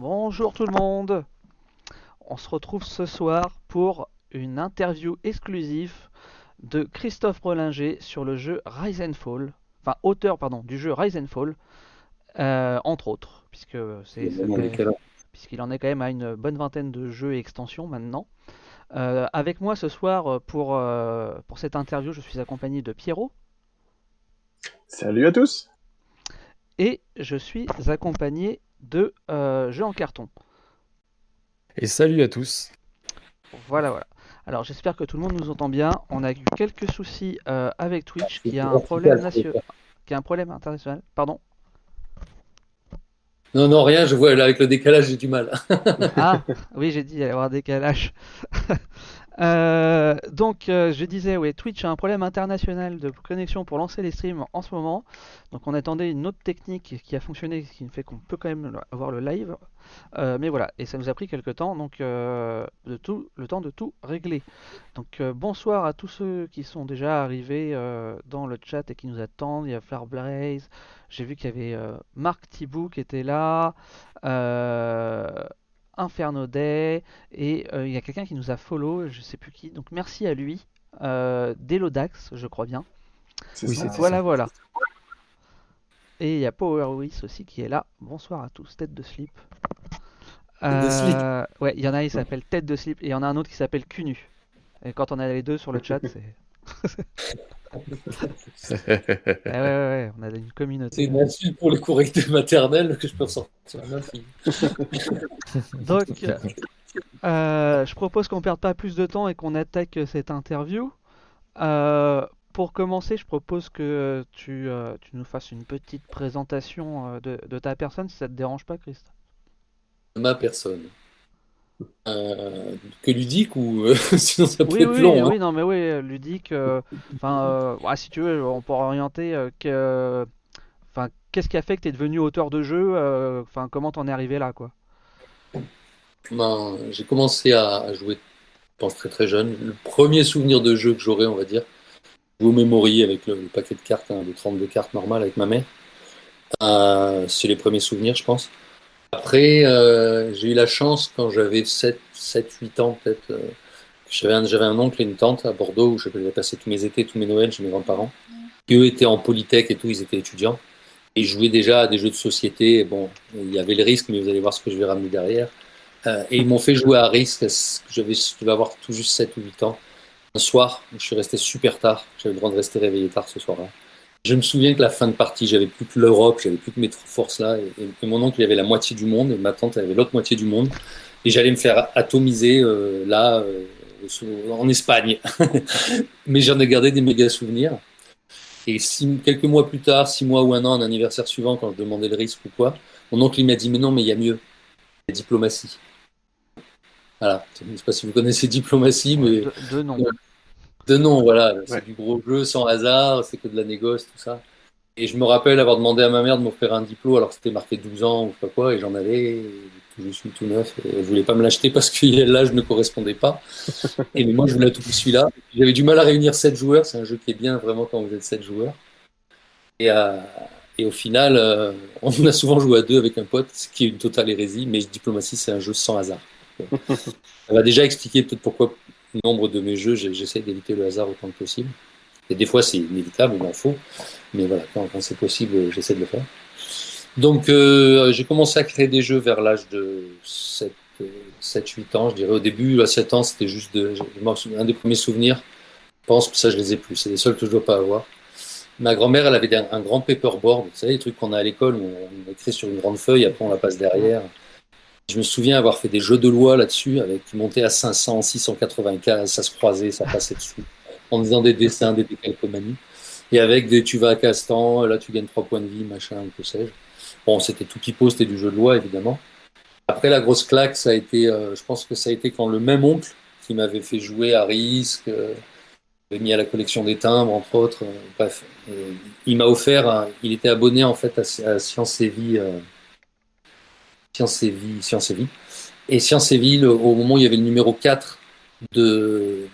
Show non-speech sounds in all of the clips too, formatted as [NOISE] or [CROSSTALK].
Bonjour tout le monde. On se retrouve ce soir pour une interview exclusive de Christophe Brelinger sur le jeu Rise and Fall, enfin auteur pardon du jeu Rise and Fall, euh, entre autres, puisque c'est puisqu'il en est quand même à une bonne vingtaine de jeux et extensions maintenant. Euh, avec moi ce soir pour, euh, pour cette interview, je suis accompagné de Pierrot. Salut à tous. Et je suis accompagné de euh, Jeux en carton. Et salut à tous. Voilà, voilà. Alors j'espère que tout le monde nous entend bien. On a eu quelques soucis euh, avec Twitch qui a un problème national, qui a un problème international. Pardon? Non, non, rien, je vois, là, avec le décalage, j'ai du mal. ah, [LAUGHS] oui, j'ai dit, il y avoir un décalage. [LAUGHS] Euh, donc, euh, je disais, ouais, Twitch a un problème international de connexion pour lancer les streams en ce moment. Donc, on attendait une autre technique qui a fonctionné, ce qui fait qu'on peut quand même avoir le live. Euh, mais voilà, et ça nous a pris quelques temps, donc de tout, le temps de tout régler. Donc, bonsoir à tous ceux qui sont déjà arrivés dans le chat et qui nous attendent. Il y a Flarblaze, j'ai vu qu'il y avait Marc Thibou qui était là. Inferno Day, et euh, il y a quelqu'un qui nous a follow, je sais plus qui, donc merci à lui, euh, Delodax, je crois bien. Oui, voilà, voilà. Et il y a Power aussi qui est là. Bonsoir à tous, tête de slip. Euh, ouais, il y en a, il s'appelle tête de slip, et il y en a un autre qui s'appelle Cunu. Et quand on a les deux sur le chat, [LAUGHS] c'est. Eh ouais, ouais, on a une communauté. C'est une insulte pour les correcteurs maternels que je peux ressortir [LAUGHS] Donc, euh, je propose qu'on perde pas plus de temps et qu'on attaque cette interview. Euh, pour commencer, je propose que tu, euh, tu, nous fasses une petite présentation de, de, ta personne, si ça te dérange pas, Christ. Ma personne. Euh, que ludique ou euh, [LAUGHS] sinon ça peut oui, être oui, long. Oui, hein. non, mais oui, ludique. euh, Enfin, euh, ouais, si tu veux, on pourra orienter. que, enfin, qu'est-ce qui a fait que tu es devenu auteur de jeu Enfin, comment t'en es arrivé là, quoi? Ben, j'ai commencé à, à jouer, je pense très très jeune. Le premier souvenir de jeu que j'aurais, on va dire, au Memory avec le, le paquet de cartes, hein, de 32 cartes normales avec ma mère. Euh, c'est les premiers souvenirs, je pense. Après, euh, j'ai eu la chance quand j'avais 7, 7 8 ans peut-être. euh, j'avais un, j'avais un oncle et une tante à Bordeaux où je devais passer tous mes étés, tous mes Noëls chez mes grands-parents. Qui eux étaient en polytech et tout, ils étaient étudiants. Et ils jouaient déjà à des jeux de société. Et Bon, il y avait le risque, mais vous allez voir ce que je vais ramener derrière. Euh, et ils m'ont fait jouer à risque. J'avais, je devais avoir tout juste 7 ou 8 ans. Un soir, je suis resté super tard. J'avais le droit de rester réveillé tard ce soir-là. Je me souviens que la fin de partie, j'avais plus que l'Europe, j'avais plus que mes forces là, et, et mon oncle il avait la moitié du monde, et ma tante avait l'autre moitié du monde, et j'allais me faire atomiser euh, là, euh, sous- en Espagne. [LAUGHS] Mais j'en ai gardé des méga souvenirs. Et six- quelques mois plus tard, six mois ou un an, un anniversaire suivant, quand je demandais le risque ou quoi, mon oncle il m'a dit mais non, mais il y a mieux, la diplomatie. Voilà, je ne sais pas si vous connaissez diplomatie, mais de, de nom. De nom, voilà. C'est Ouais. du gros jeu sans hasard, c'est que de la négoce, tout ça. Et je me rappelle avoir demandé à ma mère de m'offrir un diplôme alors que c'était marqué 12 ans ou pas quoi, et j'en avais, je suis tout neuf, et elle voulait pas me l'acheter parce que [LAUGHS] l'âge ne correspondait pas. [LAUGHS] Et mais moi, je voulais tout celui-là. J'avais du mal à réunir 7 joueurs, c'est un jeu qui est bien vraiment quand vous êtes 7 joueurs. Et, euh, et au final, euh, on a souvent joué à deux avec un pote, ce qui est une totale hérésie, mais Diplomatie, c'est un jeu sans hasard. [LAUGHS] Ça va déjà expliquer peut-être pourquoi nombre de mes jeux, j'essaie d'éviter le hasard autant que possible. Et des fois, c'est inévitable, il en faut. Mais voilà, quand, c'est possible, j'essaie de le faire. Donc, euh, j'ai commencé à créer des jeux vers l'âge de 7, 7-8 ans, je dirais. Au début, à 7 ans, c'était juste de, un des premiers souvenirs. Je pense que ça, je les ai plus. C'est les seuls que je dois pas avoir. Ma grand-mère, elle avait un grand paperboard. Vous savez, les trucs qu'on a à l'école où on écrit sur une grande feuille, après on la passe derrière. Je me souviens avoir fait des jeux de loi là-dessus, avec montaient à 500, 695, ça se croisait, ça passait dessous, en faisant des dessins, des décalcomanies. Et avec des tu vas à Castan, là tu gagnes 3 points de vie, machin, que sais-je. Bon, c'était tout pipeau, c'était du jeu de loi, évidemment. Après, la grosse claque, ça a été, euh, je pense que ça a été quand le même oncle qui m'avait fait jouer à risque, euh, mis à la collection des timbres, entre autres, euh, bref, il m'a offert, il était abonné en fait à, à Science et Vie, euh, Science et Vie, Science et Vie. Et Science et Vie, le- au moment où il y avait le numéro 4 de,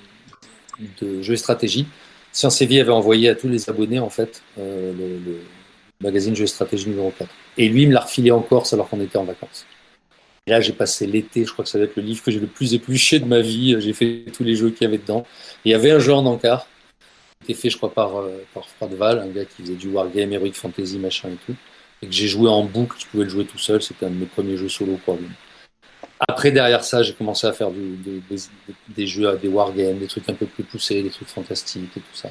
de Jeux et Stratégie, Science et Vie avait envoyé à tous les abonnés, en fait, euh, le, magazine Jeux et Stratégie numéro 4. Et lui, il me l'a refilé en Corse alors qu'on était en vacances. Et là, j'ai passé l'été, je crois que ça va être le livre que j'ai le plus épluché de ma vie. J'ai fait tous les jeux qu'il y avait dedans. Il y avait un jeu en encart, qui était fait, je crois, par, euh, par Froideval, un gars qui faisait du wargame, Heroic Fantasy, machin et tout. Et que j'ai joué en boucle, je pouvais le jouer tout seul. C'était un de mes premiers jeux solo, quoi. Après, derrière ça, j'ai commencé à faire des, des, des, jeux, des wargames, des trucs un peu plus poussés, des trucs fantastiques et tout ça.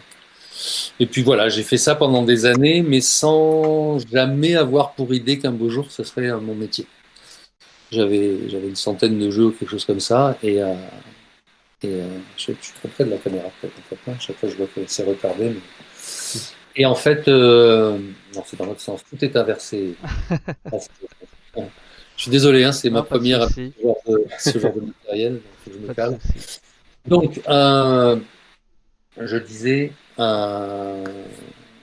Et puis voilà, j'ai fait ça pendant des années, mais sans jamais avoir pour idée qu'un beau jour, ce serait euh, mon métier. J'avais, une centaine de jeux ou quelque chose comme ça, et, euh, euh, je, suis trop près de la caméra, chaque fois je vois que c'est retardé. Mais... Et en fait, euh, non, c'est dans l'autre sens, tout est inversé. [LAUGHS] je suis désolé, hein, c'est ma première à ce genre, de, ce genre de matériel, donc je me calme. Donc, euh, je disais, euh,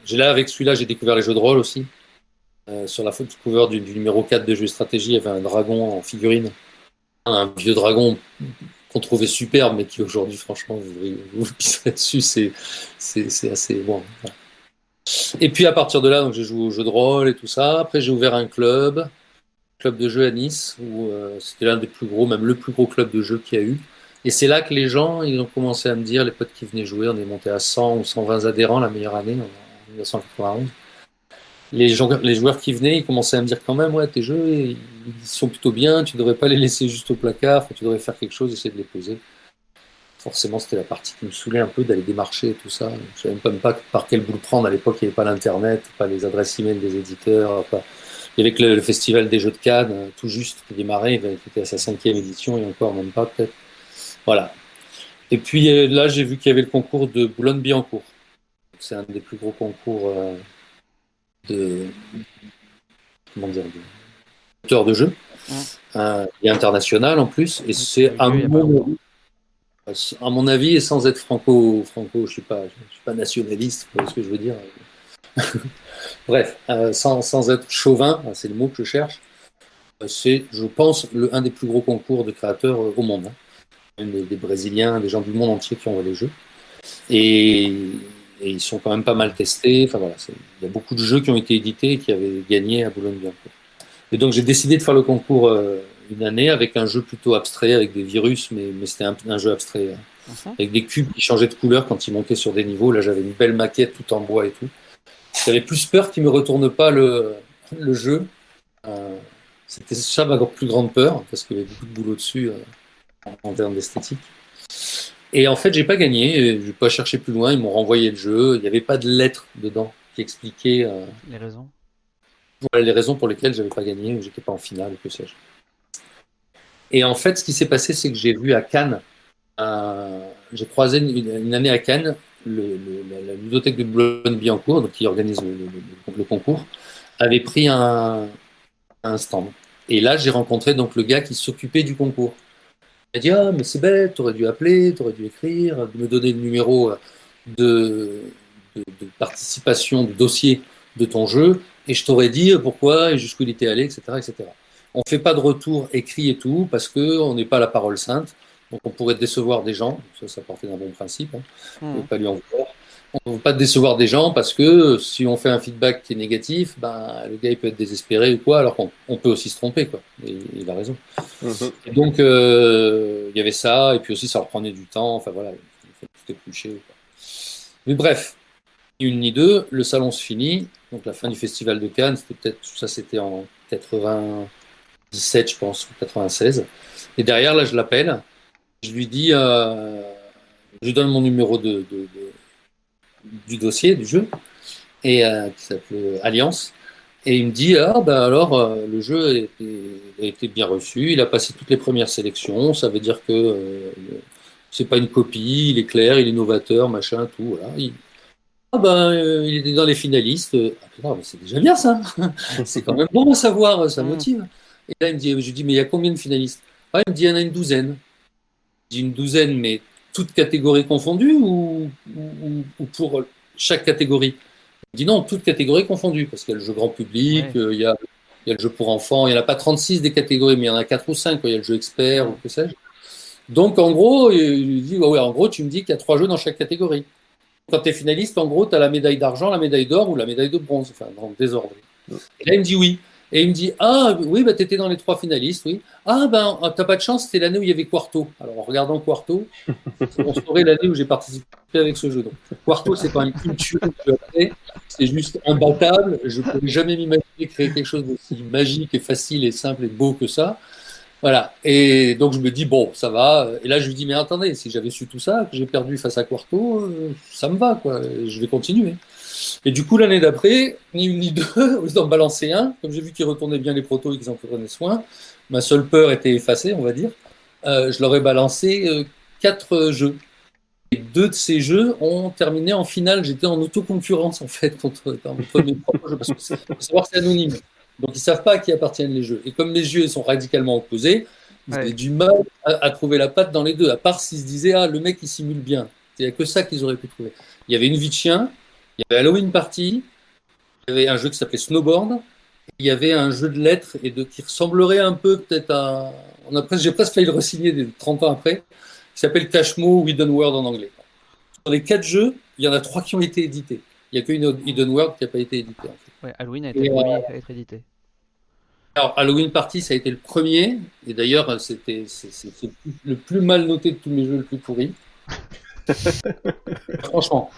j'ai là avec celui-là, j'ai découvert les jeux de rôle aussi. Euh, sur la photo cover du, du, numéro 4 de jeu stratégie, il y avait un dragon en figurine. Un vieux dragon qu'on trouvait superbe, mais qui aujourd'hui, franchement, vous, vous, vous pisserez dessus, c'est, c'est, c'est assez bon. Voilà. Et puis à partir de là, j'ai joué aux jeux de rôle et tout ça. Après, j'ai ouvert un club, club de jeux à Nice, où euh, c'était l'un des plus gros, même le plus gros club de jeux qu'il y a eu. Et c'est là que les gens, ils ont commencé à me dire, les potes qui venaient jouer, on est monté à 100 ou 120 adhérents la meilleure année, en 1991. Les, joueurs qui venaient, ils commençaient à me dire quand même, ouais, tes jeux, ils sont plutôt bien, tu devrais pas les laisser juste au placard, tu devrais faire quelque chose, essayer de les poser. Forcément, c'était la partie qui me saoulait un peu d'aller démarcher et tout ça. Je savais même pas par quel bout le prendre. À l'époque, il n'y avait pas l'internet, pas les adresses e-mail des éditeurs, pas... Il y avait que le, le, festival des jeux de Cannes, tout juste, qui démarrait, qui était à sa cinquième édition, et encore même pas peut-être. Voilà. Et puis euh, là, j'ai vu qu'il y avait le concours de Boulogne-Billancourt. C'est un des plus gros concours euh, de comment dire de de jeux ouais. euh, et international en plus. Et c'est mon, à mon avis et sans être franco franco, je suis pas suis pas nationaliste, vous ce que je veux dire. [LAUGHS] Bref, euh, sans, sans être chauvin, c'est le mot que je cherche. C'est, je pense, le, un des plus gros concours de créateurs euh, au monde. Hein des, Brésiliens, des gens du monde entier qui envoient les jeux. Et, ils sont quand même pas mal testés. Enfin voilà, il y a beaucoup de jeux qui ont été édités et qui avaient gagné à Boulogne-Billancourt. Et donc j'ai décidé de faire le concours euh, une année avec un jeu plutôt abstrait, avec des virus, mais, mais c'était un, un, jeu abstrait. Hein. Uh -huh. Avec des cubes qui changeaient de couleur quand ils montaient sur des niveaux. Là j'avais une belle maquette tout en bois et tout. J'avais plus peur qu'ils me retournent pas le, le jeu. Euh, c'était ça ma plus grande peur, parce qu'il y avait beaucoup de boulot dessus. Euh, en termes d'esthétique. Et en fait, j'ai pas gagné, je n'ai pas cherché plus loin, ils m'ont renvoyé le jeu, il n'y avait pas de lettre dedans qui expliquait euh, les raisons. Voilà les raisons pour lesquelles j'avais pas gagné, ou j'étais pas en finale, que sais-je. Et en fait, ce qui s'est passé, c'est que j'ai vu à Cannes, euh, j'ai croisé une, année à Cannes le, la, bibliothèque de Boulogne-Billancourt, qui organise le, concours, avait pris un, stand. Et là, j'ai rencontré donc le gars qui s'occupait du concours. Il m'a dit Ah, mais c'est bête, t'aurais dû appeler, t'aurais dû écrire, me donner le numéro de, de, de, participation, de dossier de ton jeu, et je t'aurais dit pourquoi et jusqu'où il était allé, etc. etc. On ne fait pas de retour écrit et tout, parce qu'on n'est pas la parole sainte, donc on pourrait décevoir des gens, ça, ça partait d'un bon principe, hein, mmh. pas lui en vouloir. On ne veut pas décevoir des gens parce que si on fait un feedback qui est négatif, ben, le gars il peut être désespéré ou quoi, alors qu'on on peut aussi se tromper. Quoi. Et, il a raison. Mmh. Et donc euh, il y avait ça, et puis aussi ça reprenait du temps, enfin voilà, il faut tout éplucher. Quoi. Mais bref, ni une ni deux, le salon se finit, donc la fin du festival de Cannes, c'était peut-être, ça c'était en 97 je pense, ou 96. Et derrière là je l'appelle, je lui dis, euh, je lui donne mon numéro de, de, de du dossier du jeu et euh, qui s'appelait Alliance. Et il me dit ah ben alors euh, le jeu a été, a été, bien reçu il a passé toutes les premières sélections ça veut dire que c'est pas une copie il est clair il est novateur machin tout voilà. Il, ah ben il était dans les finalistes. Ah, c'est déjà bien ça. [LAUGHS] C'est quand même bon à savoir ça motive et là il me dit je lui dis mais il y a combien de finalistes? Ah, il me dit il y en a une douzaine je dis une douzaine mais toutes catégories confondues ou, ou, ou, pour chaque catégorie? Il dit non, toutes catégories confondues, parce qu'il y a le jeu grand public, ouais. euh, il, y a, il, y a, le jeu pour enfants, il n'y en a pas 36 des catégories, mais il y en a 4 ou 5, quoi. il y a le jeu expert, ou que sais-je. Donc en gros, il dit, ouais, en gros, tu me dis qu'il y a trois jeux dans chaque catégorie. Quand tu es finaliste, en gros, tu as la médaille d'argent, la médaille d'or ou la médaille de bronze, enfin, dans le désordre. Et là, il me dit oui. Et il me dit Ah, oui, bah, tu étais dans les trois finalistes, oui. Ah, ben, t'as pas de chance, c'était l'année où il y avait Quarto. Alors, en regardant Quarto, [LAUGHS] on saurait l'année où j'ai participé avec ce jeu. Donc, Quarto, c'est pas une culture que c'est juste imbattable. Je ne pouvais jamais m'imaginer créer quelque chose d'aussi magique et facile et simple et beau que ça. Voilà. Et donc, je me dis Bon, ça va. Et là, je lui dis Mais attendez, si j'avais su tout ça, que j'ai perdu face à Quarto, euh, ça me va, quoi. Je vais continuer. Et du coup, l'année d'après, ni une ni deux, [LAUGHS] ils en balançaient un. Comme j'ai vu qu'ils retournaient bien les protos et qu'ils en prenaient soin, ma seule peur était effacée, on va dire. Euh, je leur ai balancé euh, quatre jeux. Et deux de ces jeux ont terminé en finale. J'étais en autoconcurrence, en fait, contre, mes propres jeux. Parce que faut savoir que c'est anonyme. Donc, ils ne savent pas à qui appartiennent les jeux. Et comme les jeux sont radicalement opposés, ils avaient du mal à, trouver la patte dans les deux, à part s'ils se disaient, ah, le mec, il simule bien. Il n'y a que ça qu'ils auraient pu trouver. Il y avait une vie de chien, il y avait Halloween Party, il y avait un jeu qui s'appelait Snowboard, il y avait un jeu de lettres et de, qui ressemblerait un peu peut-être à. On a j'ai presque failli le re-signer 30 ans après, qui s'appelle Cashmo ou Hidden World en anglais. Sur les quatre jeux, il y en a trois qui ont été édités. Il n'y a qu'une Hidden World qui n'a pas été édité. ouais, Halloween a été le premier à être édité. Alors, Halloween Party, ça a été le premier, et d'ailleurs, c'était le plus mal noté de tous mes jeux, le plus pourri. [LAUGHS] Franchement.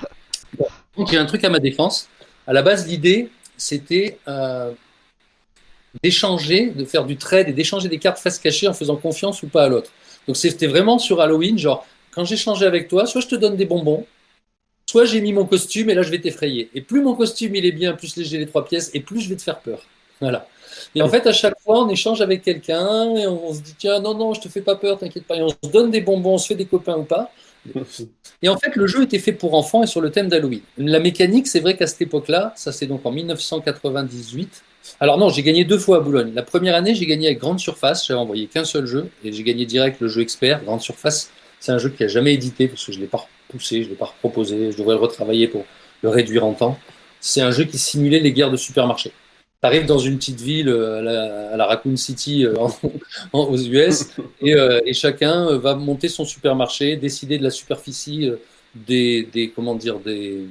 A un truc à ma défense. À la base, l'idée, c'était euh, d'échanger, de faire du trade et d'échanger des cartes face cachée en faisant confiance ou pas à l'autre. Donc, c'était vraiment sur Halloween, genre, quand j'échangeais avec toi, soit je te donne des bonbons, soit j'ai mis mon costume et là, je vais t'effrayer. Et plus mon costume, il est bien, plus léger les trois pièces, et plus je vais te faire peur. Voilà. Et en fait, à chaque fois, on échange avec quelqu'un et on, se dit tiens, non, non, je te fais pas peur, t'inquiète pas. Et on se donne des bonbons, on se fait des copains ou pas. Et en fait, le jeu était fait pour enfants et sur le thème d'Halloween. La mécanique, c'est vrai qu'à cette époque-là, ça c'est donc en 1998. Alors non, j'ai gagné deux fois à Boulogne. La première année, j'ai gagné avec Grande Surface. J'avais envoyé qu'un seul jeu et j'ai gagné direct le jeu expert. Grande Surface, c'est un jeu qui a jamais édité parce que je l'ai pas repoussé, je l'ai pas proposé. Je devrais le retravailler pour le réduire en temps. C'est un jeu qui simulait les guerres de supermarché tu dans une petite ville euh, à la, Raccoon City euh, [LAUGHS] aux US euh, et, chacun va monter son supermarché, décider de la superficie des, comment dire des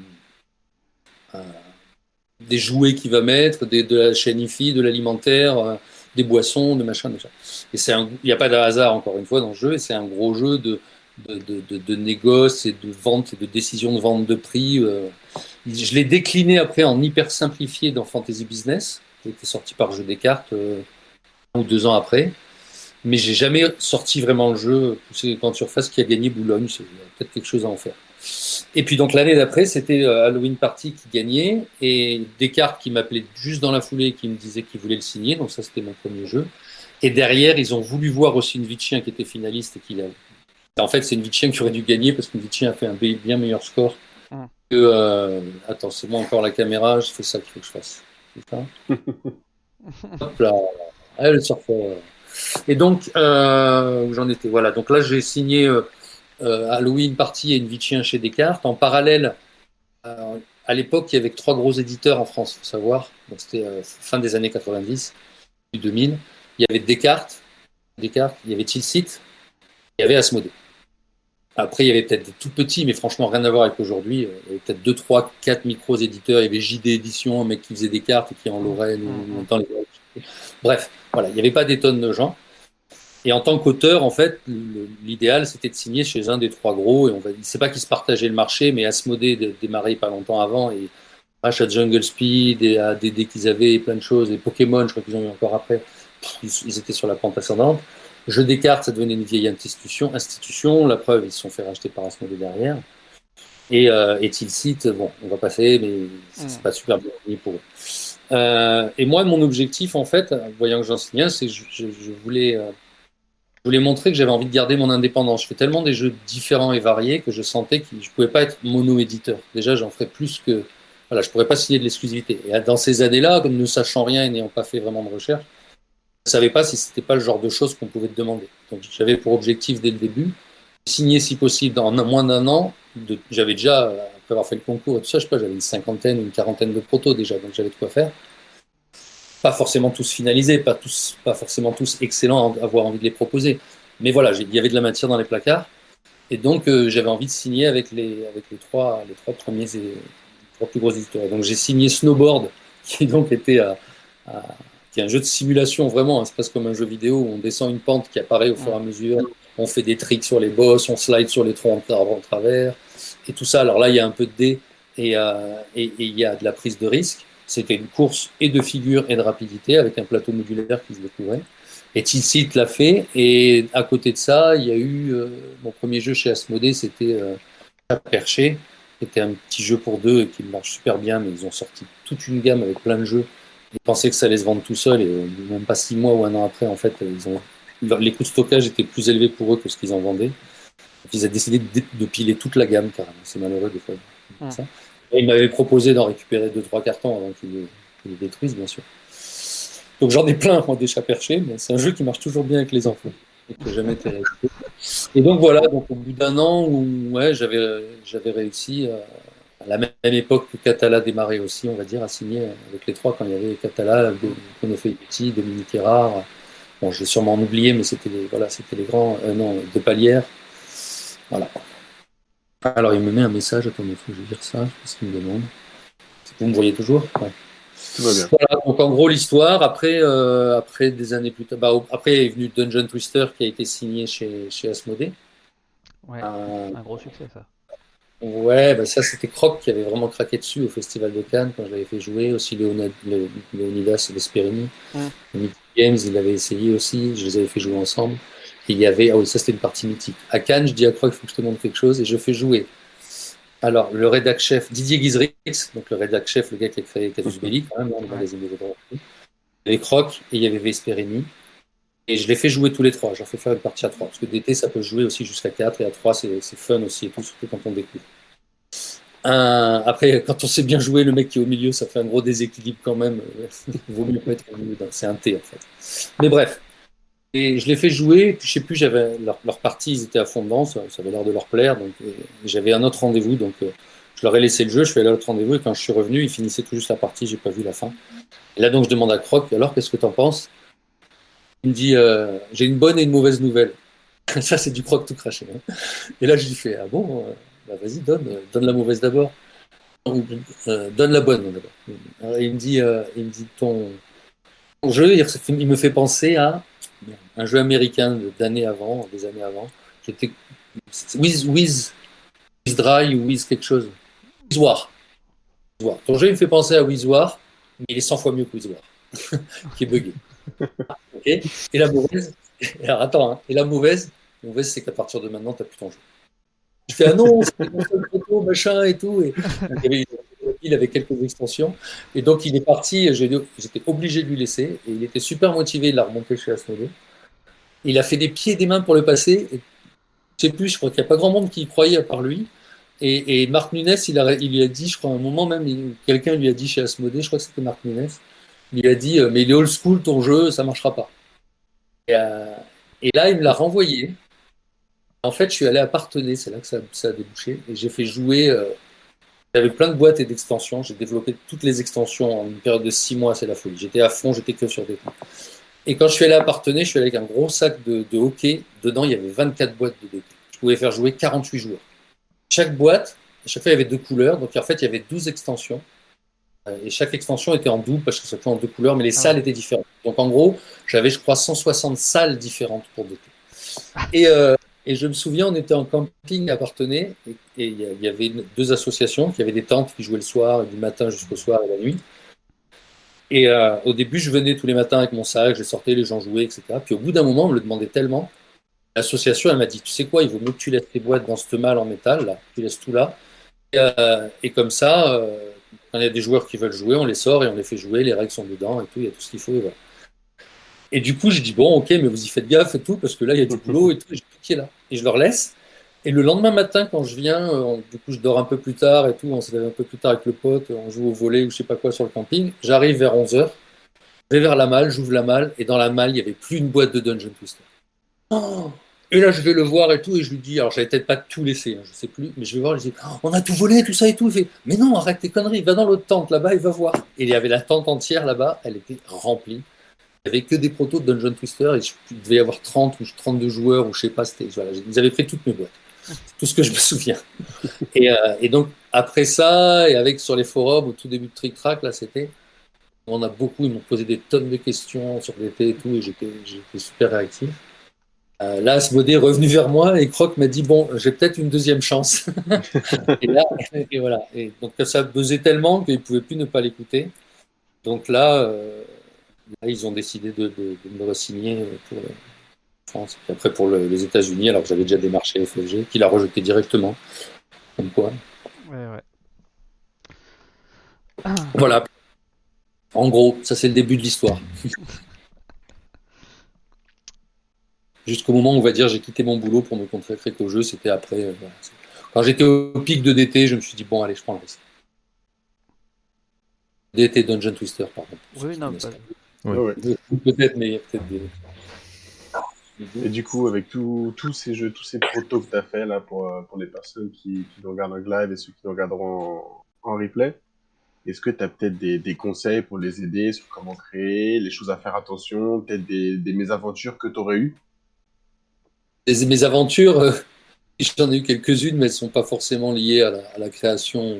jouets qu'il va mettre, de la chaîne IFI, de l'alimentaire, des boissons, de machin. Et il n'y a pas de hasard encore une fois dans le jeu, et c'est un gros jeu de de, de, négoce et de vente et de décision de vente de prix. Je l'ai décliné après en hyper simplifié dans Fantasy Business, qui était sorti par Jeu des cartes euh, un ou deux ans après. Mais j'ai jamais sorti vraiment le jeu. C'est quand Surface qui a gagné Boulogne, c'est peut-être quelque chose à en faire. Et puis donc l'année d'après, c'était euh, Halloween Party qui gagnait et Descartes qui m'appelait juste dans la foulée et qui me disait qu'il voulait le signer. Donc ça, c'était mon premier jeu. Et derrière, ils ont voulu voir aussi une chien qui était finaliste et qui a... En fait, c'est une chien qui aurait dû gagner parce de chien a fait un bien meilleur score euh, attends, c'est moi encore la caméra, je fais ça qu'il faut que je fasse. [LAUGHS] Hop là. le surfeur. Et donc, euh, où j'en étais Voilà. Donc là, j'ai signé euh, euh, Halloween Party et une chien chez Descartes. En parallèle, à l'époque, il y avait trois gros éditeurs en France, il faut savoir. Donc c'était fin des années 90, 2000. Il y avait Descartes, Descartes, il y avait Tilsit, il y avait Asmodée. Après, il y avait peut-être des tout petits, mais franchement, rien à voir avec aujourd'hui. Il y avait peut-être 2, 3, 4 micros éditeurs. Il y avait JD Édition, un mec qui faisait des cartes et qui en Lorraine ou mm-hmm. dans les. Bref, voilà, il n'y avait pas des tonnes de gens. Et en tant qu'auteur, en fait, l'idéal, c'était de signer chez un des trois gros. Et on va, c'est pas qu'ils se partageaient le marché, mais Asmodée démarrait pas longtemps avant. Et à Jungle Speed et à DD qu'ils avaient, plein de choses. Et Pokémon, je crois qu'ils ont eu encore après. Ils étaient sur la pente ascendante. Jeu des cartes, ça devenait une vieille institution. institution. La preuve, ils se sont fait racheter par Asmodee derrière. Et, euh, et Tilsit, bon, on va passer, mais c'est pas super bien pour eux. Euh, et moi, mon objectif, en fait, voyant que j'en signe c'est que je, voulais, euh, je voulais montrer que j'avais envie de garder mon indépendance. Je fais tellement des jeux différents et variés que je sentais que je pouvais pas être mono-éditeur. Déjà, j'en ferais plus que. Voilà, je pourrais pas signer de l'exclusivité. Et dans ces années-là, comme ne sachant rien et n'ayant pas fait vraiment de recherche, ne savais pas si c'était pas le genre de choses qu'on pouvait te demander. Donc j'avais pour objectif dès le début signer si possible en moins d'un an. J'avais déjà, après avoir fait le concours et tout ça, je sais pas, j'avais une cinquantaine, une quarantaine de protos déjà, donc j'avais de quoi faire. Pas forcément tous finalisés, pas tous, pas forcément tous excellents à avoir envie de les proposer. Mais voilà, il y avait de la matière dans les placards. Et donc, euh, j'avais envie de signer avec les, avec les, trois, les trois premiers et les trois plus gros éditeurs. Donc, j'ai signé Snowboard, [LAUGHS] qui donc était à qui est un jeu de simulation vraiment, hein, c'est presque comme un jeu vidéo où on descend une pente qui apparaît au fur et à mesure, on fait des tricks sur les boss, on slide sur les troncs en travers, et tout ça. Alors là, il y a un peu de dés et, euh, et, et il y a de la prise de risque. C'était une course et de figure et de rapidité avec un plateau modulaire qui se découvrait. Et Tilsit l'a fait. Et à côté de ça, il y a eu euh, mon premier jeu chez Asmodée, c'était euh, Perché. C'était un petit jeu pour deux et qui marche super bien, mais ils ont sorti toute une gamme avec plein de jeux. Ils pensaient que ça allait se vendre tout seul et euh, même pas six mois ou un an après, en fait, ils ont, les coûts de stockage étaient plus élevés pour eux que ce qu'ils en vendaient. Donc, ils ont décidé de, piler toute la gamme, carrément. C'est malheureux des fois. Ouais. Ça. Et ils m'avaient proposé d'en récupérer deux, trois cartons avant qu'ils les, les, détruisent, bien sûr. Donc j'en ai plein, moi, des chats perchés, mais c'est un jeu qui marche toujours bien avec les enfants. Et que jamais été réédité. Et donc voilà, donc au bout d'un an où ouais, j'avais, j'avais réussi à, à la même époque que Catala démarrait aussi, on va dire, à signer avec les trois quand il y avait Catala, Konofeiti, Dominique Erard. Bon, je vais sûrement en oublier, mais c'était les, voilà, c'était les grands, euh, non, de Palière. Voilà. Alors il me met un message, attendez, il faut que je lire ça, je sais pas ce qu'il me demande. Vous me voyez toujours? Ouais. Tout va bien. Voilà, donc en gros l'histoire, après, euh, après des années plus tard, bah, après est venu Dungeon Twister qui a été signé chez, chez Asmodée. Ouais, euh, un gros succès ça. Ouais, bah ça c'était Croc qui avait vraiment craqué dessus au Festival de Cannes quand je l'avais fait jouer, aussi Léonid, Léonidas Vesperini. Ouais. Games, il avait essayé aussi, je les avais fait jouer ensemble. Et il y avait, ah oui, ça c'était une partie mythique. À Cannes, je dis à Croc, il faut que je te montre quelque chose, et je fais jouer. Alors, le rédac chef, Didier Guizrix, donc le rédac chef, le gars qui a créé Casus Belli, quand même, dans le magazine des droits. Il y avait Croc et il y avait Vesperini. Et je les fais jouer tous les trois. J'en fais faire une partie à trois. Parce que d'été, ça peut jouer aussi jusqu'à 4 et à 3, c'est fun aussi et tout, surtout quand on découvre. Un... Après, quand on sait bien jouer, le mec qui est au milieu, ça fait un gros déséquilibre quand même. [LAUGHS] Vaut mieux pas être au milieu. C'est un T en fait. Mais bref. Et je les fais jouer, puis je sais plus, j'avais leur, leur, partie, ils étaient à fond dedans, ça, ça avait l'air de leur plaire, donc j'avais un autre rendez-vous, donc euh, je leur ai laissé le jeu, je suis allé à l'autre rendez-vous, et quand je suis revenu, ils finissaient tout juste la partie, j'ai pas vu la fin. Et là donc je demande à Croc, alors qu'est-ce que t'en penses? Il me dit, euh, j'ai une bonne et une mauvaise nouvelle. [LAUGHS] ça c'est du Croc tout craché. Hein. Et là je lui fais, ah bon, euh, bah, vas-y donne, donne la mauvaise d'abord. donne la bonne d'abord. Il me dit, il me dit ton, ton jeu, il, me fait penser à un jeu américain d'années avant, des années avant, qui était Wiz, Wiz, Wiz Dry ou Wiz quelque chose. Wiz War. Ton jeu il me fait penser à Wiz War, mais il est 100 fois mieux que Wiz War, [LAUGHS] qui est bugué. okay et la mauvaise, alors attends, hein, et la mauvaise, la mauvaise c'est qu'à partir de maintenant, tu n'as plus ton jeu. Je fais, ah non, c'est une photo, machin et tout. Il avait quelques extensions. Et donc, il est parti. J'étais obligé de lui laisser. Et il était super motivé. Il l'a remonté chez Asmodée. Il a fait des pieds et des mains pour le passer. Et, je sais plus, je crois qu'il n'y a pas grand monde qui y croyait à part lui. Et, Marc Nunes, il, lui a dit, je crois, à un moment même, quelqu'un lui a dit chez Asmodée, je crois que c'était Marc Nunes, il lui a dit, mais il est old school, ton jeu, ça ne marchera pas. Euh, et là, il me l'a renvoyé. En fait, je suis allé à Partenay, c'est là que ça, ça, a débouché, et j'ai fait jouer. Euh, j'avais plein de boîtes et d'extensions. J'ai développé toutes les extensions en une période de six mois, c'est la folie. J'étais à fond, j'étais que sur des points. Et quand je suis allé à Partenay, je suis allé avec un gros sac de, de, hockey. Dedans, il y avait 24 boîtes de hockey. Je pouvais faire jouer 48 joueurs. Chaque boîte, à chaque fois, il y avait deux couleurs. Donc, en fait, il y avait 12 extensions. Euh, Et chaque extension était en double parce que c'était en deux couleurs, mais les ah salles étaient différentes. Donc, en gros, j'avais, je crois, 160 salles différentes pour docker. Et, euh, et je me souviens, on était en camping à Partenay et il y avait deux associations qui avaient des tentes qui jouaient le soir, du matin jusqu'au soir et la nuit. Et euh, au début, je venais tous les matins avec mon sac, je sortais, les gens jouaient, etc. Puis au bout d'un moment, on me le demandait tellement. L'association, elle m'a dit, tu sais quoi, il vaut mieux que tu laisses tes boîtes dans ce mal en métal, là, tu laisses tout là. Et, euh, et comme ça, euh, quand il y a des joueurs qui veulent jouer, on les sort et on les fait jouer, les règles sont dedans et tout, il y a tout ce qu'il faut. Et, voilà. et du coup, je dis, bon, ok, mais vous y faites gaffe et tout, parce que là, il y a du [LAUGHS] boulot et tout, et j'ai tout qui est là. Et je leur laisse. Et le lendemain matin, quand je viens, euh, du coup, je dors un peu plus tard et tout, on s'est levé un peu plus tard avec le pote, on joue au volet ou je sais pas quoi sur le camping. J'arrive vers 11h, je vais vers la malle, j'ouvre la malle, et dans la malle, il y avait plus une boîte de Dungeon Twister. Oh et là, je vais le voir et tout, et je lui dis, alors j'avais peut-être pas tout laissé, hein, je sais plus, mais je vais voir, je dis, oh, on a tout volé, tout ça et tout. Il fait, mais non, arrête tes conneries, va dans l'autre tente là-bas et va voir. Et il y avait la tente entière là-bas, elle était remplie. Il n'y avait que des protos de Dungeon Twister, et il devait y avoir 30 ou 32 joueurs, ou je sais pas, voilà, ils avaient pris toutes mes boîtes. Tout ce que je me souviens. Et, euh, et, donc, après ça, et avec sur les forums, au tout début de Trick Track, là, c'était. On a beaucoup, ils m'ont posé des tonnes de questions sur l'été et tout, et j'étais super réactif. Euh, là, Asmodée est revenu vers moi et Croc m'a dit Bon, j'ai peut-être une deuxième chance. [LAUGHS] et là, et voilà. Et donc, ça buzzait tellement qu'ils ne pouvaient plus ne pas l'écouter. Donc là, euh, là, ils ont décidé de, de, de me re-signer pour la France et après pour le, les États-Unis, alors que j'avais déjà démarché FFG, qu'il a rejeté directement. Comme quoi. Ouais, ouais. Voilà. En gros, ça c'est le début de l'histoire. [LAUGHS] Jusqu'au moment où on va dire j'ai quitté mon boulot pour me consacrer qu'au jeu, c'était après. euh, voilà. Quand j'étais au pic de DT, je me suis dit bon allez, je prends le risque. DT Dungeon Twister, pardon. Oui, non, pas- Ouais. Ouais, ouais. Peut-être, mais il y a peut-être des. Et du coup, avec tous ces jeux, tous ces protos que tu as fait là pour, euh, pour les personnes qui, qui nous regardent en live et ceux qui nous regarderont en, en replay, est-ce que tu as peut-être des, des conseils pour les aider sur comment créer, les choses à faire attention, peut-être des, des mésaventures que tu aurais eues? Des- mes aventures, euh, [LAUGHS] j'en ai eu quelques-unes, mais elles ne sont pas forcément liées à la, à la création.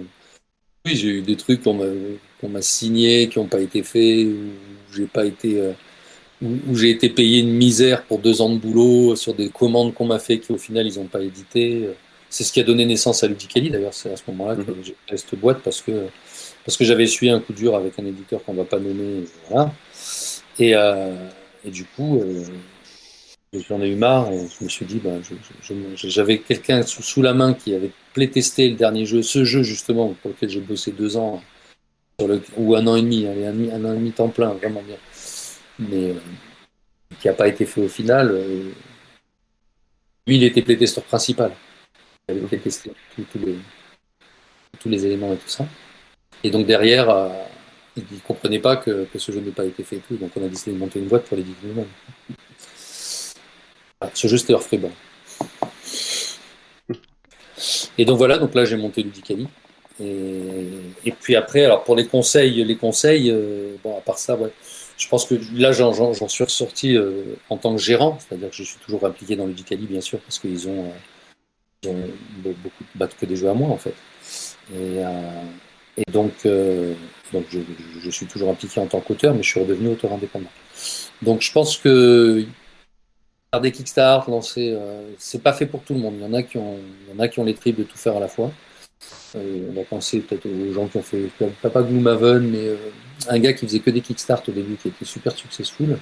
Oui, j'ai eu des trucs qu'on m'a qu'on m'a signés, qui n'ont pas été faits, j'ai pas été, euh, où, j'ai été payé une misère pour deux ans de boulot sur des commandes qu'on m'a fait qui au final ils n'ont pas édité. C'est ce qui a donné naissance à Ludicali d'ailleurs. C'est à ce moment-là que j'ai créé cette boîte parce que parce que j'avais essuyé un coup dur avec un éditeur qu'on va pas nommer. Voilà. Et, euh, et du coup. euh, J'en ai eu marre et je me suis dit, ben, j'avais quelqu'un sous, sous la main qui avait playtesté le dernier jeu, ce jeu justement pour lequel j'ai bossé deux ans, ou un an et demi, un, an et demi temps plein, vraiment bien, mais euh, qui n'a pas été fait au final. euh, lui, il était playtesteur principal. Il avait playtesté tous- tous les, tous les éléments et tout ça. Et donc derrière, euh, il ne comprenait pas que, ce jeu n'ait pas été fait et tout, donc on a décidé de monter une boîte pour l'éditer nous-mêmes. Ah, ce jeu, c'était Earthreborn. Et donc voilà, donc là j'ai monté Ludicali. Et, puis après, alors pour les conseils, les conseils, euh, bon à part ça, ouais, je pense que là j'en, suis ressorti euh, en tant que gérant, c'est-à-dire que je suis toujours impliqué dans Ludicali bien sûr, parce qu'ils ont, euh, ont be- beaucoup battent que des jeux à moi en fait. Et, donc, donc je, suis toujours impliqué en tant qu'auteur, mais je suis redevenu auteur indépendant. Donc je pense que faire des Kickstarter, lancer, c'est pas fait pour tout le monde. Il y en a qui ont, il y en a qui ont les tripes de tout faire à la fois. Euh, on va penser peut-être aux gens qui ont fait, pas pas Gloomhaven, mais euh, un gars qui faisait que des Kickstarter au début, qui était super successful,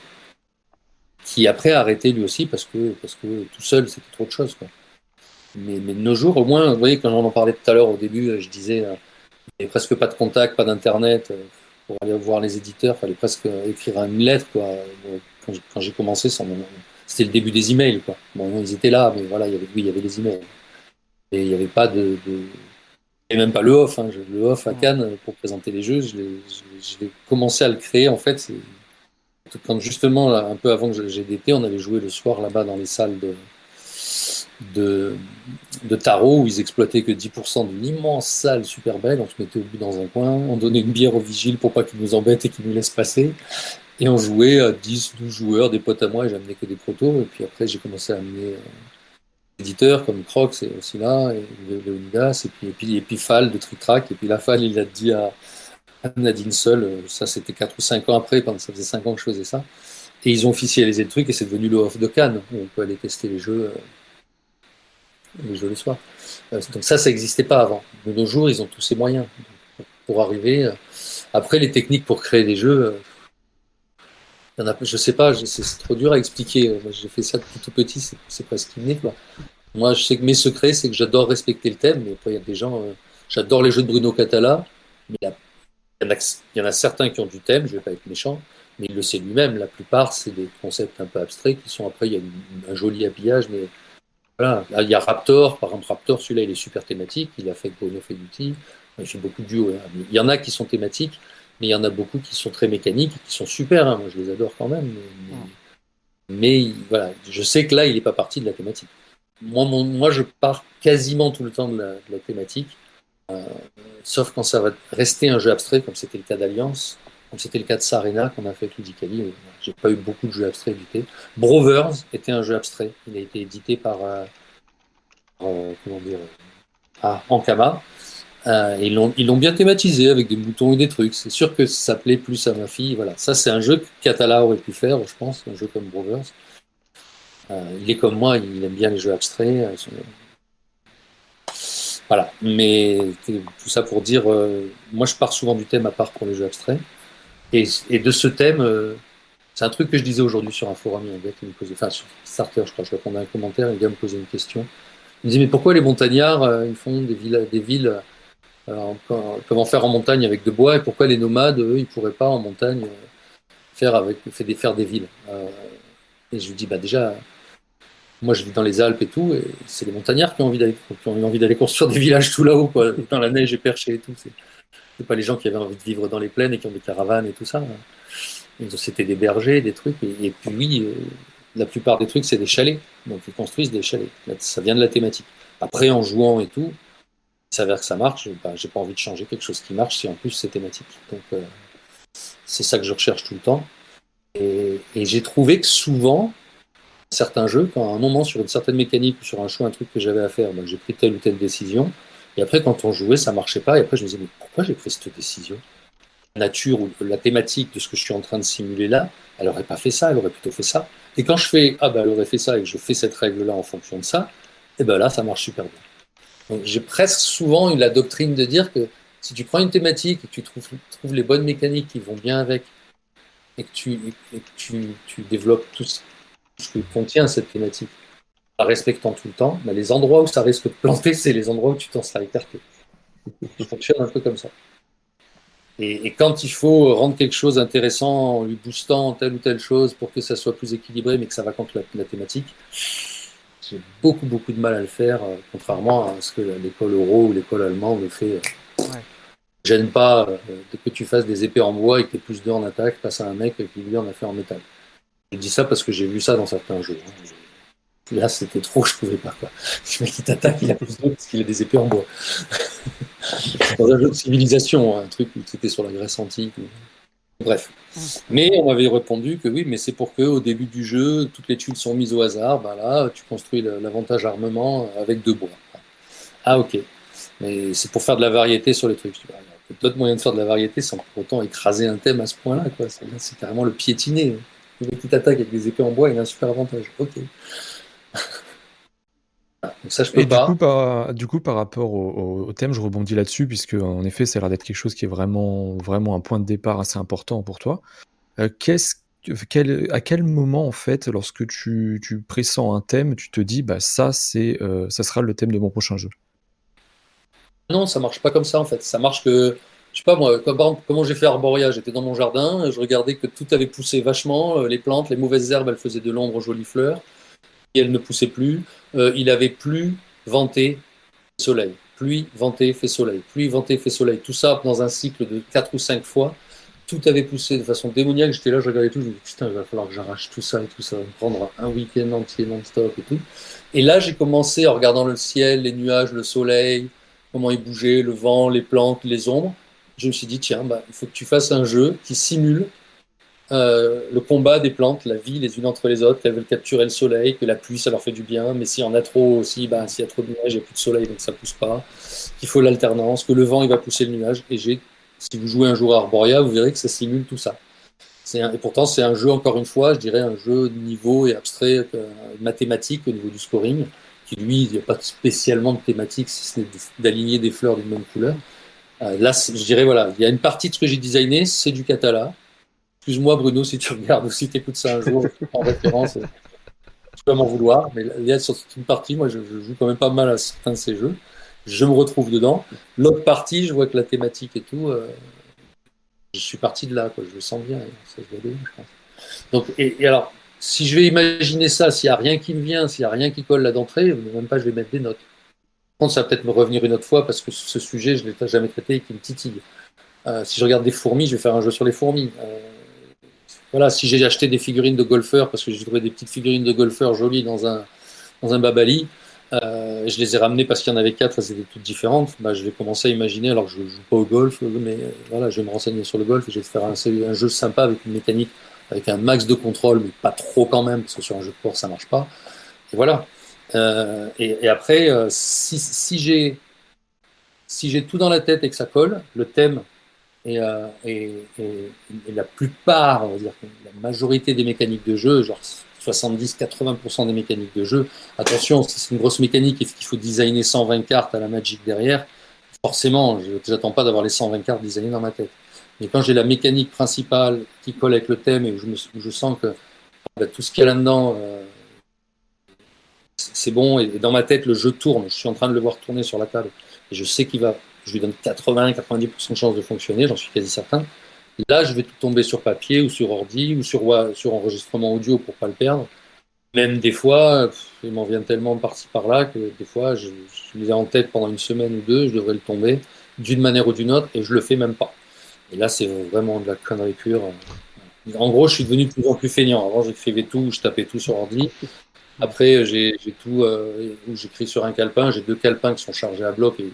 qui après a arrêté lui aussi parce que, tout seul c'était trop de choses. Mais, de nos jours, au moins, vous voyez, quand on en parlait tout à l'heure au début, je disais, euh, il n'y avait presque pas de contact, pas d'internet. pour aller voir les éditeurs, il fallait presque écrire une lettre. Quoi. Quand j'ai- commencé, c'était le début des emails. Quoi. Bon, ils étaient là, mais voilà, il y avait, oui, il y avait emails. Et il n'y avait pas de... Et même pas le off. Hein. Le off à Cannes pour présenter les jeux, l'ai commencé à le créer en fait. Quand justement, là, un peu avant que j'ai d'été, on avait joué le soir là-bas dans les salles de, de, de tarot où ils exploitaient que 10% d'une immense salle super belle. On se mettait au but dans un coin, on donnait une bière au vigile pour pas qu'il nous embête et qu'il nous laisse passer. Et on jouait à 10, 12 joueurs, des potes à moi, et j'amenais que des protos. Et puis après, j'ai commencé à amener euh, éditeurs comme Crocs, c'est aussi là, et Le- Leonidas, et puis, et puis, et puis Fall de Trick Track. Et puis la Fall, il a dit à, Nadine Seul, euh, ça c'était 4 ou 5 ans après, ça faisait 5 ans que je faisais ça. Et ils ont officialisé le truc et c'est devenu le off de Cannes, où on peut aller tester les jeux, euh, les jeux le soir. Euh, donc ça, ça n'existait pas avant. De nos jours, ils ont tous ces moyens pour arriver. Après, les techniques pour créer des jeux, il y je sais pas, c'est trop dur à expliquer. Euh, J'ai fait ça depuis tout petit, c'est- presque inné. Quoi. Moi, je sais que mes secrets, c'est que j'adore respecter le thème, mais après, il y a des gens, euh, j'adore les jeux de Bruno Catala, mais il y, en a, certains qui ont du thème, je vais pas être méchant, mais il le sait lui-même. La plupart, c'est des concepts un peu abstraits qui sont après, il y a un joli habillage, mais voilà. Là, il y a Raptor, par exemple, Raptor, celui-là, il est super thématique, il a fait Bruno Feduti, il fait beaucoup de duos. hein. Il y en a qui sont thématiques, mais il y en a beaucoup qui sont très mécaniques, qui sont super, hein. moi je les adore quand même, mais, mais- mais, voilà, je sais que là, il n'est pas parti de la thématique. Moi, mon- moi, je pars quasiment tout le temps de la, de la thématique, euh, sauf quand ça va rester un jeu abstrait, comme c'était le cas d'Alliance, comme c'était le cas de Sarena qu'on a fait avec Ludicali. J'ai pas eu beaucoup de jeux abstraits édités. Brovers était un jeu abstrait. Il a été édité par, euh, euh, comment dire, Ankama. Euh, ils l'ont bien thématisé avec des moutons et des trucs. C'est sûr que ça plaît plus à ma fille. Voilà, ça c'est un jeu que Catala aurait pu faire, je pense, un jeu comme Brovers. Euh, il est comme moi, il aime bien les jeux abstraits. euh, Voilà, mais tout ça pour dire, euh, moi je pars souvent du thème à part pour les jeux abstraits. Et, de ce thème, c'est un truc que je disais aujourd'hui sur un forum, il y a un gars qui me posait, enfin sur Starter, je crois, je répondais à un commentaire, le gars me posait une question. Il me disait, mais pourquoi les montagnards, ils font des villes, des villes euh, en- en- comment faire en montagne avec de bois, et pourquoi les nomades, eux, ils pourraient pas en montagne euh, faire, faire, des, villes Euh, Et je lui dis, bah déjà, moi je vis dans les Alpes et tout, et c'est les montagnards qui ont envie d'aller, construire des [LAUGHS] villages tout là-haut, quoi, dans la neige et perché et tout. C'est, c'est pas les gens qui avaient envie de vivre dans les plaines et qui ont des caravanes et tout ça. C'était des bergers, des trucs, et, puis oui, la plupart des trucs c'est des chalets, donc ils construisent des chalets. Ça vient de la thématique. Après, en jouant et tout, il s'avère que ça marche, bah, j'ai pas envie de changer quelque chose qui marche si en plus c'est thématique. Donc euh, c'est ça que je recherche tout le temps. Et, j'ai trouvé que souvent, certains jeux, quand à un moment sur une certaine mécanique ou sur un choix, un truc que j'avais à faire, bah, j'ai pris telle ou telle décision. Et après, quand on jouait, ça marchait pas. Et après, je me disais, mais pourquoi j'ai pris cette décision? La nature ou la thématique de ce que je suis en train de simuler là, elle aurait pas fait ça, elle aurait plutôt fait ça. Et quand je fais, ah ben, elle aurait fait ça et que je fais cette règle-là en fonction de ça, et ben là, ça marche super bien. J'ai presque souvent eu la doctrine de dire que si tu prends une thématique et que tu trouves, les bonnes mécaniques qui vont bien avec, et que tu, développes tout ce que contient cette thématique, en respectant tout le temps, bah, les endroits où ça risque de planter, c'est les endroits où tu t'en seras écarté. Ça fonctionne un peu comme ça. Et, quand il faut rendre quelque chose intéressant en lui boostant telle ou telle chose pour que ça soit plus équilibré, mais que ça va contre la thématique, j'ai beaucoup beaucoup de mal à le faire, euh, contrairement à ce que l'école euro ou l'école allemande fait. euh, Ouais. Gêne pas euh, que tu fasses des épées en bois et que tu plus deux en attaque face à un mec qui lui en a fait en métal. Je dis ça parce que j'ai vu ça dans certains jeux. hein. Là, c'était trop, je pouvais pas. Quoi. Le mec qui t'attaque, il a plus deux parce qu'il a des épées en bois. [LAUGHS] dans un jeu de civilisation, hein, un truc où c'était sur la Grèce antique. Bref. Mais on m'avait répondu que oui, mais c'est pour que au début du jeu, toutes les tuiles sont mises au hasard. Ben là, tu construis l'avantage armement avec deux bois. Ah ok. Mais c'est pour faire de la variété sur les trucs. Bah, Il y a d'autres moyens de faire de la variété sans pour autant écraser un thème à ce point-là. C'est carrément le piétiner. Le mec qui t'attaque avec des épées en bois, il a un super avantage. Ok. Ah, Donc ça, je peux Et du coup, par, du coup, par rapport au, au- au thème, je rebondis là-dessus, puisque en effet, ça a l'air d'être quelque chose qui est vraiment, vraiment un point de départ assez important pour toi. Euh, qu'est-ce que- quel, à quel moment, en fait, lorsque tu, tu pressens un thème, tu te dis, bah ça, c'est, euh, ça sera le thème de mon prochain jeu? Non, ça marche pas comme ça en fait. Ça marche que, je sais pas moi, comme, par exemple, comment j'ai fait Arboria J'étais dans mon jardin, je regardais que tout avait poussé vachement, euh, les plantes, les mauvaises herbes, elles faisaient de l'ombre aux jolies fleurs, et elles ne poussaient plus. Euh, il avait plu, venté, soleil. Pluie, venté, fait soleil. Pluie, venté, fait soleil. Tout ça dans un cycle de 4 ou 5 fois. Tout avait poussé de façon démoniaque. J'étais là, je regardais tout, je me disais, putain, il va falloir que j'arrache tout ça et tout ça, prendre un week-end entier non-stop et tout. Et là, j'ai commencé en regardant le ciel, les nuages, le soleil, comment il bougeait, le vent, les plantes, les ombres. Je me suis dit, tiens, bah, il faut que tu fasses un jeu qui simule euh, le combat des plantes, la vie les unes entre les autres, qu'elles veulent capturer le soleil, que la pluie, ça leur fait du bien, mais s'il y en a trop aussi, bah, s'il y a trop de nuages, il n'y a plus de soleil, donc ça pousse pas. Qu'il faut l'alternance, que le vent, il va pousser le nuage. Et j'ai, si vous jouez un jour à Arboria, vous verrez que ça simule tout ça. Et pourtant, c'est un jeu, encore une fois, je dirais un jeu de niveau et abstrait, euh, mathématique au niveau du scoring, qui lui, il n'y a pas spécialement de thématique, si ce n'est d'aligner des fleurs d'une même couleur. Euh, là, je dirais, voilà, il y a une partie de ce que j'ai designé, c'est du Catala. Excuse-moi, Bruno, si tu regardes ou si tu écoutes ça un jour [LAUGHS] en référence, euh, tu peux m'en vouloir. Mais il y a sur une partie, moi, je, joue quand même pas mal à certains de ces jeux. Je me retrouve dedans. L'autre partie, je vois que la thématique et tout, euh, je suis parti de là, quoi. Je le sens bien. Ça se bien, je pense. Donc, et, alors, si je vais imaginer ça, s'il n'y a rien qui me vient, s'il n'y a rien qui colle là d'entrée, même pas, je vais mettre des notes. Par contre, ça va peut-être me revenir une autre fois parce que ce sujet, je ne l'ai jamais traité et qui me titille. Euh, si je regarde des fourmis, je vais faire un jeu sur les fourmis. Voilà, si j'ai acheté des figurines de golfeurs, parce que j'ai trouvé des petites figurines de golfeurs jolies dans un, dans un babali, euh, je les ai ramenées parce qu'il y en avait quatre, elles étaient toutes différentes, bah, je vais commencer à imaginer, alors que je ne joue pas au golf, mais euh, voilà, je vais me renseigner sur le golf et je vais faire un, jeu sympa avec une mécanique, avec un max de contrôle, mais pas trop quand même, parce que sur un jeu de course, ça marche pas. Et voilà. Euh, et, et, après, euh, si, si j'ai si j'ai tout dans la tête et que ça colle, le thème et, euh, et, la plupart, on va dire la majorité des mécaniques de jeu, genre 70-80% des mécaniques de jeu, attention, si c'est une grosse mécanique et qu'il faut designer 120 cartes à la Magic derrière, forcément, je n'attends pas d'avoir les 120 cartes designées dans ma tête. Mais quand j'ai la mécanique principale qui colle avec le thème et où je, sens que bah, tout ce qu'il y a là-dedans, euh, c'est bon, et dans ma tête, le jeu tourne, je suis en train de le voir tourner sur la table, et je sais qu'il va je lui donne 80-90% de chance de fonctionner, j'en suis quasi certain. Là, je vais tout tomber sur papier ou sur ordi ou sur, enregistrement audio pour pas le perdre. Même des fois, il m'en vient tellement par-ci par-là que des fois, je, l'ai en tête pendant une semaine ou deux, je devrais le tomber d'une manière ou d'une autre et je le fais même pas. Et là, c'est vraiment de la connerie pure. En gros, je suis devenu de plus en plus feignant. Avant, j'écrivais tout, je tapais tout sur ordi. Après, j'ai tout, euh, j'écris sur un calepin. J'ai deux calepins qui sont chargés à bloc et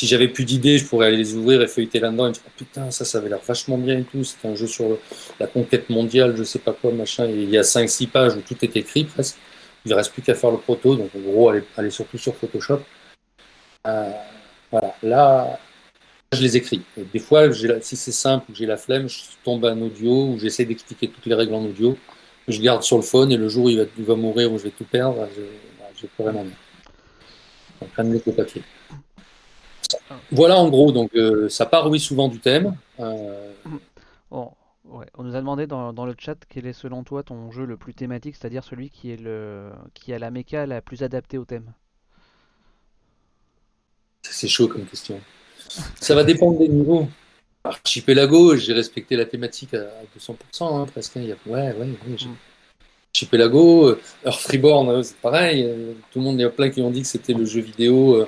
si j'avais plus d'idées, je pourrais aller les ouvrir et feuilleter là-dedans et me dire oh, putain, ça, ça avait l'air vachement bien et tout. C'est un jeu sur la conquête mondiale, je sais pas quoi, machin. Et il y a 5-6 pages où tout est écrit presque. Il ne reste plus qu'à faire le proto. Donc en gros, aller, aller surtout sur Photoshop. Euh, voilà, là, je les écris. Et des fois, si c'est simple ou j'ai la flemme, je tombe un audio ou j'essaie d'expliquer toutes les règles en audio. Je garde sur le phone et le jour où il va, mourir ou je vais tout perdre, je, je pourrais m'en mettre. Donc, rien de mieux que papier. Voilà en gros, donc euh, ça part oui souvent du thème. Euh... Bon, ouais. On nous a demandé dans, dans, le chat quel est selon toi ton jeu le plus thématique, c'est-à-dire celui qui est le qui a la méca la plus adaptée au thème. C'est chaud comme question. Ça va dépendre des niveaux. Archipelago, j'ai respecté la thématique à 200%, hein, presque. Il y a... Ouais, ouais, ouais. Mm. Archipelago, Earth Freeborn, c'est pareil. Tout le monde, il y a plein qui ont dit que c'était le jeu vidéo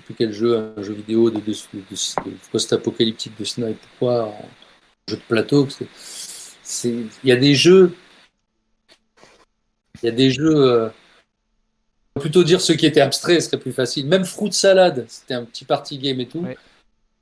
euh, plus quel jeu, un jeu vidéo de, de, de, de post-apocalyptique de snipe quoi, un jeu de plateau. C'est, il y a des jeux, il y a des jeux, euh, plutôt dire ceux qui étaient abstraits, ce serait plus facile. Même Fruit Salade, c'était un petit party game et tout. Ouais.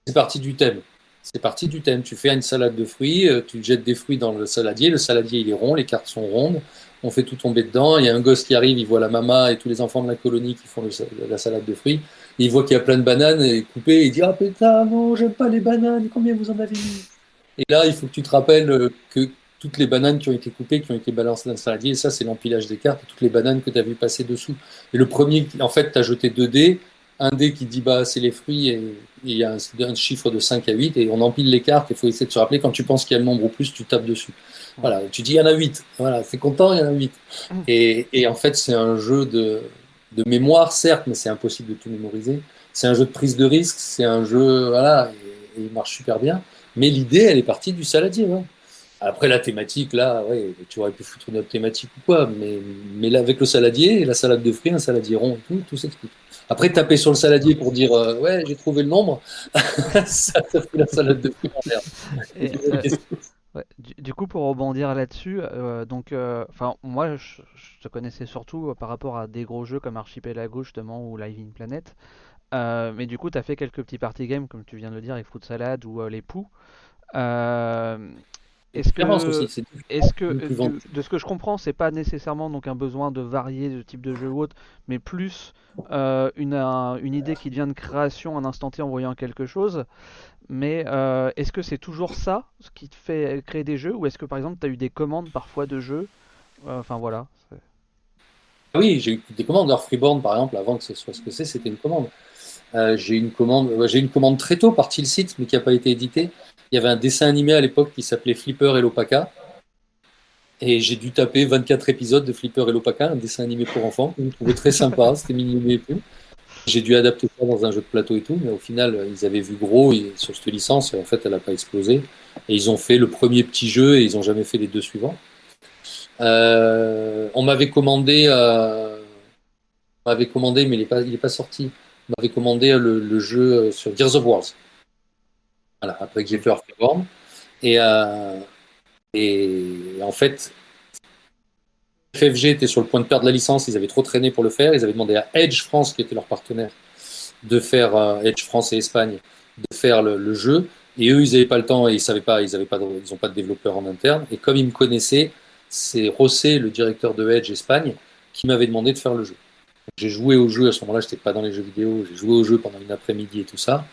C'est parti du thème. C'est parti du thème. Tu fais une salade de fruits, euh, tu jettes des fruits dans le saladier. Le saladier, il est rond, les cartes sont rondes. On fait tout tomber dedans. Il y a un gosse qui arrive, il voit la maman et tous les enfants de la colonie qui font le, la salade de fruits il voit qu'il y a plein de bananes et coupées, il dit Ah putain, non, j'aime pas les bananes, combien vous en avez mis? Et là, il faut que tu te rappelles euh, que toutes les bananes qui ont été coupées, qui ont été balancées dans le saladier, et ça, c'est l'empilage des cartes, toutes les bananes que tu as vu passer dessous. Et le premier, en fait, tu as jeté deux dés, un dé qui dit bah c'est les fruits et il y a un, un, chiffre de 5 à 8 et on empile les cartes, il faut essayer de se rappeler quand tu penses qu'il y a le nombre au plus, tu tapes dessus. Voilà, tu dis il y en a 8, voilà, c'est content, il y en a 8. Et, et en fait, c'est un jeu de, de mémoire, certes, mais c'est impossible de tout mémoriser. C'est un jeu de prise de risque, c'est un jeu, voilà, et, et il marche super bien. Mais l'idée, elle est partie du saladier. Ouais. Après, la thématique, là, ouais, tu aurais pu foutre une autre thématique ou quoi, mais, mais là, avec le saladier, la salade de fruits, un saladier rond, tout, tout s'explique. Après, taper sur le saladier pour dire euh, ouais, j'ai trouvé le nombre, [LAUGHS] ça, ça fait la salade de fruits en l'air. Du, coup, pour rebondir là-dessus, euh, donc, enfin, euh, moi, je, te connaissais surtout par rapport à des gros jeux comme Archipelago justement ou Live in Planet, euh, mais du coup, tu as fait quelques petits party games comme tu viens de le dire avec Fruit Salad ou les poux. Est-ce que, est que de, de, ce que je comprends, c'est pas nécessairement donc un besoin de varier de type de jeu ou autre, mais plus euh, une, un, une idée qui vient de création un instant T en voyant quelque chose. Mais euh, est-ce que c'est toujours ça ce qui te fait créer des jeux, ou est-ce que par exemple tu as eu des commandes parfois de jeux euh, Enfin voilà. Oui, j'ai eu des commandes. Alors Freeborn par exemple, avant que ce soit ce que c'est, c'était une commande. j'ai une commande, j'ai une commande très tôt par Tilsit, mais qui n'a pas été éditée il y avait un dessin animé à l'époque qui s'appelait Flipper et l'Opaka. Et j'ai dû taper 24 épisodes de Flipper et l'Opaka, un dessin animé pour enfants, que je trouvais très sympa, [LAUGHS] c'était mini et tout. J'ai dû adapter ça dans un jeu de plateau et tout, mais au final, ils avaient vu gros sur cette licence, et en fait, elle n'a pas explosé. Et ils ont fait le premier petit jeu, et ils n'ont jamais fait les deux suivants. Euh, on m'avait commandé, euh, on m'avait commandé, mais il n'est pas, pas sorti. On m'avait commandé le, le, jeu sur Gears of Wars. Après que j'ai fait Earthborn. Et, euh, et en fait, FFG était sur le point de perdre la licence, ils avaient trop traîné pour le faire. Ils avaient demandé à Edge France, qui était leur partenaire, de faire euh, Edge France et Espagne, de faire le, jeu. Et eux, ils n'avaient pas le temps et ils savaient pas, ils n'ont pas, de, pas de développeur en interne. Et comme ils me connaissaient, c'est Rossé, le directeur de Edge Espagne, qui m'avait demandé de faire le jeu. j'ai joué au jeu à ce moment-là, j'étais pas dans les jeux vidéo, j'ai joué au jeu pendant une après-midi et tout ça.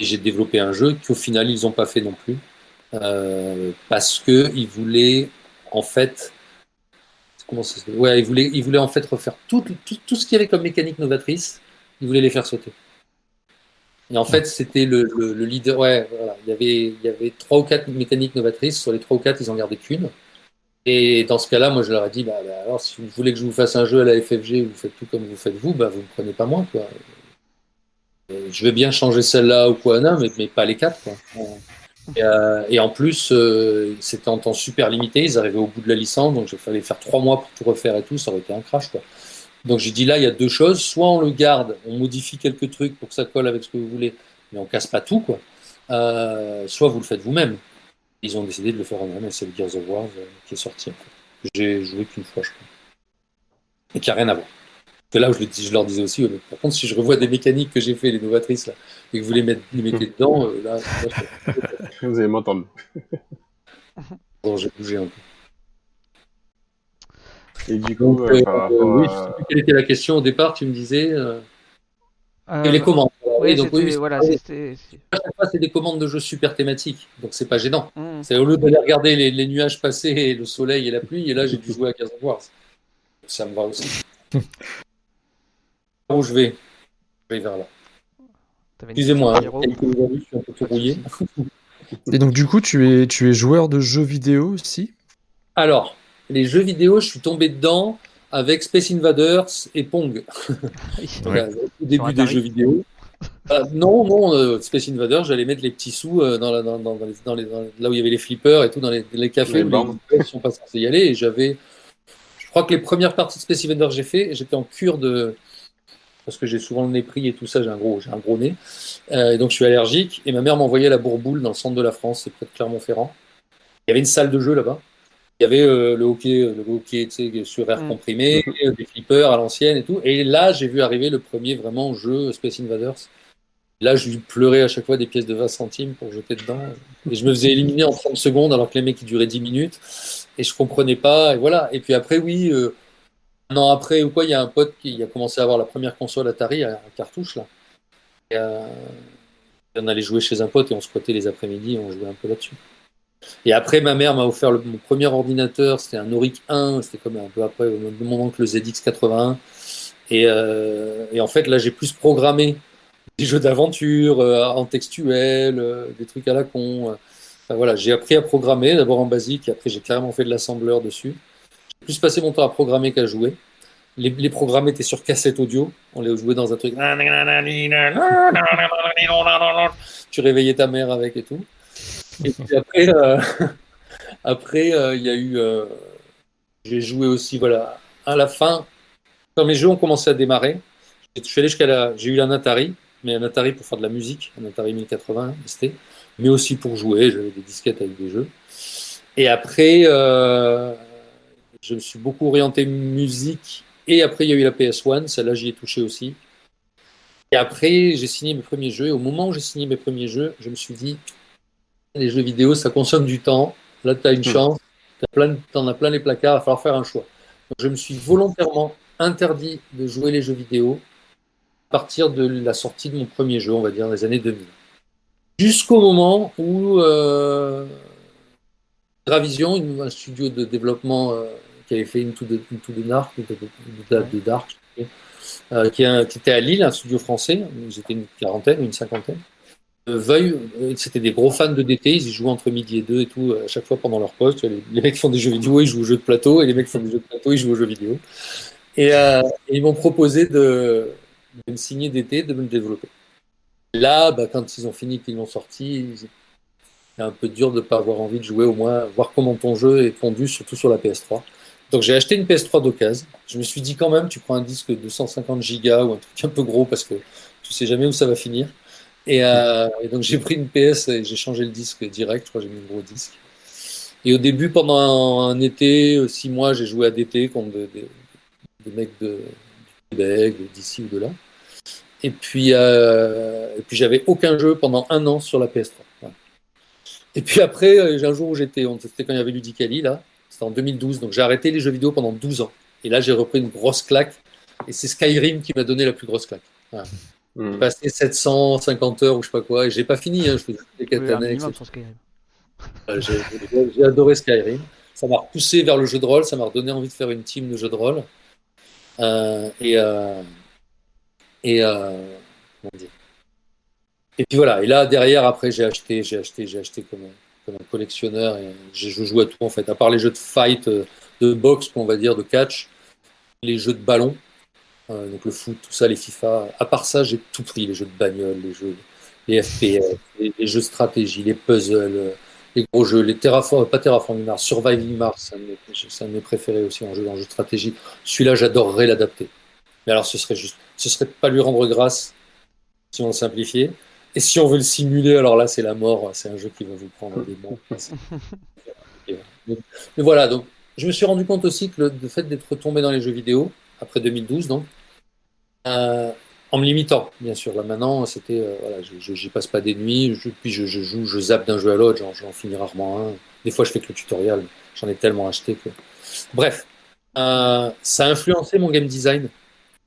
J'ai développé un jeu qu'au final ils n'ont pas fait non plus. Euh, parce que ils voulaient en fait. Comment ça se Ouais, ils voulaient, ils voulaient en fait refaire tout, tout, tout ce qu'il y avait comme mécanique novatrice, ils voulaient les faire sauter. Et en fait, c'était le, le, le, leader. Ouais, voilà. Il y avait, il y avait trois ou quatre mécaniques novatrices. Sur les trois ou quatre, ils en gardaient qu'une. Et dans ce cas-là, moi, je leur ai dit, bah, bah, alors, si vous voulez que je vous fasse un jeu à la FFG, vous faites tout comme vous faites vous, bah, vous ne prenez pas moi, quoi. Je vais bien changer celle-là ou quoi, mais, mais pas les quatre, euh, et en plus, euh, c'était en temps super limité. Ils arrivaient au bout de la licence, donc il fallait faire trois mois pour tout refaire et tout. Ça aurait été un crash. Donc j'ai dit là, il y a deux choses. Soit on le garde, on modifie quelques trucs pour que ça colle avec ce que vous voulez, mais on casse pas tout, quoi. Euh, soit vous le faites vous-même. Ils ont décidé de le faire en même, et c'est le Gears of War qui est sorti. J'ai joué qu'une fois, je crois. Et qui a rien à voir. Que là où je, le dis, je leur disais aussi, par contre, si je revois des mécaniques que j'ai fait, les novatrices, là, et que vous les, mettez, les mettez dedans, euh, là, là je... [LAUGHS] vous allez m'entendre. [LAUGHS] bon, j'ai bougé un peu. Et du coup, Donc, euh, euh, par rapport oui, à... je sais plus quelle était la question au départ, tu me disais. euh, Euh, et les commandes. Oui, Oui, donc, oui, voilà, c'est- c'est- c'est des commandes de jeux super thématiques, donc c'est pas gênant. Hmm. C'est au lieu d'aller regarder les, les nuages passer, et le soleil et la pluie, et là j'ai dû jouer à Gears of War. Ça me va aussi. [LAUGHS] Où je vais Je vais vers là. Excusez-moi, hein, je suis un peu tout rouillé. Et donc, du coup, tu es, tu es joueur de jeux vidéo aussi? Alors, les jeux vidéo, je suis tombé dedans avec Space Invaders et Pong. [LAUGHS] [LAUGHS] Au début des jeux vidéo. Euh, non, non, euh, Space Invaders, j'allais mettre les petits sous euh, dans, la- dans, dans, dans les, dans les- dans les- là où il y avait les flippers et tout, dans les, les cafés où les sont pas censés y aller. Et j'avais, je crois que les premières parties de Space Invaders que j'ai fait, j'étais en cure de, parce que j'ai souvent le nez pris et tout ça, j'ai un gros, j'ai un gros nez. Euh, et donc je suis allergique. Et ma mère m'envoyait à la Bourboule dans le centre de la France, c'est près de Clermont-Ferrand. Il y avait une salle de jeu là-bas. Il y avait euh, le hockey, le hockey tu sais, sur air Mm. comprimé, euh, des flippers à l'ancienne et tout. Et là, j'ai vu arriver le premier vraiment jeu Space Invaders. Là, je lui pleurais à chaque fois des pièces de 20 centimes pour jeter dedans. Et je me faisais éliminer en 30 secondes alors que les mecs ils duraient 10 minutes. Et je comprenais pas. Et voilà. Et puis après, oui, euh, un an après ou quoi, il y a un pote qui a commencé à avoir la première console Atari à, cartouche là. Euh, on allait jouer chez un pote et on squattait les après-midi on jouait un peu là-dessus. Et après, ma mère m'a offert le- mon premier ordinateur, c'était un Auric 1, c'était comme un peu après au même moment que le ZX81. Et, euh, et en fait, là, j'ai plus programmé des jeux d'aventure euh, en textuel, des trucs à la con. voilà, j'ai appris à programmer, d'abord en basique, et après j'ai carrément fait de l'assembleur dessus. Plus passé mon temps à programmer qu'à jouer. Les, programmes étaient sur cassette audio, on les jouait dans un truc. Tu réveillais ta mère avec et tout. Et puis après, euh, [LAUGHS] après euh, il y a eu. euh, j'ai joué aussi, voilà, à la fin, quand mes jeux ont commencé à démarrer, je suis allé jusqu'à la. J'ai eu un Atari, mais un Atari pour faire de la musique, un Atari 1080 ST, mais aussi pour jouer. J'avais des disquettes avec des jeux. Et après, je me suis beaucoup orienté musique. Et après, il y a eu la PS1, celle-là, j'y ai touché aussi. Et après, j'ai signé mes premiers jeux. Et au moment où j'ai signé mes premiers jeux, je me suis dit, les jeux vidéo, ça consomme du temps. Là, tu as une Hmm. chance. Tu en as plein les placards, il va falloir faire un choix. Donc, je me suis volontairement interdit de jouer les jeux vidéo à partir de la sortie de mon premier jeu, on va dire, dans les années 2000. Jusqu'au moment où euh, Gravision, un studio de développement euh, qui avait fait Into the, Into the Dark, Into the- de, de Dark, euh, qui, qui était à Lille, un studio français, ils étaient une quarantaine, une cinquantaine, euh, veuille, euh, c'était des gros fans de DT, ils y jouaient entre midi et deux et tout, à chaque fois pendant leur poste. Les, les mecs font des jeux vidéo, ils jouent aux jeux de plateau, et les mecs font des jeux de plateau, ils jouent aux jeux vidéo. Et, euh, et ils m'ont proposé de, de me signer DT, de me le développer. Là, bah, quand ils ont fini, qu'ils l'ont sorti, c'est un peu dur de ne pas avoir envie de jouer, au moins voir comment ton jeu est pondu, surtout sur la PS3. Donc j'ai acheté une PS3 d'occasion. Je me suis dit quand même, tu prends un disque de 250 gigas ou un truc un peu gros parce que tu sais jamais où ça va finir. Et, euh, donc j'ai pris une PS et j'ai changé le disque direct. Je crois que j'ai mis un gros disque. Et au début, pendant un, été, euh, six mois, j'ai joué à DT contre des, mecs de, du Québec, d'ici ou de là. Et puis, euh, puis j'avais aucun jeu pendant un an sur la PS3. Voilà. Et puis après, j'ai un jour où j'étais, c'était quand il y avait Ludicali, là, c'était en 2012, donc j'ai arrêté les jeux vidéo pendant 12 ans. Et là, j'ai repris une grosse claque Et c'est Skyrim qui m'a donné la plus grosse claque. Voilà. Hmm. J'ai passé 750 heures ou je sais pas quoi, et j'ai pas fini, hein, je des quêtes. Euh, J'ai adoré Skyrim. Ça m'a repoussé vers le jeu de rôle, ça m'a redonné envie de faire une team de jeu de rôle. Euh, et euh, et euh, comment dire Et puis voilà. Et là derrière, après, j'ai acheté, j'ai acheté, j'ai acheté comme, un- collectionneur. Et je joue à tout en fait, à part les jeux de fight, euh, de boxe, on va dire, de catch, les jeux de ballon, euh, donc le foot, tout ça, les FIFA. À part ça, j'ai tout pris, les jeux de bagnole, les jeux, les FPS, les, jeux de stratégie, les puzzles. euh, les gros jeux, les Terraform, pas Terraforming Mars, Surviving Mars, c'est un de mes préférés aussi en jeu, en jeu de stratégie. Celui-là, j'adorerais l'adapter. Mais alors, ce serait juste, ce serait pas lui rendre grâce si on le simplifiait. Et si on veut le simuler, alors là, c'est la mort. C'est un jeu qui va vous prendre des. [LAUGHS] C'est- Mais voilà, donc, je me suis rendu compte aussi que le, le fait d'être retombé dans les jeux vidéo, après 2012, donc, euh, en me limitant, bien sûr. Là maintenant, c'était, euh, voilà, je- j'y passe pas des nuits, je- puis je, je joue, je zappe d'un jeu à l'autre, j'en, j'en finis rarement un. Des fois, je fais que le tutoriel, j'en ai tellement acheté que. Bref, euh, ça a influencé mon game design.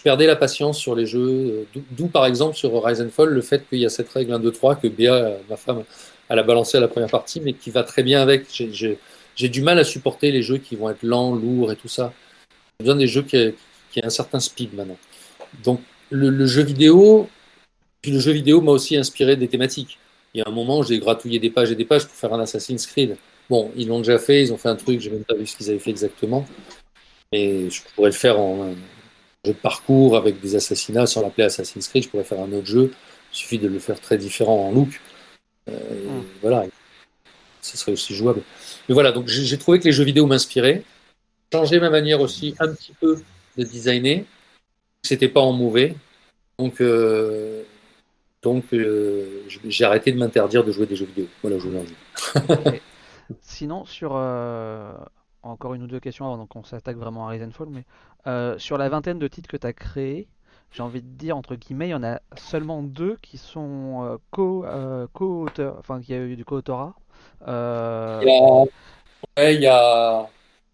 Perdais la patience sur les jeux, euh, d'où, par exemple sur Rise and Fall le fait qu'il y a cette règle 1, 2, 3 que Béa, euh, ma femme, elle a balancé à la première partie, mais qui va très bien avec. J'ai, du mal à supporter les jeux qui vont être lents, lourds et tout ça. J'ai besoin des jeux qui, aient un certain speed maintenant. Donc, le, jeu vidéo, puis le jeu vidéo m'a aussi inspiré des thématiques. Il y a un moment, j'ai gratouillé des pages et des pages pour faire un Assassin's Creed. Bon, ils l'ont déjà fait, ils ont fait un truc, j'ai même pas vu ce qu'ils avaient fait exactement. Mais je pourrais le faire en jeu de parcours avec des assassinats sans l'appeler Assassin's Creed. Je pourrais faire un autre jeu. Il suffit de le faire très différent en look. Euh, et Mm. Voilà, ce serait aussi jouable. Mais voilà, donc j'ai trouvé que les jeux vidéo m'inspiraient. Changer ma manière aussi un petit peu de designer. C'était pas en mauvais. Donc, euh, donc euh, j'ai arrêté de m'interdire de jouer des jeux vidéo. Voilà, je dire. [LAUGHS] Sinon, sur encore une ou deux questions avant qu'on s'attaque vraiment à Rise and Fall, mais euh, sur la vingtaine de titres que tu as créés, j'ai envie de dire entre guillemets, il y en a seulement deux qui sont euh, co, euh, co-auteurs, enfin qui a eu du co-autorat. Euh, Il y a, ouais, il y a,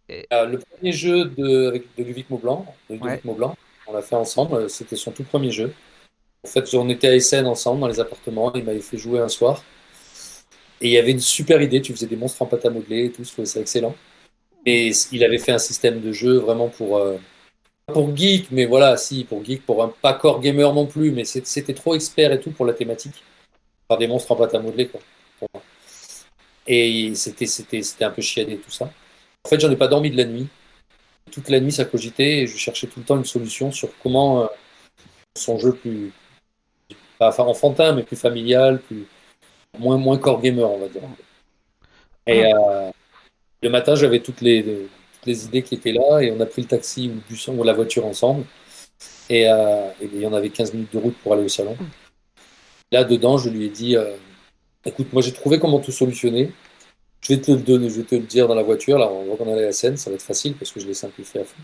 Et- le premier jeu de, avec, de Ludovic Maublanc. de Ludovic Ouais. Maublanc. On l'a fait ensemble. C'était son tout premier jeu. En fait, on était à Essen ensemble dans les appartements. Il m'avait fait jouer un soir. Et il y avait une super idée. Tu faisais des monstres en pâte à modeler et tout. Je trouvais ça excellent. Il avait fait un système de jeu vraiment pour, euh, pour geek, mais voilà, si, pour geek, pour un pas core gamer non plus. Mais c'était trop expert et tout pour la thématique. Faire des monstres en pâte à modeler, quoi. Et c'était, un peu chiadé tout ça. En fait, j'en ai pas dormi de la nuit. Toute la nuit, ça cogitait et je cherchais tout le temps une solution sur comment euh, son jeu plus, pas enfin enfantin, mais plus familial, plus moins moins core gamer, on va dire. Euh, le matin, j'avais toutes les toutes les idées qui étaient là et on a pris le taxi ou le bus ou la voiture ensemble. Et, euh, et il y en avait 15 minutes de route pour aller au salon. Là, dedans, je lui ai dit euh, écoute, moi j'ai trouvé comment tout solutionner. Je vais te le donner, je vais te le dire dans la voiture. Là, on voit qu'on allait à la scène, ça va être facile parce que je l'ai simplifié à fond.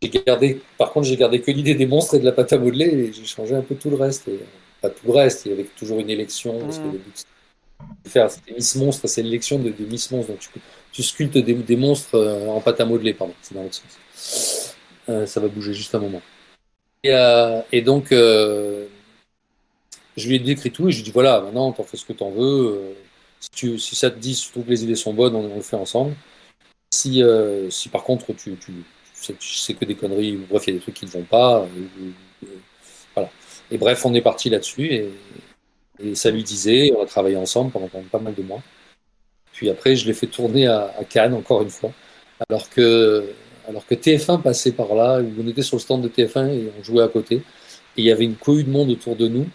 J'ai gardé, par contre, j'ai gardé que l'idée des monstres et de la pâte à modeler et j'ai changé un peu tout le reste. Et, pas tout le reste, il y avait toujours une élection parce que faire Miss Monstre, c'est l'élection de, de Miss Monstre. Donc tu, tu sculptes des, monstres euh, en pâte à modeler, pardon, c'est dans l'autre sens. Euh, ça va bouger juste un moment. Et, euh, et donc, je lui ai décrit tout et je lui ai dit voilà, maintenant, t'en fais ce que t'en veux. si, tu, si ça te dit, surtout que les idées sont bonnes, on, on le fait ensemble. Si, si par contre, tu, tu, tu sais, tu que des conneries, ou bref, il y a des trucs qui ne vont pas. euh, voilà. Et bref, on est parti là-dessus et, et ça lui disait, on a travaillé ensemble pendant pas mal de mois. Puis après, je l'ai fait tourner à, Cannes, encore une fois, alors que, alors que TF1 passait par là, où on était sur le stand de TF1 et on jouait à côté. Et il y avait une cohue de monde autour de nous.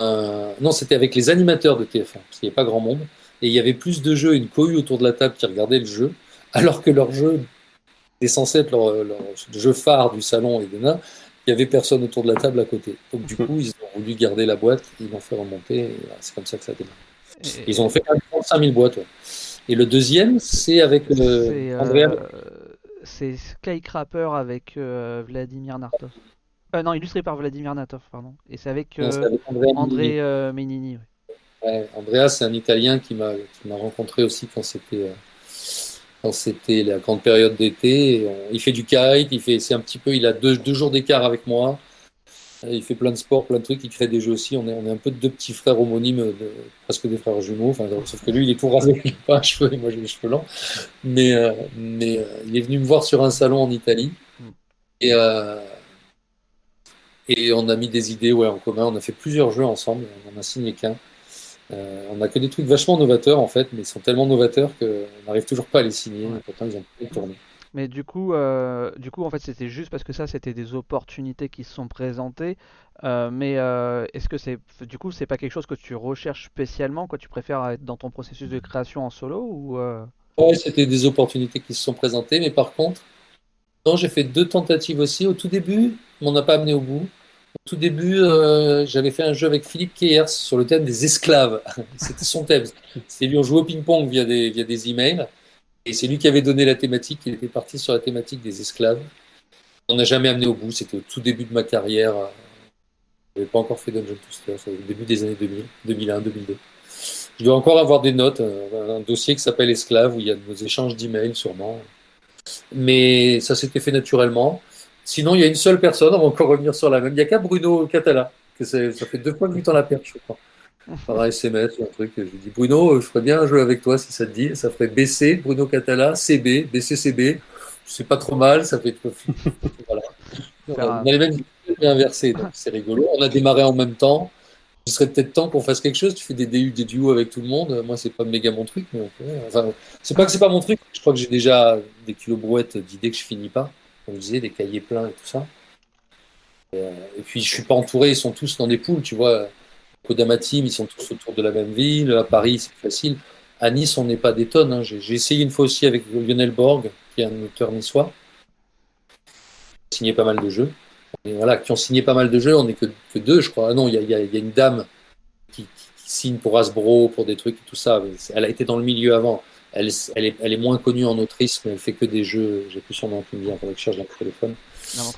Euh, non, c'était avec les animateurs de TF1, parce qu'il n'y avait pas grand monde. Et il y avait plus de jeux une cohue autour de la table qui regardaient le jeu, alors que leur jeu était censé être leur, jeu phare du salon et des nains. Il n'y avait personne autour de la table à côté. Donc du coup, ils ont voulu garder la boîte, ils l'ont fait remonter, c'est comme ça que ça a démarré. et- Ils ont fait 35 000 boîtes. ouais. Et le deuxième, c'est avec euh, euh, Andrea. c'est Skycrapper avec euh, Vladimir Nartov. Euh, non, illustré par Vladimir Nartov, pardon. Et c'est avec non, euh, avec. André Menini. Ouais, Andrea, c'est un Italien qui m'a rencontré aussi quand c'était quand c'était la grande période d'été. Il fait du kite, il fait, c'est un petit peu, il a deux, jours d'écart avec moi. Il fait plein de sports, plein de trucs, il crée des jeux aussi. On est, on est un peu deux petits frères homonymes, de, presque des frères jumeaux. Enfin, sauf que lui, il est tout rasé, il n'a pas un cheveu, et moi j'ai les cheveux longs. Mais, euh, mais euh, il est venu me voir sur un salon en Italie. Et, euh, et on a mis des idées ouais, en commun. On a fait plusieurs jeux ensemble. On en a signé qu'un. Euh, on a que des trucs vachement novateurs en fait, mais ils sont tellement novateurs qu'on n'arrive toujours pas à les signer. Ouais. Pourtant, ils ont pu tourner. Mais du coup, euh, du coup, en fait, c'était juste parce que ça, c'était des opportunités qui se sont présentées. Euh, mais est-ce que c'est, du coup, c'est pas quelque chose que tu recherches spécialement, quoi? Tu préfères être dans ton processus de création en solo ou Ouais, c'était des opportunités qui se sont présentées, mais par contre, non, j'ai fait deux tentatives aussi. Au tout début, on n'a pas amené au bout. Tout début, euh, j'avais fait un jeu avec Philippe Keyers sur le thème des esclaves. [LAUGHS] C'était son thème. C'est lui, on jouait au ping-pong via des, via des emails. Et c'est lui qui avait donné la thématique. Il était parti sur la thématique des esclaves. On n'a jamais amené au bout. C'était au tout début de ma carrière. Je n'avais pas encore fait Dungeon Twister. C'était au début des années 2000, 2001, 2002. Je dois encore avoir des notes, un dossier qui s'appelle Esclave, où il y a nos échanges d'emails sûrement. Mais ça s'était fait naturellement. Sinon, il y a une seule personne, on va encore revenir sur la même. Il n'y a qu'à Bruno Catala, que ça fait deux fois que lui tend la perche, je crois. Par SMS ou un truc. Je lui dis Bruno, euh, je ferais bien jouer avec toi si ça te dit. Ça ferait BC, Bruno Catala, CB, BCCB. C'est pas trop mal, ça fait. [LAUGHS] voilà. On Faire a, un- on a les mêmes idées inversées, donc c'est rigolo. On a démarré en même temps. Il serait peut-être temps qu'on fasse quelque chose. Tu fais des DU, des duos avec tout le monde. Moi, c'est pas méga mon truc, mais on peut. Enfin, c'est pas que c'est pas mon truc. Je crois que j'ai déjà des kilos brouettes d'idées que je finis pas. Comme je disais, des cahiers pleins et tout ça. Et, euh, et puis, je suis pas entouré. Ils sont tous dans des poules, tu vois. Kodama Team, ils sont tous autour de la même ville. À Paris, c'est facile. À Nice, on n'est pas des tonnes. hein. J'ai essayé une fois aussi avec Lionel Borg, qui est un auteur niçois. Signé pas mal de jeux. Voilà, qui ont signé pas mal de jeux, on n'est que, deux, je crois. Ah non, il y a, une dame qui, qui- signe pour Hasbro, pour des trucs et tout ça. Elle a été dans le milieu avant. Elle, elle, est, elle est moins connue en autrice, mais elle fait que des jeux. J'ai plus son nom qui me vient, que je cherche dans le téléphone.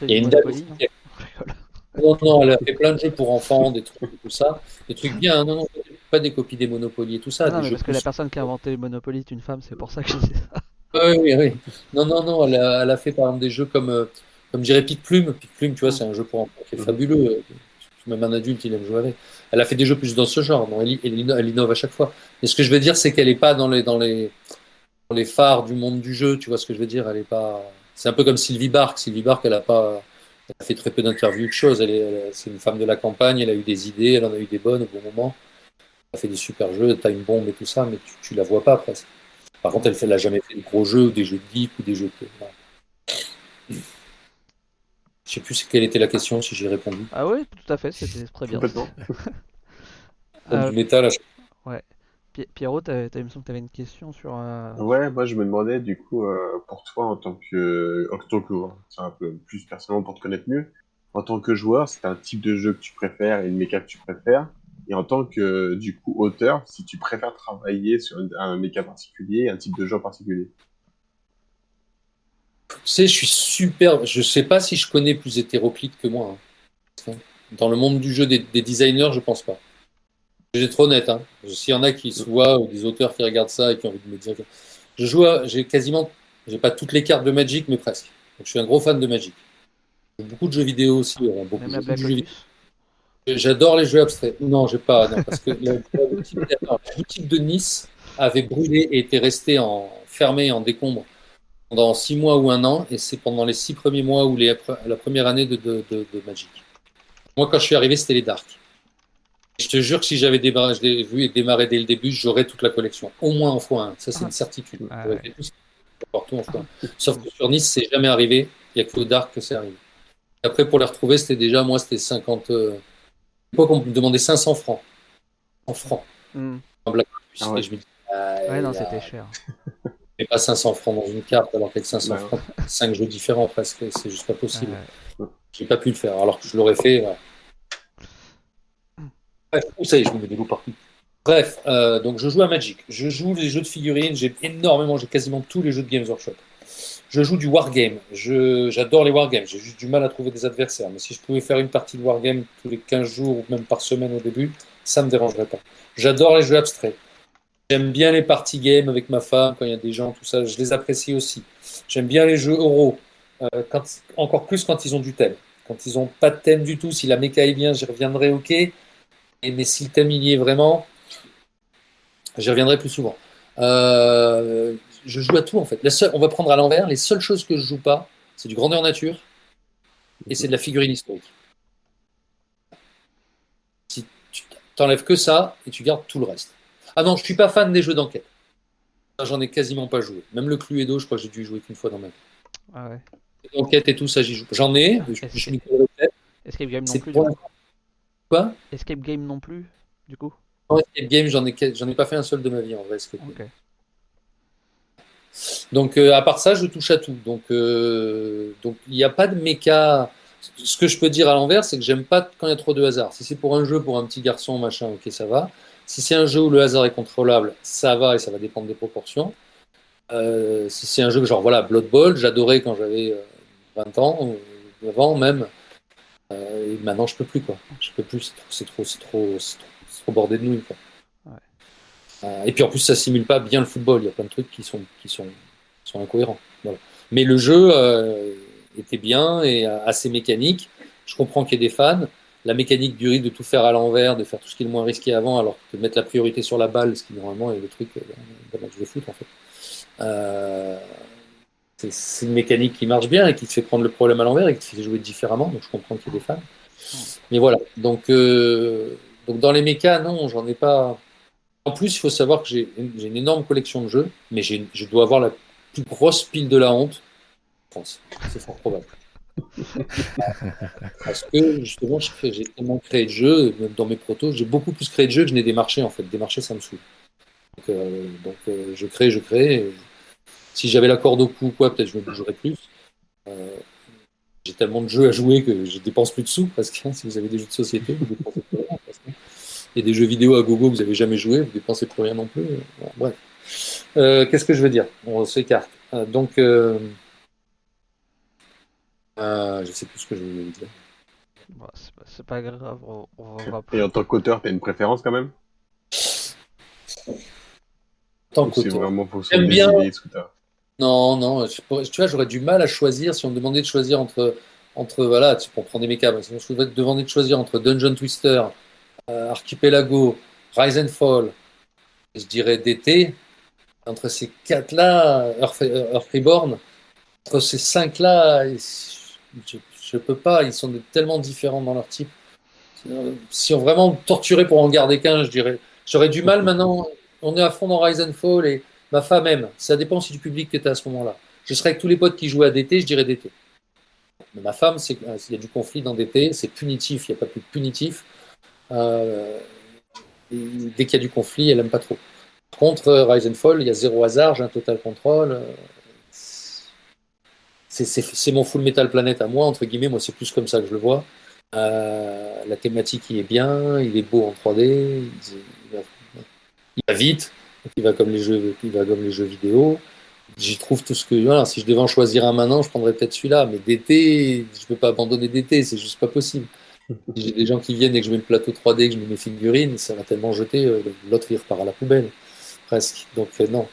Il y a une dame [LAUGHS] non. Non, elle a fait plein de jeux pour enfants, des trucs tout ça. Des trucs bien, hein. non, non, pas des copies des Monopoly et tout ça. Ah non, des jeux parce que la personne qui a inventé le Monopoly est une femme, c'est pour ça que je dis ça. Oui, oui, oui. Non, non, non, elle a, elle a fait par exemple des jeux comme, euh, comme je dirais Pic Plume. Pic Plume, tu vois, c'est un jeu pour enfants qui est fabuleux. Même un adulte, il aime jouer avec. Elle a fait des jeux plus dans ce genre. Elle, elle, inno- elle innove à chaque fois. Et ce que je veux dire, c'est qu'elle n'est pas dans les, dans, les, dans les phares du monde du jeu. Tu vois ce que je veux dire? Elle est pas. C'est un peu comme Sylvie Bark. Sylvie Bark, elle a pas. Elle a fait très peu d'interviews de choses. Elle est, c'est une femme de la campagne. Elle a eu des idées. Elle en a eu des bonnes au bon moment. Elle a fait des super jeux, Time Bomb et tout ça, mais tu, tu la vois pas presque. Par contre, elle n'a jamais fait de gros jeux, des jeux de geek ou des jeux de. Je sais plus quelle était la question, si j'ai répondu. Ah oui, tout à fait, c'était très bien. Complètement. [LAUGHS] [LAUGHS] Euh, Du métal, à Pi- Pierrot, t'avais- t'avais- il me semble que tu avais une question sur. euh, Ouais, moi je me demandais du coup, euh, pour toi en tant que, en tant que, c'est un peu plus personnellement pour te connaître mieux, en tant que joueur, c'est un type de jeu que tu préfères et une méca que tu préfères, et en tant que du coup auteur, si tu préfères travailler sur un méca particulier, un type de jeu en particulier? Tu sais, je suis super. Je sais pas si je connais plus hétéroclite que moi. hein. Dans le monde du jeu des, des designers, je pense pas. Je vais être honnête. Hein. S'il y en a qui se voient ou des auteurs qui regardent ça et qui ont envie de me dire, que- je joue. à- J'ai quasiment, j'ai pas toutes les cartes de Magic, mais presque. Donc, je suis un gros fan de Magic. J'ai beaucoup de jeux vidéo aussi. beaucoup de jeux. Lotus. J'adore les jeux abstraits. Non, j'ai pas. Non, parce que la boutique de Nice avait brûlé et était restée en fermée en décombre pendant six mois ou un an, et c'est pendant les six premiers mois ou les, la première année de, de, de, de Magic. Moi, quand je suis arrivé, c'était les Dark. Je te jure que si j'avais démarré, je l'ai vu et démarré dès le début, j'aurais toute la collection, au moins en x1. Ça, c'est une certitude. Ah J'aurais ouais. fait tout ce qu'il faut partout en x1. Sauf que sur Nice, c'est jamais arrivé. Il n'y a que au Dark que c'est arrivé. Après, pour les retrouver, c'était déjà, moi, c'était 50. Euh... Quoi qu'on me demandait 500 francs. En francs. Hmm. Ah ouais. Et je me dis, ah, Ouais, non, c'était cher. [LAUGHS] mais pas 500 francs dans une carte, alors qu'avec 500 Bah, francs, 5 jeux différents presque, c'est juste pas possible. Ouais. J'ai pas pu le faire, alors que je l'aurais fait. Bref, ça y est, je me mets des loups partout. Bref, euh, donc je joue à Magic. Je joue les jeux de figurines. J'ai énormément, j'ai quasiment tous les jeux de Games Workshop. Je joue du wargame. Je- J'adore les wargames. J'ai juste du mal à trouver des adversaires. Mais si je pouvais faire une partie de wargame tous les 15 jours ou même par semaine au début, ça me dérangerait pas. J'adore les jeux abstraits. J'aime bien les party games avec ma femme, quand il y a des gens, tout ça, je les apprécie aussi. J'aime bien les jeux euros, euh, encore plus quand ils ont du thème. Quand ils n'ont pas de thème du tout, si la méca est bien, j'y reviendrai, ok. Et, mais si le thème il y est vraiment, j'y reviendrai plus souvent. Euh, je joue à tout en fait. On va prendre à l'envers. Les seules choses que je joue pas, c'est du grandeur nature et c'est de la figurine historique. Si tu t'enlèves que ça et tu gardes tout le reste. Ah non, je suis pas fan des jeux d'enquête. J'en ai quasiment pas joué. Même le Cluedo, je crois que j'ai dû y jouer qu'une fois dans ma vie. Ah ouais. L'enquête et tout ça, j'y joue. J'en ai. Je, je Escape Game non plus. Quoi? Escape Game non plus, du coup. Non, Escape Game, j'en ai, j'en ai pas fait un seul de ma vie en vrai. Escape Game. Donc, euh, à part ça, je touche à tout. Donc, euh, donc il n'y a pas de méca. Ce que je peux dire à l'envers, c'est que j'aime pas quand il y a trop de hasard. Si c'est pour un jeu, pour un petit garçon, machin, ok, ça va. Si c'est un jeu où le hasard est contrôlable, ça va et ça va dépendre des proportions. Euh, si c'est un jeu que genre voilà Blood Bowl, j'adorais quand j'avais euh, 20 ans, ou avant même. Euh, et maintenant je peux plus quoi. Je peux plus, c'est trop, c'est trop, c'est trop, bordé de nouilles quoi. Ouais. Euh, et puis en plus ça simule pas bien le football. Il y a plein de trucs qui sont, qui sont, qui sont incohérents. Voilà. Mais le jeu euh, était bien et euh, assez mécanique. Je comprends qu'il y ait des fans. La mécanique du rythme de tout faire à l'envers, de faire tout ce qui est le moins risqué avant, alors que de mettre la priorité sur la balle, ce qui normalement est le truc euh, d'un match de foot en fait. Euh, c'est- une mécanique qui marche bien et qui te fait prendre le problème à l'envers et qui te fait jouer différemment, donc je comprends qu'il y ait des fans. Mais voilà, donc, euh, donc dans les mécas, non, j'en ai pas. En plus, il faut savoir que j'ai une, énorme collection de jeux, mais je dois avoir la plus grosse pile de la honte en France. C'est fort probable. [LAUGHS] Parce que justement, j'ai tellement créé de jeux, dans mes protos, j'ai beaucoup plus créé de jeux que je n'ai des marchés en fait. Des marchés, ça me saoule. Donc, euh, euh, je crée, je crée. si j'avais la corde au cou, ou quoi, peut-être je me bougerais plus. Euh, j'ai tellement de jeux à jouer que je dépense plus de sous presque. hein. [LAUGHS] Si vous avez des jeux de société, vous dépensez plus rien. Et des jeux vidéo à gogo que vous n'avez jamais joué, vous dépensez plus rien non plus. Bref. Qu'est-ce que je veux dire? On s'écarte. Donc, euh, euh, je sais plus ce que je voulais vous dire. Bon, c'est pas- c'est pas grave, on, on va Et en tant qu'auteur, t'as une préférence quand même? Tant c'est toi. vraiment en fonction J'aime des bien. idées, ce que t'as Non, non, je pourrais- tu vois, j'aurais du mal à choisir si on me demandait de choisir entre, entre voilà, tu pour prendre des mécas, mais si on me demandait de choisir entre Dungeon Twister, euh, Archipelago, Rise and Fall, je dirais DT, entre ces quatre-là, Earth, Earth Reborn, entre ces cinq-là, je, je peux pas, ils sont tellement différents dans leur type. Euh, Si on vraiment torturait pour en garder qu'un, je dirais, j'aurais du mal maintenant, on est à fond dans Rise and Fall et Ma femme aime. Ça dépend aussi du public tu as à ce moment-là. Je serais avec tous les potes qui jouaient à DT, je dirais DT. Mais ma femme, c'est euh, s'il y a du conflit dans DT, c'est punitif, il n'y a pas plus de punitif. Euh, dès qu'il y a du conflit, elle n'aime pas trop. Contre, Rise and Fall, il y a zéro hasard, j'ai un total contrôle. C'est mon full metal planète à moi, entre guillemets, moi c'est plus comme ça que je le vois. Euh, la thématique il est bien, il est beau en 3D, il, va, vite, il va comme les jeux, il va comme les jeux vidéo. J'y trouve tout ce que. Voilà, si je devais en choisir un maintenant, je prendrais peut-être celui-là. Mais DT, je peux pas abandonner DT, c'est juste pas possible. Si j'ai des gens qui viennent et que je mets le plateau 3D, que je mets mes figurines, ça va tellement jeter, euh, l'autre il repart à la poubelle, presque. Donc euh, non.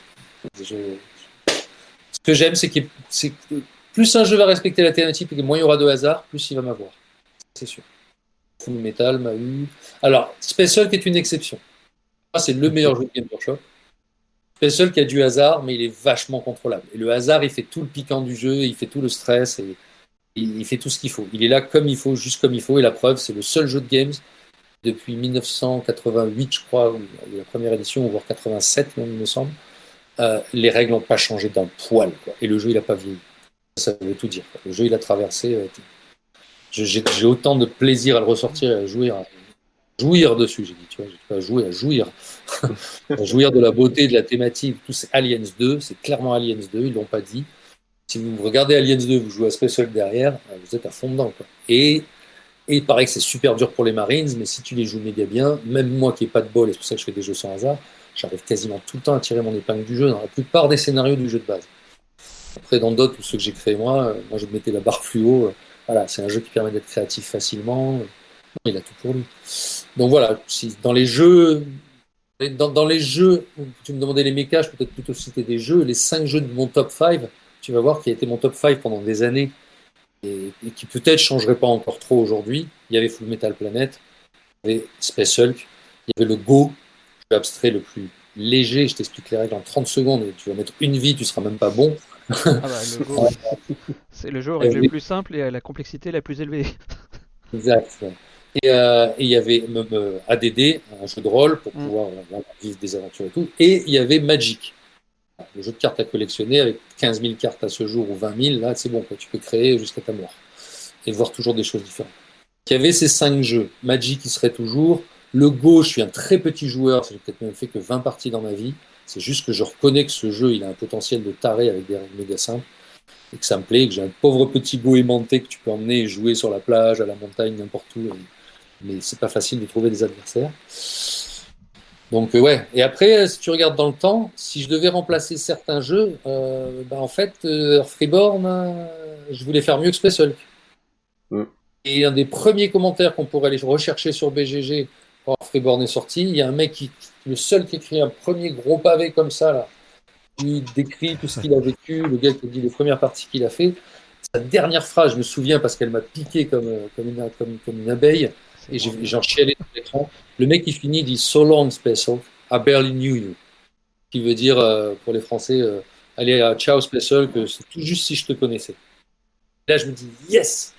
Ce que j'aime, c'est que plus un jeu va respecter la thématique et moins il y aura de hasard, plus il va m'avoir. C'est sûr. Full Metal m'a eu. Alors, Space Hulk est une exception. C'est le meilleur jeu de Game Workshop. Space Hulk a du hasard, mais il est vachement contrôlable. Et le hasard, il fait tout le piquant du jeu, il fait tout le stress, et il, fait tout ce qu'il faut. Il est là comme il faut, juste comme il faut, et la preuve, c'est le seul jeu de games depuis 1988, je crois, la première édition, voire 87 même, il me semble. Euh, les règles n'ont pas changé d'un poil, et le jeu, il n'a pas vieilli. Ça veut tout dire. Le jeu, il a traversé. euh, J'ai autant de plaisir à le ressortir et à jouer, à jouir dessus. J'ai dit, tu vois, j'ai pas à jouer, à jouir. [LAUGHS] à jouir de la beauté, de la thématique. Tout c'est Aliens 2, c'est clairement Aliens 2, ils l'ont pas dit. Si vous regardez Aliens 2, vous jouez à Space Hulk derrière, euh, vous êtes à fond dedans. Quoi. Et, et il paraît que c'est super dur pour les Marines, mais si tu les joues méga bien, même moi qui n'ai pas de bol, et c'est pour ça que je fais des jeux sans hasard, j'arrive quasiment tout le temps à tirer mon épingle du jeu dans la plupart des scénarios du jeu de base. Après, dans d'autres, ou ceux que j'ai créés moi, euh, moi je mettais la barre plus haut. euh, Voilà, c'est un jeu qui permet d'être créatif facilement. Il a tout pour lui. Donc voilà, dans les jeux Dans, les jeux, tu me demandais les mécas, je peux peut-être plutôt citer des jeux. Les cinq jeux de mon top 5, tu vas voir qui a été mon top 5 pendant des années et, qui peut-être changerait pas encore trop aujourd'hui. Il y avait Full Metal Planet, il y avait Space Hulk, il y avait le Go, jeu abstrait le plus léger. Je t'explique les règles en 30 secondes et tu vas mettre une vie, tu seras même pas bon. Ah bah, le [LAUGHS] Go, c'est le jeu règles les plus simples et à la complexité la plus élevée. [LAUGHS] Exact. Et euh, et il y avait même ADD, un jeu de rôle pour Mm. pouvoir euh, vivre des aventures et tout. Et il y avait Magic, le jeu de cartes à collectionner avec 15 000 cartes à ce jour ou 20 000. Là, c'est bon, quoi, tu peux créer jusqu'à ta mort et voir toujours des choses différentes. Il y avait ces cinq jeux. Magic, il serait toujours. Le Go, je suis un très petit joueur, j'ai peut-être même fait que 20 parties dans ma vie. C'est juste que je reconnais que ce jeu, il a un potentiel de taré avec des règles méga simples et que ça me plaît, que j'ai un pauvre petit Go aimanté que tu peux emmener et jouer sur la plage, à la montagne, n'importe où. Mais c'est pas facile de trouver des adversaires. Donc euh, ouais. Et après, euh, si tu regardes dans le temps, si je devais remplacer certains jeux, euh, bah, en fait, euh, Freeborn, euh, je voulais faire mieux que Space Hulk. Mm. Et un des premiers commentaires qu'on pourrait aller rechercher sur BGG quand Freeborn est sorti, il y a un mec qui, le seul qui écrit un premier gros pavé comme ça là, qui décrit tout ce qu'il a vécu, le gars qui dit les premières parties qu'il a fait. Sa dernière phrase, je me souviens parce qu'elle m'a piqué comme, euh, comme, une, comme, une abeille. Et j'en chialais sur l'écran. Le mec qui finit dit So long, Special, I barely knew you. Qui veut dire euh, pour les Français, euh, allez, à ciao, Special, que c'est tout juste si je te connaissais. Là, je me dis Yes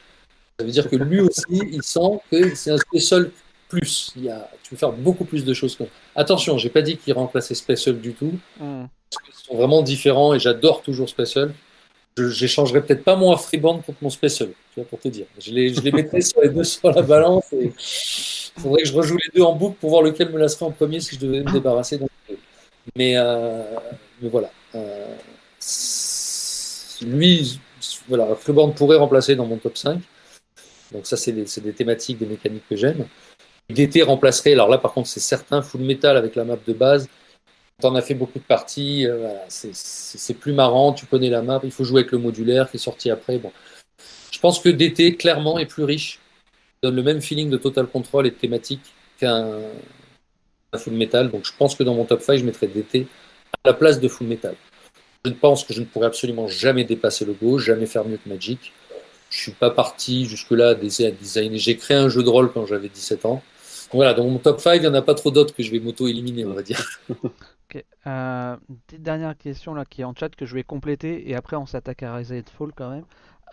Ça veut dire que lui aussi, il sent que c'est un Special plus. Il y a, tu peux faire beaucoup plus de choses. Attention, j'ai pas dit qu'il remplaçait Special du tout. Parce qu'ils sont vraiment différents et j'adore toujours Special. Je j'échangerais peut-être pas mon Freeborn contre mon Special, tu vois, pour te dire. Je les, je les mettrais [LAUGHS] sur les deux sur la balance et il faudrait que je rejoue les deux en boucle pour voir lequel me lasserait en premier si je devais me débarrasser d'un. Mais, euh, mais voilà. Euh, lui, voilà, Freeborn pourrait remplacer dans mon top 5. Donc ça, c'est des, c'est des thématiques, des mécaniques que j'aime. DT remplacerait, alors là par contre c'est certain, Full Metal avec la map de base, T'en as fait beaucoup de parties, euh, c'est- plus marrant, tu connais la map, il faut jouer avec le modulaire qui est sorti après. Bon. Je pense que DT, clairement, est plus riche, donne le même feeling de total control et de thématique qu'un un Full Metal. Donc je pense que dans mon top 5, je mettrais DT à la place de Full Metal. Je pense que je ne pourrais absolument jamais dépasser le Go, jamais faire mieux que Magic. Je suis pas parti jusque-là à designer. J'ai créé un jeu de rôle quand j'avais 17 ans. Voilà, dans mon top 5, il n'y en a pas trop d'autres que je vais m'auto-éliminer, on va dire. [LAUGHS] Euh, dernière question là qui est en chat que je vais compléter et après on s'attaque à Rise and Fall quand même.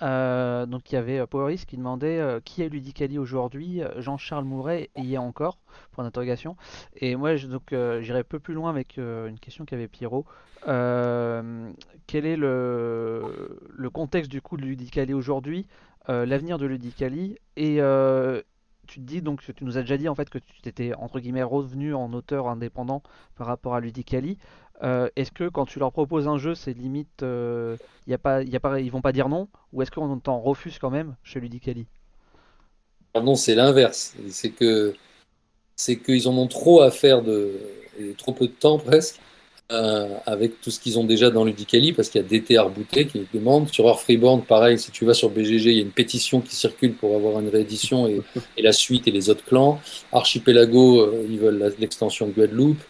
Euh, donc il y avait euh, Poweris qui demandait qui est Ludicali aujourd'hui? Jean-Charles Mouret y est encore? Point d'interrogation. Et moi donc j'irai un peu plus loin avec une question qu'avait Pierrot. Quel est le, contexte du coup de Ludicali aujourd'hui, l'avenir de Ludicali? Et tu dis donc tu nous as déjà dit en fait que tu t'étais entre guillemets revenu en auteur indépendant par rapport à Ludicali. Euh, est-ce que quand tu leur proposes un jeu, c'est limite, euh, y a pas, y a pas, ils vont pas dire non, ou est-ce qu'on t'en refuse quand même chez Ludicali Ah non, c'est l'inverse. C'est que c'est qu'ils en ont trop à faire de et trop peu de temps presque euh, avec tout ce qu'ils ont déjà dans Ludicali parce qu'il y a DT rebooter qui demande. Sur Earth Freeborn pareil si tu vas sur BGG il y a une pétition qui circule pour avoir une réédition et, [LAUGHS] et la suite et les autres clans. Archipelago euh, ils veulent l'extension Guadeloupe.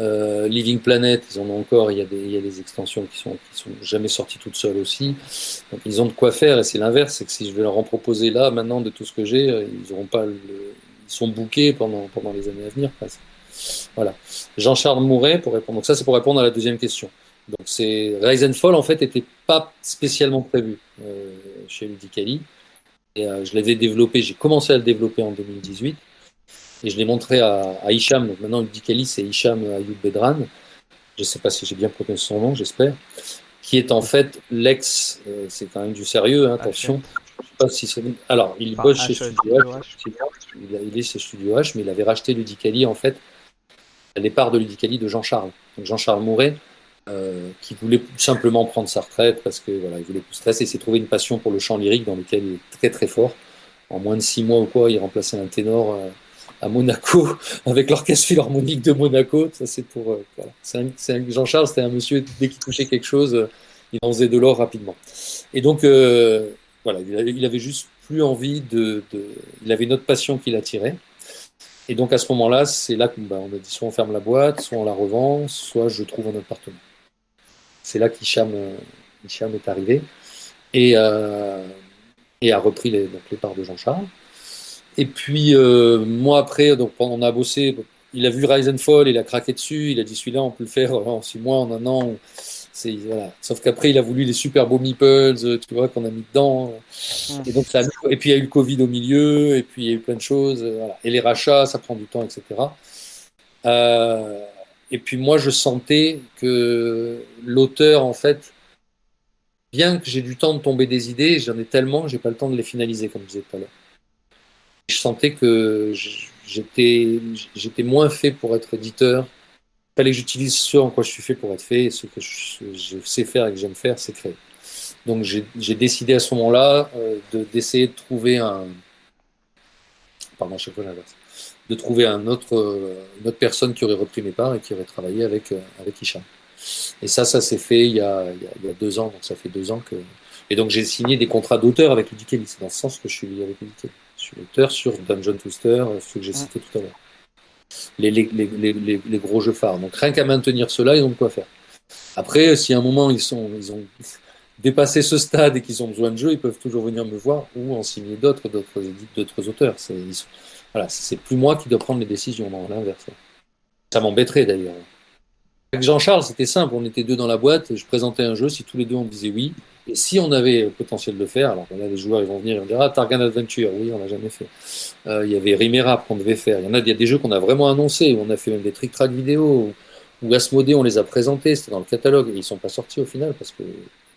Euh, Living Planet ils en ont encore. Il y a des, il y a des extensions qui sont qui sont jamais sorties toutes seules aussi. Donc ils ont de quoi faire et c'est l'inverse c'est que si je vais leur en proposer là maintenant de tout ce que j'ai euh, ils auront pas le, ils sont bookés pendant pendant les années à venir presque. Voilà. Jean-Charles Mouret pour répondre. Donc ça, c'est pour répondre à la deuxième question. Donc c'est Rise and Fall en fait était pas spécialement prévu euh, chez Ludicali. Et euh, je l'avais développé. J'ai commencé à le développer en 2018 et je l'ai montré à, à Hicham. Donc maintenant Ludicali c'est Hicham Ayoub Bedran. Je sais pas si j'ai bien prononcé son nom, j'espère. Qui est en fait l'ex. euh, c'est quand même du sérieux. hein, attention. Je sais pas si c'est. Alors il Enfin, bosse chez Studio H. Il, il est chez Studio H, mais il avait racheté Ludicali en fait à départ de Ludicali de Jean-Charles. Jean-Charles Mouret, euh, qui voulait simplement prendre sa retraite parce que voilà, il voulait plus stresser et s'est trouvé une passion pour le chant lyrique dans lequel il est très très fort. En moins de six mois ou quoi, il remplaçait un ténor euh, à Monaco [LAUGHS] avec l'orchestre philharmonique de Monaco. Ça c'est pour euh, voilà. Un- c'est un- Jean-Charles, c'était un monsieur dès qu'il touchait quelque chose, il en faisait de l'or rapidement. Et donc voilà, il avait, il avait juste plus envie de, de- il avait une autre passion qui l'attirait. Et donc à ce moment-là, c'est là qu'on bah, a dit soit on ferme la boîte, soit on la revend, soit je trouve un partenaire. C'est là qu'Hicham euh, est arrivé et, euh, et a repris les, donc les parts de Jean-Charles. Et puis euh, moi après, donc on a bossé, il a vu Rise and Fall, il a craqué dessus, il a dit celui-là on peut le faire en six mois, en un an. Voilà. Sauf qu'après il a voulu les super beaux meeples, tu vois, qu'on a mis dedans. Et donc ça a mis- et puis il y a eu le Covid au milieu, et puis il y a eu plein de choses. euh, Voilà. Et les rachats, ça prend du temps, etc. Euh, et puis moi je sentais que l'auteur en fait, bien que j'ai du temps de tomber des idées, j'en ai tellement j'ai pas le temps de les finaliser, comme je disais tout à l'heure. Je sentais que j'étais moins fait pour être éditeur. Fallait que j'utilise ce en quoi je suis fait pour être fait, et ce que je, je sais faire et que j'aime faire, c'est créer. Donc j'ai décidé à ce moment-là euh, de- d'essayer de trouver un. Pardon, je sais pas l'inverse. De trouver un autre, euh, une autre personne qui aurait repris mes parts et qui aurait travaillé avec, euh, avec Hicham. Et ça, ça s'est fait il y, a, il, y a, il y a deux ans, donc ça fait deux ans que. Et donc j'ai signé des contrats d'auteur avec Ludy Kelly. C'est dans ce sens que je suis lié avec. Je suis auteur sur Dungeon Twister, euh, ceux que j'ai cités tout à l'heure. Les, gros jeux phares. Donc rien qu'à maintenir cela, ils ont de quoi faire. Après, si à un moment ils, sont, ils ont [LAUGHS] dépassé ce stade et qu'ils ont besoin de jeux, ils peuvent toujours venir me voir ou en signer d'autres, d'autres, d'autres auteurs. C'est, voilà, c'est plus moi qui dois prendre les décisions, non, l'inverse. Ça m'embêterait d'ailleurs. Avec Jean-Charles, c'était simple, on était deux dans la boîte, je présentais un jeu, si tous les deux on disait oui, et si on avait le potentiel de le faire, alors là les joueurs ils vont venir et on dira ah, Targan Adventure, oui, on l'a jamais fait. Euh, il y avait Rimerap qu'on devait faire, il y en a, il y a des jeux qu'on a vraiment annoncés, on a fait même des trick-track vidéo, ou Asmodée, on les a présentés, c'était dans le catalogue, et ils sont pas sortis au final parce que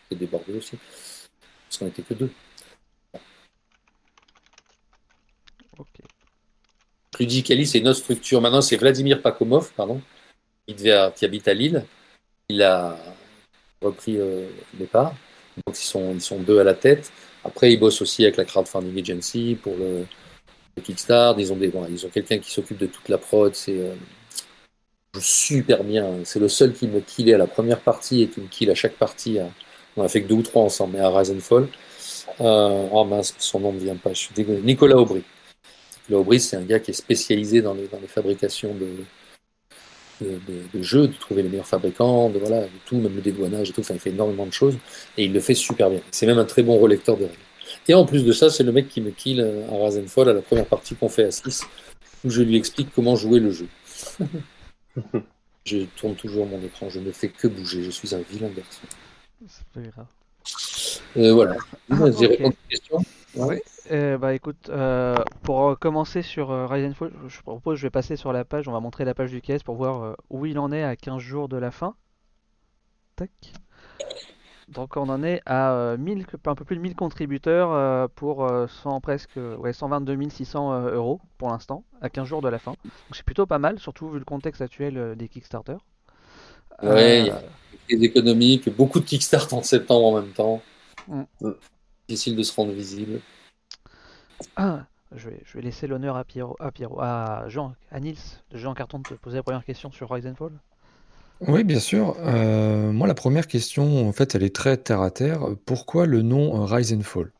c'était débordé aussi, parce qu'on n'était que deux. Ok. Ludy Kelly, c'est une autre structure. Maintenant, c'est Vladimir Pakomov, pardon, qui, devait- qui habite à Lille. Il a repris euh, les parts. Donc, ils sont, ils sont deux à la tête. Après, ils bossent aussi avec la Crowdfunding Agency pour le, Kickstarter. Ils ont, ont quelqu'un qui s'occupe de toute la prod. C'est euh, super bien. C'est le seul qui me killait à la première partie et qui me kill à chaque partie. à- On a fait que deux ou trois ensemble, mais à Rise and Fall. Euh, oh mince, son nom ne vient pas. Je suis désolé. Nicolas Aubry. Nicolas Aubry, c'est un gars qui est spécialisé dans dans les fabrications de, de, de- de jeux, de trouver les meilleurs fabricants, de, voilà, de tout, même le dédouanage et tout. Enfin, il fait énormément de choses et il le fait super bien. C'est même un très bon relecteur de règles. Et en plus de ça, c'est le mec qui me kill euh, à Rise and Fall à la première partie qu'on fait à 6, où je lui explique comment jouer le jeu. [LAUGHS] je tourne toujours mon écran, je ne fais que bouger, je suis un vilain garçon. C'est pas grave. Euh, voilà. Ah, J'ai ok. répondu à la question. Oui. Euh, bah écoute, euh, pour commencer sur euh, Rise and Fall, je propose, je vais passer sur la page, on va montrer la page du KS pour voir euh, où il en est à 15 jours de la fin. Tac. Donc on en est à euh, 1000, un peu plus de 1000 contributeurs euh, pour euh, 100, presque ouais, 122 600 euh, euros pour l'instant, à 15 jours de la fin. Donc c'est plutôt pas mal, surtout vu le contexte actuel euh, des Kickstarter. Ouais, il y a des économiques, beaucoup de Kickstarter en septembre en même temps. Mm. Difficile de se rendre visible. Ah, je vais, je vais laisser l'honneur à Pierrot, à Pierrot, à Jean, à Nils, de Jean Carton de te poser la première question sur Rise and Fall. Oui, bien sûr. Euh, moi, la première question, en fait, elle est très terre à terre. Pourquoi le nom euh, Rise and Fall?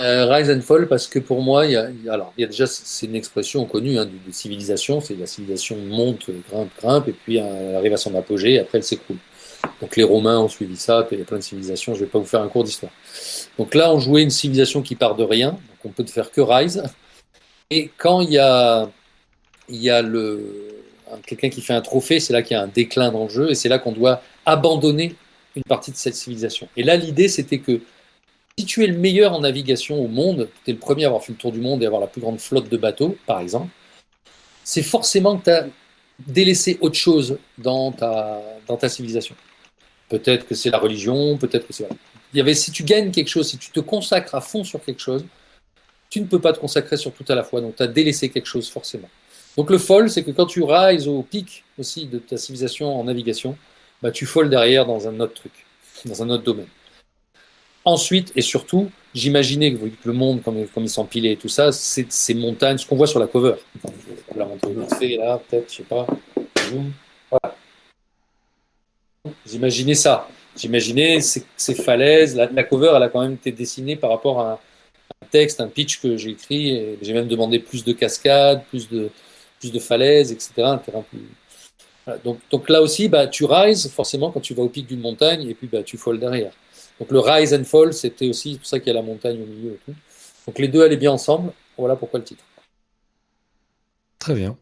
Euh, Rise and Fall, parce que pour moi, il y a, alors, il y a déjà, c'est une expression connue hein, de, de civilisation, c'est la civilisation monte, grimpe, grimpe, et puis elle arrive à son apogée, et après elle s'écroule. Donc les Romains ont suivi ça, puis il y a plein de civilisations, je vais pas vous faire un cours d'histoire. Donc là, on jouait une civilisation qui part de rien, donc on peut ne faire que Rise, et quand il y a, y a le, un- quelqu'un qui fait un trophée, c'est là qu'il y a un déclin dans le jeu, et c'est là qu'on doit abandonner une partie de cette civilisation. Et là, l'idée, c'était que si tu es le meilleur en navigation au monde, tu es le premier à avoir fait le tour du monde et avoir la plus grande flotte de bateaux, par exemple, c'est forcément que tu as délaissé autre chose dans ta, dans ta civilisation. Peut-être que c'est la religion, peut-être que c'est. Il y avait, si tu gagnes quelque chose, si tu te consacres à fond sur quelque chose, tu ne peux pas te consacrer sur tout à la fois. Donc tu as délaissé quelque chose forcément. Donc le fall, c'est que quand tu rises au pic aussi de ta civilisation en navigation, bah, tu fall derrière dans un autre truc, dans un autre domaine. Ensuite, et surtout, j'imaginais que, le monde, comme, comme il s'empilait et tout ça, c'est ces montagnes, ce qu'on voit sur la cover. La montrer là, peut-être, je sais pas. Voilà. J'imaginais ça. J'imaginais ces, falaises. La, cover, elle a quand même été dessinée par rapport à un texte, un pitch que j'ai écrit. J'ai même demandé plus de cascades, plus de, plus de falaises, etc. Donc, donc là aussi, bah, tu rises forcément quand tu vas au pic d'une montagne et puis bah, tu falls derrière. Donc le rise and fall, c'était aussi pour ça qu'il y a la montagne au milieu. Donc les deux allaient bien ensemble. Voilà pourquoi le titre. Très bien.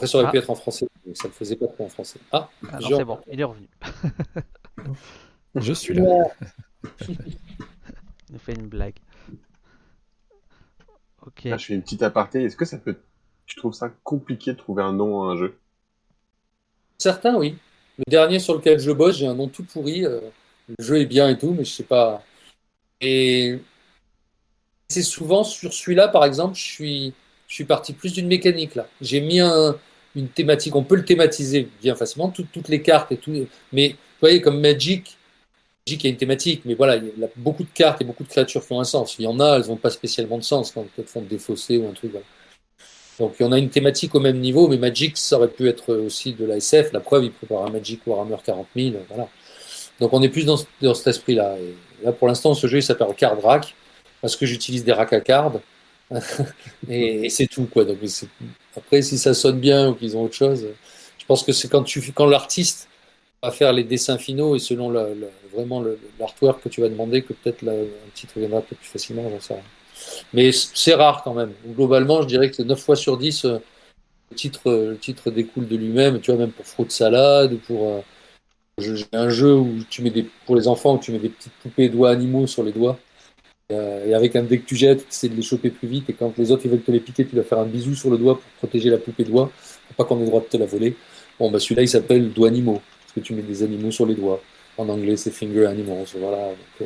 Après, ça aurait Ah. pu être en français, mais ça ne le faisait pas trop en français. Ah, Ah, c'est bon, il est revenu. [LAUGHS] Je suis là. [LAUGHS] Il nous fait une blague. Ok. Là, je fais une petite aparté. Est-ce que ça peut. Tu trouves ça compliqué de trouver un nom à un jeu? Certains, oui. Le dernier sur lequel je bosse, j'ai un nom tout pourri. euh, le jeu est bien et tout, mais je sais pas. Et c'est souvent sur celui-là, par exemple, je suis, je suis parti plus d'une mécanique là. J'ai mis un- une thématique. On peut le thématiser bien facilement, tout- toutes les cartes et tout. Mais vous voyez, comme Magic, Magic il y a une thématique, mais voilà, il y a beaucoup de cartes et beaucoup de créatures qui ont un sens. Il y en a, elles n'ont pas spécialement de sens quand elles font défausser ou un truc. Donc il y en a une thématique au même niveau, mais Magic, ça aurait pu être aussi de la SF. La preuve, il prépare un Magic Warhammer 40 000. Voilà. Donc on est plus dans, dans cet esprit-là. Là, pour l'instant, ce jeu, il s'appelle Card Rack, parce que j'utilise des racks à cards. Et, c'est tout, quoi. Donc, après, si ça sonne bien ou qu'ils ont autre chose, je pense que c'est quand, l'artiste va faire les dessins finaux et selon vraiment l'artwork que tu vas demander, que peut-être un titre viendra peut-être plus facilement. j'en sais. Mais c'est rare quand même. Globalement, je dirais que 9 fois sur 10, euh, le titre, le titre découle de lui-même. Tu vois, même pour Fruit Salade, pour. euh, un jeu où tu mets des, pour les enfants, où tu mets des petites poupées doigts animaux sur les doigts. Et, euh, et avec un dé que tu jettes, tu de les choper plus vite. Et quand les autres ils veulent te les piquer, tu dois faire un bisou sur le doigt pour protéger la poupée doigt, pour pas qu'on ait le droit de te la voler. Bon, bah celui-là, il s'appelle doigt animaux, parce que tu mets des animaux sur les doigts. En anglais, c'est finger animals. Voilà. Euh,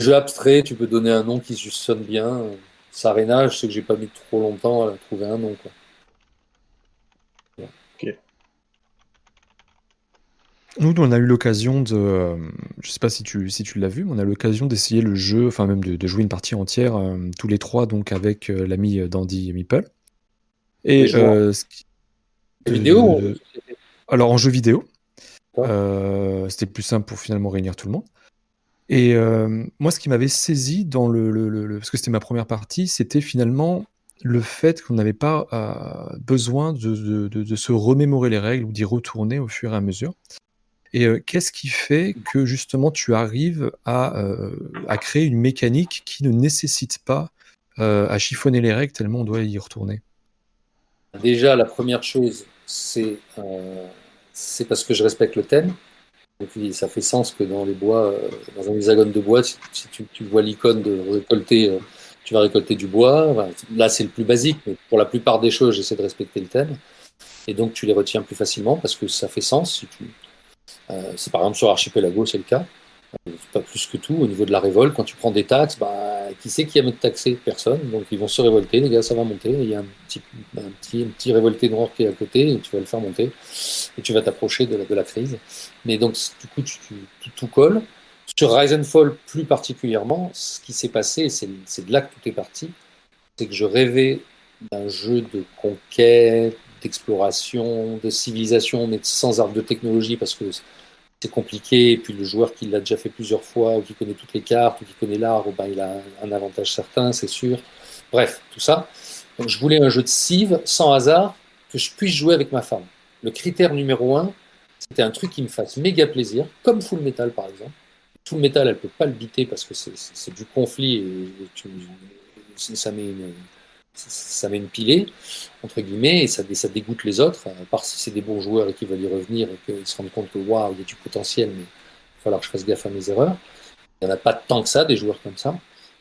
jeu abstrait, tu peux donner un nom qui juste sonne bien. Sarena, je sais que j'ai pas mis trop longtemps à trouver un nom. Quoi. Nous, on a eu l'occasion de. euh, je sais pas si tu, si tu l'as vu, mais on a eu l'occasion d'essayer le jeu, enfin même de, de jouer une partie entière, euh, tous les trois, donc avec euh, l'ami d'Andy Meeple. Et euh, ce qui- vidéo, de- Alors en jeu vidéo, c'était plus simple pour finalement réunir tout le monde. Et moi, ce qui m'avait saisi dans le, le- le- le- parce que c'était ma première partie, c'était finalement le fait qu'on n'avait pas besoin de se remémorer les règles ou d'y retourner au fur et à mesure. Et euh, qu'est-ce qui fait que justement tu arrives à, euh, à créer une mécanique qui ne nécessite pas euh, à chiffonner les règles tellement on doit y retourner? Déjà, la première chose, c'est c'est parce que je respecte le thème. Et puis, ça fait sens que dans les bois, dans un hexagone de bois, si, tu, vois l'icône de récolter, tu vas récolter du bois. Là, c'est le plus basique, mais pour la plupart des choses, j'essaie de respecter le thème. Et donc, tu les retiens plus facilement parce que ça fait sens. Si tu, c'est par exemple sur Archipelago, c'est le cas. Euh, Pas plus que tout. Au niveau de la révolte, quand tu prends des taxes, bah, qui c'est qui aime te taxer? Personne. Donc ils vont se révolter, les gars, ça va monter. Il y a un petit, un petit, un petit révolté noir qui est à côté, et tu vas le faire monter. Et tu vas t'approcher de la, crise. Mais donc, du coup, tu, tu- tout, colle. Sur Rise and Fall, plus particulièrement, ce qui s'est passé, c'est de là que tout est parti, c'est que je rêvais d'un jeu de conquête, d'exploration, de civilisation, mais sans arbre de technologie, parce que c'est compliqué, et puis le joueur qui l'a déjà fait plusieurs fois, ou qui connaît toutes les cartes, ou qui connaît l'art, ben, il a un avantage certain, c'est sûr. Bref, tout ça. Donc je voulais un jeu de civ, sans hasard, que je puisse jouer avec ma femme. Le critère numéro un, c'était un truc qui me fasse méga plaisir, comme Full Metal par exemple. Full Metal, elle peut pas le biter parce que c'est- du conflit et, ça met une, ça met une pilée, entre guillemets, et ça, ça dégoûte les autres, à part si c'est des bons joueurs et qu'ils veulent y revenir et qu'ils se rendent compte que waouh, il y a du potentiel, mais il va falloir que je fasse gaffe à mes erreurs. Il n'y en a pas tant que ça, des joueurs comme ça.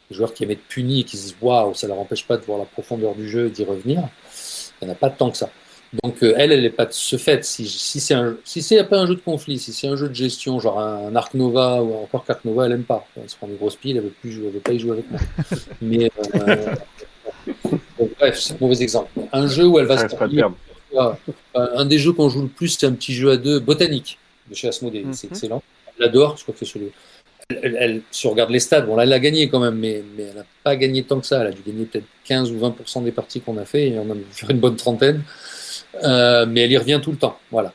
Des joueurs qui aiment être punis et qui se disent waouh, ça ne leur empêche pas de voir la profondeur du jeu et d'y revenir. Il n'y en a pas tant que ça. Donc euh, elle, elle n'est pas de ce fait. Si, si c'est un, si c'est pas un jeu de conflit, si c'est un jeu de gestion, genre un, un Ark Nova ou encore qu'Ark Nova, elle aime pas. Elle se prend des grosses piles, elle veut plus jouer, elle veut pas y jouer avec moi. [LAUGHS] Mais euh, bref, c'est un mauvais exemple. Un jeu où elle va se perdre. euh, un des jeux qu'on joue le plus, c'est un petit jeu à deux, Botanique, de chez Asmodée. Mhm. C'est excellent. Elle l'adore, je crois que c'est celui. Elle, elle, elle- si on regarde les stats, bon là, elle a gagné quand même, mais, mais elle n'a pas gagné tant que ça. Elle a dû gagner peut-être 15 ou 20% des parties qu'on a fait, et on a une bonne trentaine. Euh, mais elle y revient tout le temps. Voilà.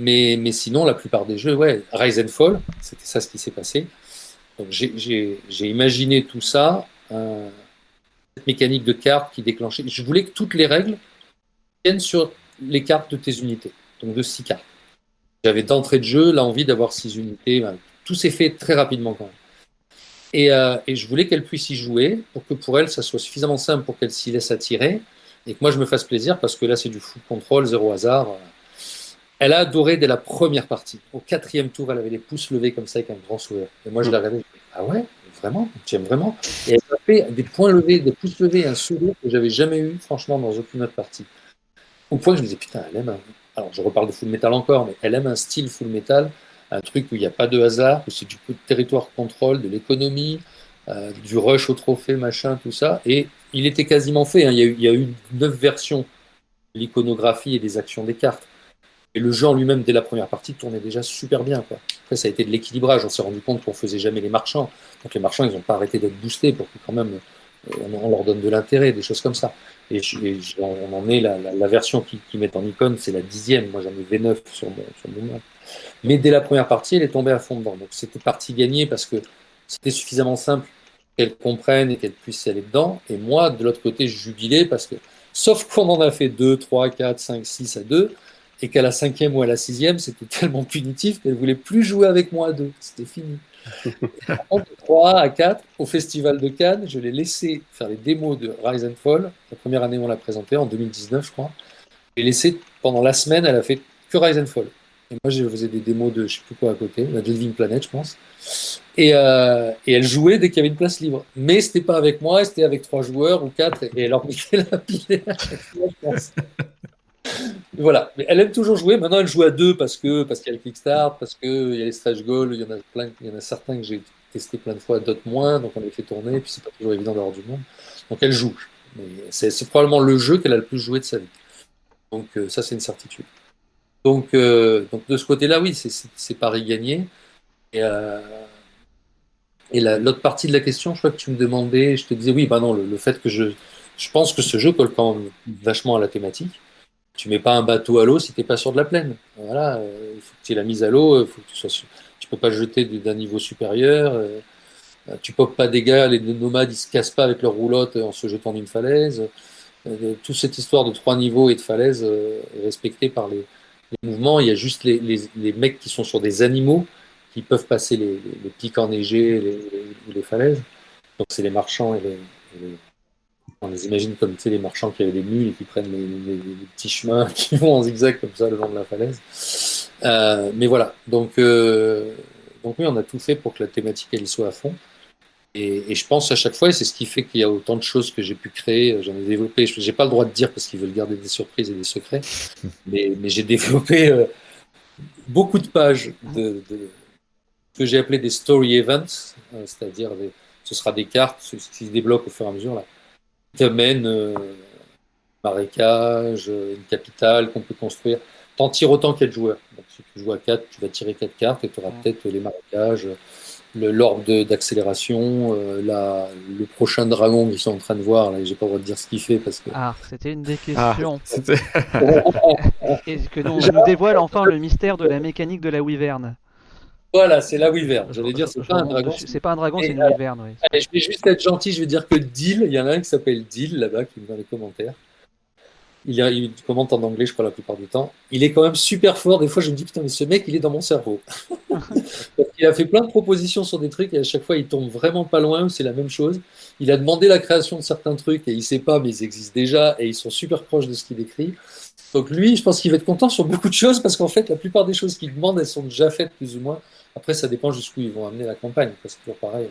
Mais, mais sinon, la plupart des jeux, ouais, Rise and Fall, c'était ça ce qui s'est passé. Donc j'ai imaginé tout ça, euh, mécanique de cartes qui déclenchait. Je voulais que toutes les règles viennent sur les cartes de tes unités, donc de six cartes. J'avais d'entrée de jeu l'envie d'avoir six unités. tout s'est fait très rapidement quand même. Et, euh, et je voulais qu'elle puisse y jouer pour que pour elle, ça soit suffisamment simple pour qu'elle s'y laisse attirer et que moi je me fasse plaisir parce que là c'est du full contrôle, zéro hasard. Elle a adoré dès la première partie. Au quatrième tour, elle avait les pouces levés comme ça avec un grand sourire. Et moi je la regardais, ah ouais, vraiment, tu aimes vraiment Et elle a fait des points levés, des pouces levés, un sourire que j'avais jamais eu franchement dans aucune autre partie. Au point que je me disais, putain, elle aime un... Alors je reparle de full metal encore, mais elle aime un style full metal, un truc où il n'y a pas de hasard, où c'est du territoire contrôle, de l'économie, euh, du rush au trophée, machin, tout ça. Et il était quasiment fait. Hein. Il, y a eu, neuf versions l'iconographie et des actions des cartes. Et le en lui-même, dès la première partie, tournait déjà super bien. Quoi. Après, ça a été de l'équilibrage. On s'est rendu compte qu'on faisait jamais les marchands. Donc les marchands, ils n'ont pas arrêté d'être boostés pour que quand même euh, on leur donne de l'intérêt, des choses comme ça. Et, on en est, la, la, version qui, qui met en icône, c'est la dixième. Moi, j'en ai V9 sur mon, sur mon Mais dès la première partie, elle est tombée à fond dedans. Donc c'était partie gagnée parce que c'était suffisamment simple qu'elle comprenne et qu'elle puisse aller dedans. Et moi, de l'autre côté, je jubilais parce que, sauf qu'on en a fait 2, 3, 4, 5, 6 à 2, et qu'à la cinquième ou à la sixième, c'était [LAUGHS] tellement punitif qu'elle voulait plus jouer avec moi à 2. C'était fini. [LAUGHS] de 3 à 4, au Festival de Cannes, je l'ai laissé faire les démos de Rise and Fall. La première année, on l'a présenté, en 2019, je crois. Et laissé pendant la semaine, elle a fait que Rise and Fall. Et moi, je faisais des démos de je sais plus quoi à côté, la Living Planet, je pense. Et, euh, et elle jouait dès qu'il y avait une place libre. Mais c'était pas avec moi, c'était avec trois joueurs ou quatre. Et elle en mettait [LAUGHS] la pile je pense. Voilà. Mais elle aime toujours jouer. Maintenant, elle joue à deux parce que parce qu'il y a le Kickstart, parce qu'il y a les stage goals. Il y en a plein, il y en a certains que j'ai testé plein de fois, d'autres moins. Donc on les fait tourner. Puis c'est pas toujours évident d'avoir du monde. Donc elle joue. C'est probablement le jeu qu'elle a le plus joué de sa vie. Donc euh, ça, c'est une certitude. Donc, euh, donc de ce côté-là, oui, c'est Paris gagné. Et, euh, l'autre partie de la question, je crois que tu me demandais, je te disais oui, bah non, le, fait que je, je pense que ce jeu colle quand même vachement à la thématique. Tu mets pas un bateau à l'eau si t'es pas sur de la plaine. Voilà, euh, il faut que tu aies la mise à l'eau, faut que tu sois, tu peux pas jeter d'un niveau supérieur. Euh, tu popes pas des gars, les nomades ils se cassent pas avec leur roulotte en se jetant d'une falaise. Euh, toute cette histoire de trois niveaux et de falaise est respectée par les, les mouvements. Il y a juste les, les, les, mecs qui sont sur des animaux qui peuvent passer les pics enneigés ou les, falaises. Donc c'est les marchands et les, on les imagine comme tu sais, les marchands qui avaient des mules et qui prennent les, petits chemins [LAUGHS] qui vont en zigzag comme ça le long de la falaise. Euh, mais voilà, donc, euh, donc oui, on a tout fait pour que la thématique elle soit à fond. Et, je pense à chaque fois, et c'est ce qui fait qu'il y a autant de choses que j'ai pu créer, j'en ai développé, je n'ai pas le droit de dire parce qu'ils veulent garder des surprises et des secrets, [LAUGHS] mais, mais j'ai développé euh, beaucoup de pages de, que j'ai appelé des story events, euh, c'est-à-dire ce sera des cartes qui se débloquent au fur et à mesure, là, qui amènent euh, marécage, une capitale qu'on peut construire. T'en tires autant qu'il y a de joueurs. Donc si tu joues à 4, tu vas tirer 4 cartes et tu auras peut-être les marécages, l'ordre d'accélération, euh, le prochain dragon qu'ils sont en train de voir, là, j'ai pas le droit de dire ce qu'il fait parce que. Ah, c'était une des questions. [LAUGHS] Ah, Et que nous, nous dévoile enfin le mystère de la mécanique de la wyvern? Voilà, c'est la wyvern. J'allais dire, c'est pas un dragon. C'est pas un dragon, c'est une wyvern, oui. Allez, je vais juste être gentil, je vais dire que Deal, il y en a un qui s'appelle Deal là-bas, qui est dans les commentaires il, il, commente en anglais, je crois, la plupart du temps. Il est quand même super fort. Des fois, je me dis, putain, mais ce mec, il est dans mon cerveau. [LAUGHS] il a fait plein de propositions sur des trucs et à chaque fois, il tombe vraiment pas loin c'est la même chose. Il a demandé la création de certains trucs et il sait pas, mais ils existent déjà et ils sont super proches de ce qu'il écrit. Donc lui, je pense qu'il va être content sur beaucoup de choses parce qu'en fait, la plupart des choses qu'il demande, elles sont déjà faites plus ou moins. Après, ça dépend jusqu'où ils vont amener la campagne. C'est toujours pareil.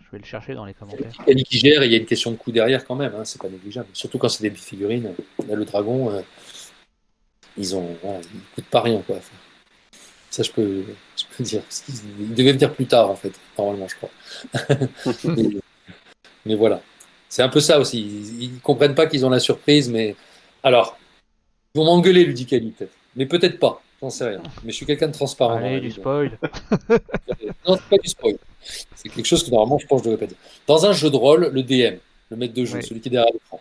Je vais le chercher dans les commentaires. Il qui gère et il y a une question de coût derrière quand même, hein, c'est pas négligeable. Surtout quand c'est des figurines. Là, le dragon, euh, ils ont, voilà, ils coûtent pas rien quoi. Ça, je peux, je peux dire. Ils devaient venir plus tard en fait, normalement, je crois. [LAUGHS] mais, voilà, c'est un peu ça aussi. Ils, ils comprennent pas qu'ils ont la surprise, mais alors, ils vont m'engueuler, Ludicali peut-être, mais peut-être pas. J'en sais rien. Mais je suis quelqu'un de transparent. Allez, du spoil. [LAUGHS] non, c'est pas du spoil. C'est quelque chose que normalement, je pense que je devrais pas dire. Dans un jeu de rôle, le DM, le maître de jeu, celui qui est derrière l'écran,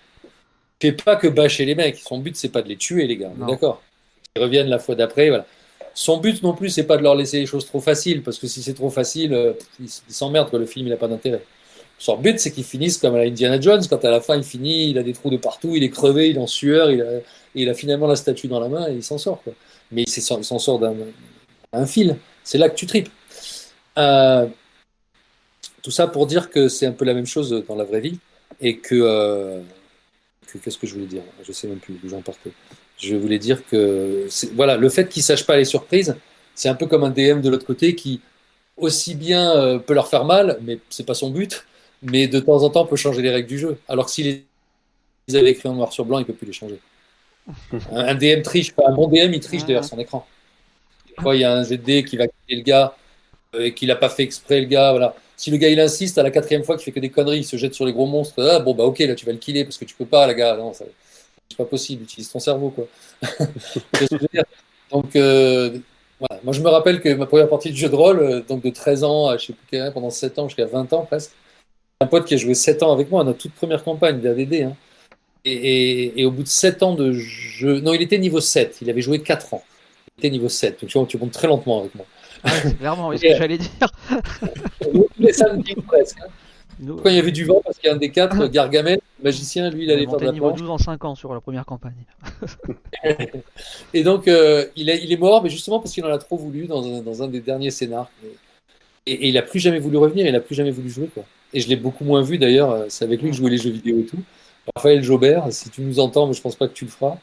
fait pas que bâcher les mecs. Son but, c'est pas de les tuer, les gars. D'accord Ils reviennent la fois d'après, voilà. son but non plus, c'est pas de leur laisser les choses trop faciles, parce que si c'est trop facile, euh, ils s'emmerdent, que le film, il n'a pas d'intérêt. Son but, c'est qu'ils finissent comme à la Indiana Jones, quand à la fin, il finit, il a des trous de partout, il est crevé, il est en sueur, il a, et il a finalement la statue dans la main, et il s'en sort. Quoi. Mais il s'en sort d'un un fil. C'est là que tu tripes. Euh, tout ça pour dire que c'est un peu la même chose dans la vraie vie, et que... euh, que- Qu'est-ce que je voulais dire? Je sais même plus où j'en partais. Je voulais dire que voilà, le fait qu'ils sachent pas les surprises, c'est un peu comme un DM de l'autre côté qui aussi bien euh, peut leur faire mal, mais c'est pas son but, mais de temps en temps peut changer les règles du jeu. Alors que s'ils les- ils avaient écrit en noir sur blanc, il peut plus les changer. Un, DM triche, pas un bon DM, il triche Ouais. derrière son écran. Des fois, il y a un GD qui va quitter le gars euh, et qu'il a pas fait exprès, le gars, voilà. Si le gars il insiste à la quatrième fois qu'il fait que des conneries, il se jette sur les gros monstres, ah, bon bah ok, là tu vas le killer parce que tu peux pas, la gars, non, ça- c'est pas possible, utilise ton cerveau quoi. [LAUGHS] Donc euh, voilà, moi je me rappelle que ma première partie de jeu de rôle, euh, donc de 13 ans à je sais plus quel pendant 7 ans jusqu'à 20 ans presque, un pote qui a joué 7 ans avec moi, notre toute première campagne d'ADD, hein. Et, au bout de 7 ans de jeu, non il était niveau 7, il avait joué 4 ans, il était niveau 7, donc tu vois, tu montes très lentement avec moi. Ouais, c'est clairement, oui, [LAUGHS] ce que j'allais dire. Tous les samedis presque. hein. Nous, Quand il y avait du vent, parce qu'il y a un des quatre, [LAUGHS] Gargamel, magicien, lui, il allait faire de la niveau planche. 12 en 5 ans sur la première campagne. [LAUGHS] Et donc, euh, il, est, il est mort, mais justement parce qu'il en a trop voulu dans un, dans un des derniers scénars. Et, et il a plus jamais voulu revenir, il a plus jamais voulu jouer. Quoi. Et je l'ai beaucoup moins vu d'ailleurs, euh, c'est avec lui que je jouais les jeux vidéo et tout. Raphaël Jaubert, si tu nous entends, mais je pense pas que tu le feras.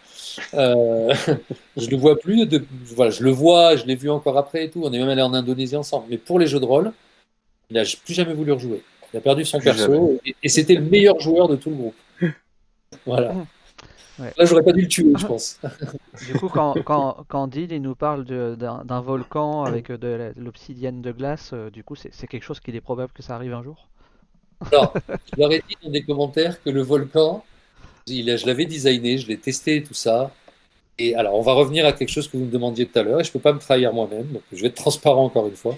Euh, [LAUGHS] je le vois plus. De, voilà, je le vois, je l'ai vu encore après et tout. On est même allé en Indonésie ensemble. Mais pour les jeux de rôle, il a plus jamais voulu rejouer. Il a perdu son Plus perso et, et c'était le meilleur joueur de tout le groupe. [LAUGHS] Voilà. Ouais. Là, j'aurais pas dû le tuer, je pense. [LAUGHS] Du coup, quand, quand, quand Deal il nous parle d'un volcan avec euh, de l'obsidienne de glace, euh, du coup, c'est c'est quelque chose qu'il est probable que ça arrive un jour? Alors, je leur ai dit dans des commentaires que le volcan, il je l'avais designé, je l'ai testé et tout ça. Et alors, on va revenir à quelque chose que vous me demandiez tout à l'heure, et je peux pas me trahir moi-même, donc je vais être transparent encore une fois.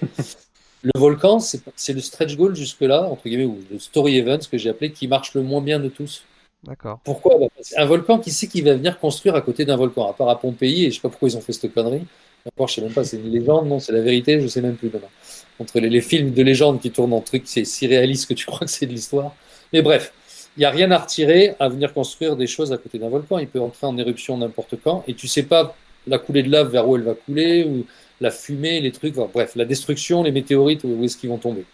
Le volcan, c'est le stretch goal jusque-là, entre guillemets, ou le story event, ce que j'ai appelé, qui marche le moins bien de tous. D'accord. Pourquoi? Bah, qu'un volcan, qui sait qui va venir construire à côté d'un volcan À part à Pompéi, et je sais pas pourquoi ils ont fait cette connerie. Encore, je sais même pas, c'est une légende, non, c'est la vérité, je sais même plus maintenant. Entre les, films de légende qui tournent en truc, c'est si réaliste que tu [LAUGHS] crois que c'est de l'histoire. Mais bref, il n'y a rien à retirer à venir construire des choses à côté d'un volcan. Il peut entrer en éruption n'importe quand, et tu sais pas la coulée de lave vers où elle va couler, ou la fumée, les trucs, enfin, bref, la destruction, les météorites, où est-ce qu'ils vont tomber.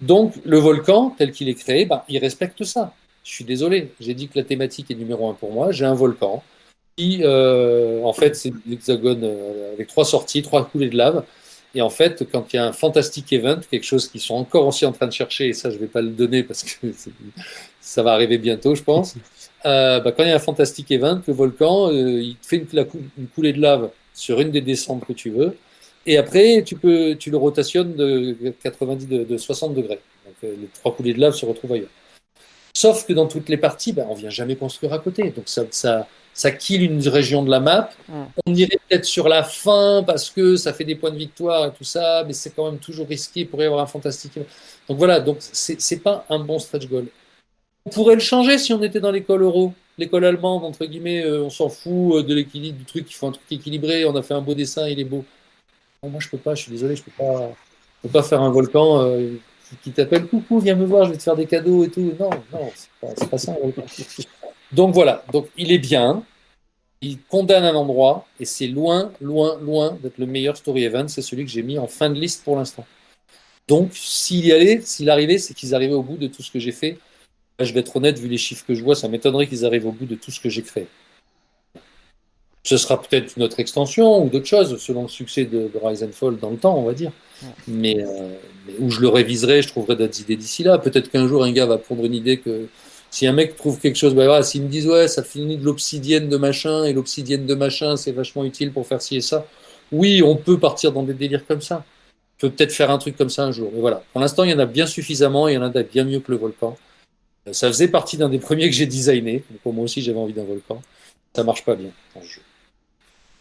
Donc, le volcan, tel qu'il est créé, bah, il respecte ça. Je suis désolé, j'ai dit que la thématique est numéro un pour moi. J'ai un volcan euh, en fait, c'est un hexagone euh, avec trois sorties, trois coulées de lave. Et en fait, quand il y a un fantastic event, quelque chose qu'ils sont encore aussi en train de chercher, et ça, je vais pas le donner parce que [LAUGHS] ça va arriver bientôt, je pense. Euh, bah, quand il y a un fantastic event, le volcan, il fait une, coulée de lave sur une des descentes que tu veux. Et après, tu peux, tu le rotationnes de 90, de, de 60 degrés. Donc, les trois coulées de lave se retrouvent ailleurs. Sauf que dans toutes les parties, ben, on vient jamais construire à côté. Donc ça, ça kill une région de la map. Mm. On irait peut-être sur la fin parce que ça fait des points de victoire et tout ça, mais c'est quand même toujours risqué pour y avoir un fantastique. Donc voilà, donc c'est pas un bon stretch goal. On pourrait le changer si on était dans l'école euro, l'école allemande entre guillemets. euh, on s'en fout euh, de l'équilibre du truc. Il faut un truc équilibré. On a fait un beau dessin, il est beau. Moi je peux pas. Je suis désolé, je peux pas. Je peux pas faire un volcan. euh, qui t'appelle coucou, viens me voir, je vais te faire des cadeaux et tout. Non, non, c'est pas, pas ça. un volcan. Donc voilà, donc il est bien, il condamne un endroit et c'est loin, loin, loin d'être le meilleur story event. C'est celui que j'ai mis en fin de liste pour l'instant. Donc s'il y allait, s'il arrivait, c'est qu'ils arrivaient au bout de tout ce que j'ai fait. Là, je vais être honnête, vu les chiffres que je vois, ça m'étonnerait qu'ils arrivent au bout de tout ce que j'ai créé. Ce sera peut-être une autre extension ou d'autres choses, selon le succès de, de Rise and Fall dans le temps, on va dire. Mais, euh, mais où je le réviserai, je trouverai d'autres idées d'ici là. Peut-être qu'un jour, un gars va prendre une idée que si un mec trouve quelque chose, bah voilà, s'ils me disent ouais, ça finit de l'obsidienne de machin et l'obsidienne de machin, c'est vachement utile pour faire ci et ça. Oui, on peut partir dans des délires comme ça. On peut peut-être faire un truc comme ça un jour. Mais voilà, pour l'instant, il y en a bien suffisamment et il y en a bien mieux que le volcan. Euh, Ça faisait partie d'un des premiers que j'ai designé. Donc moi aussi, j'avais envie d'un volcan. Ça marche pas bien dans ce jeu.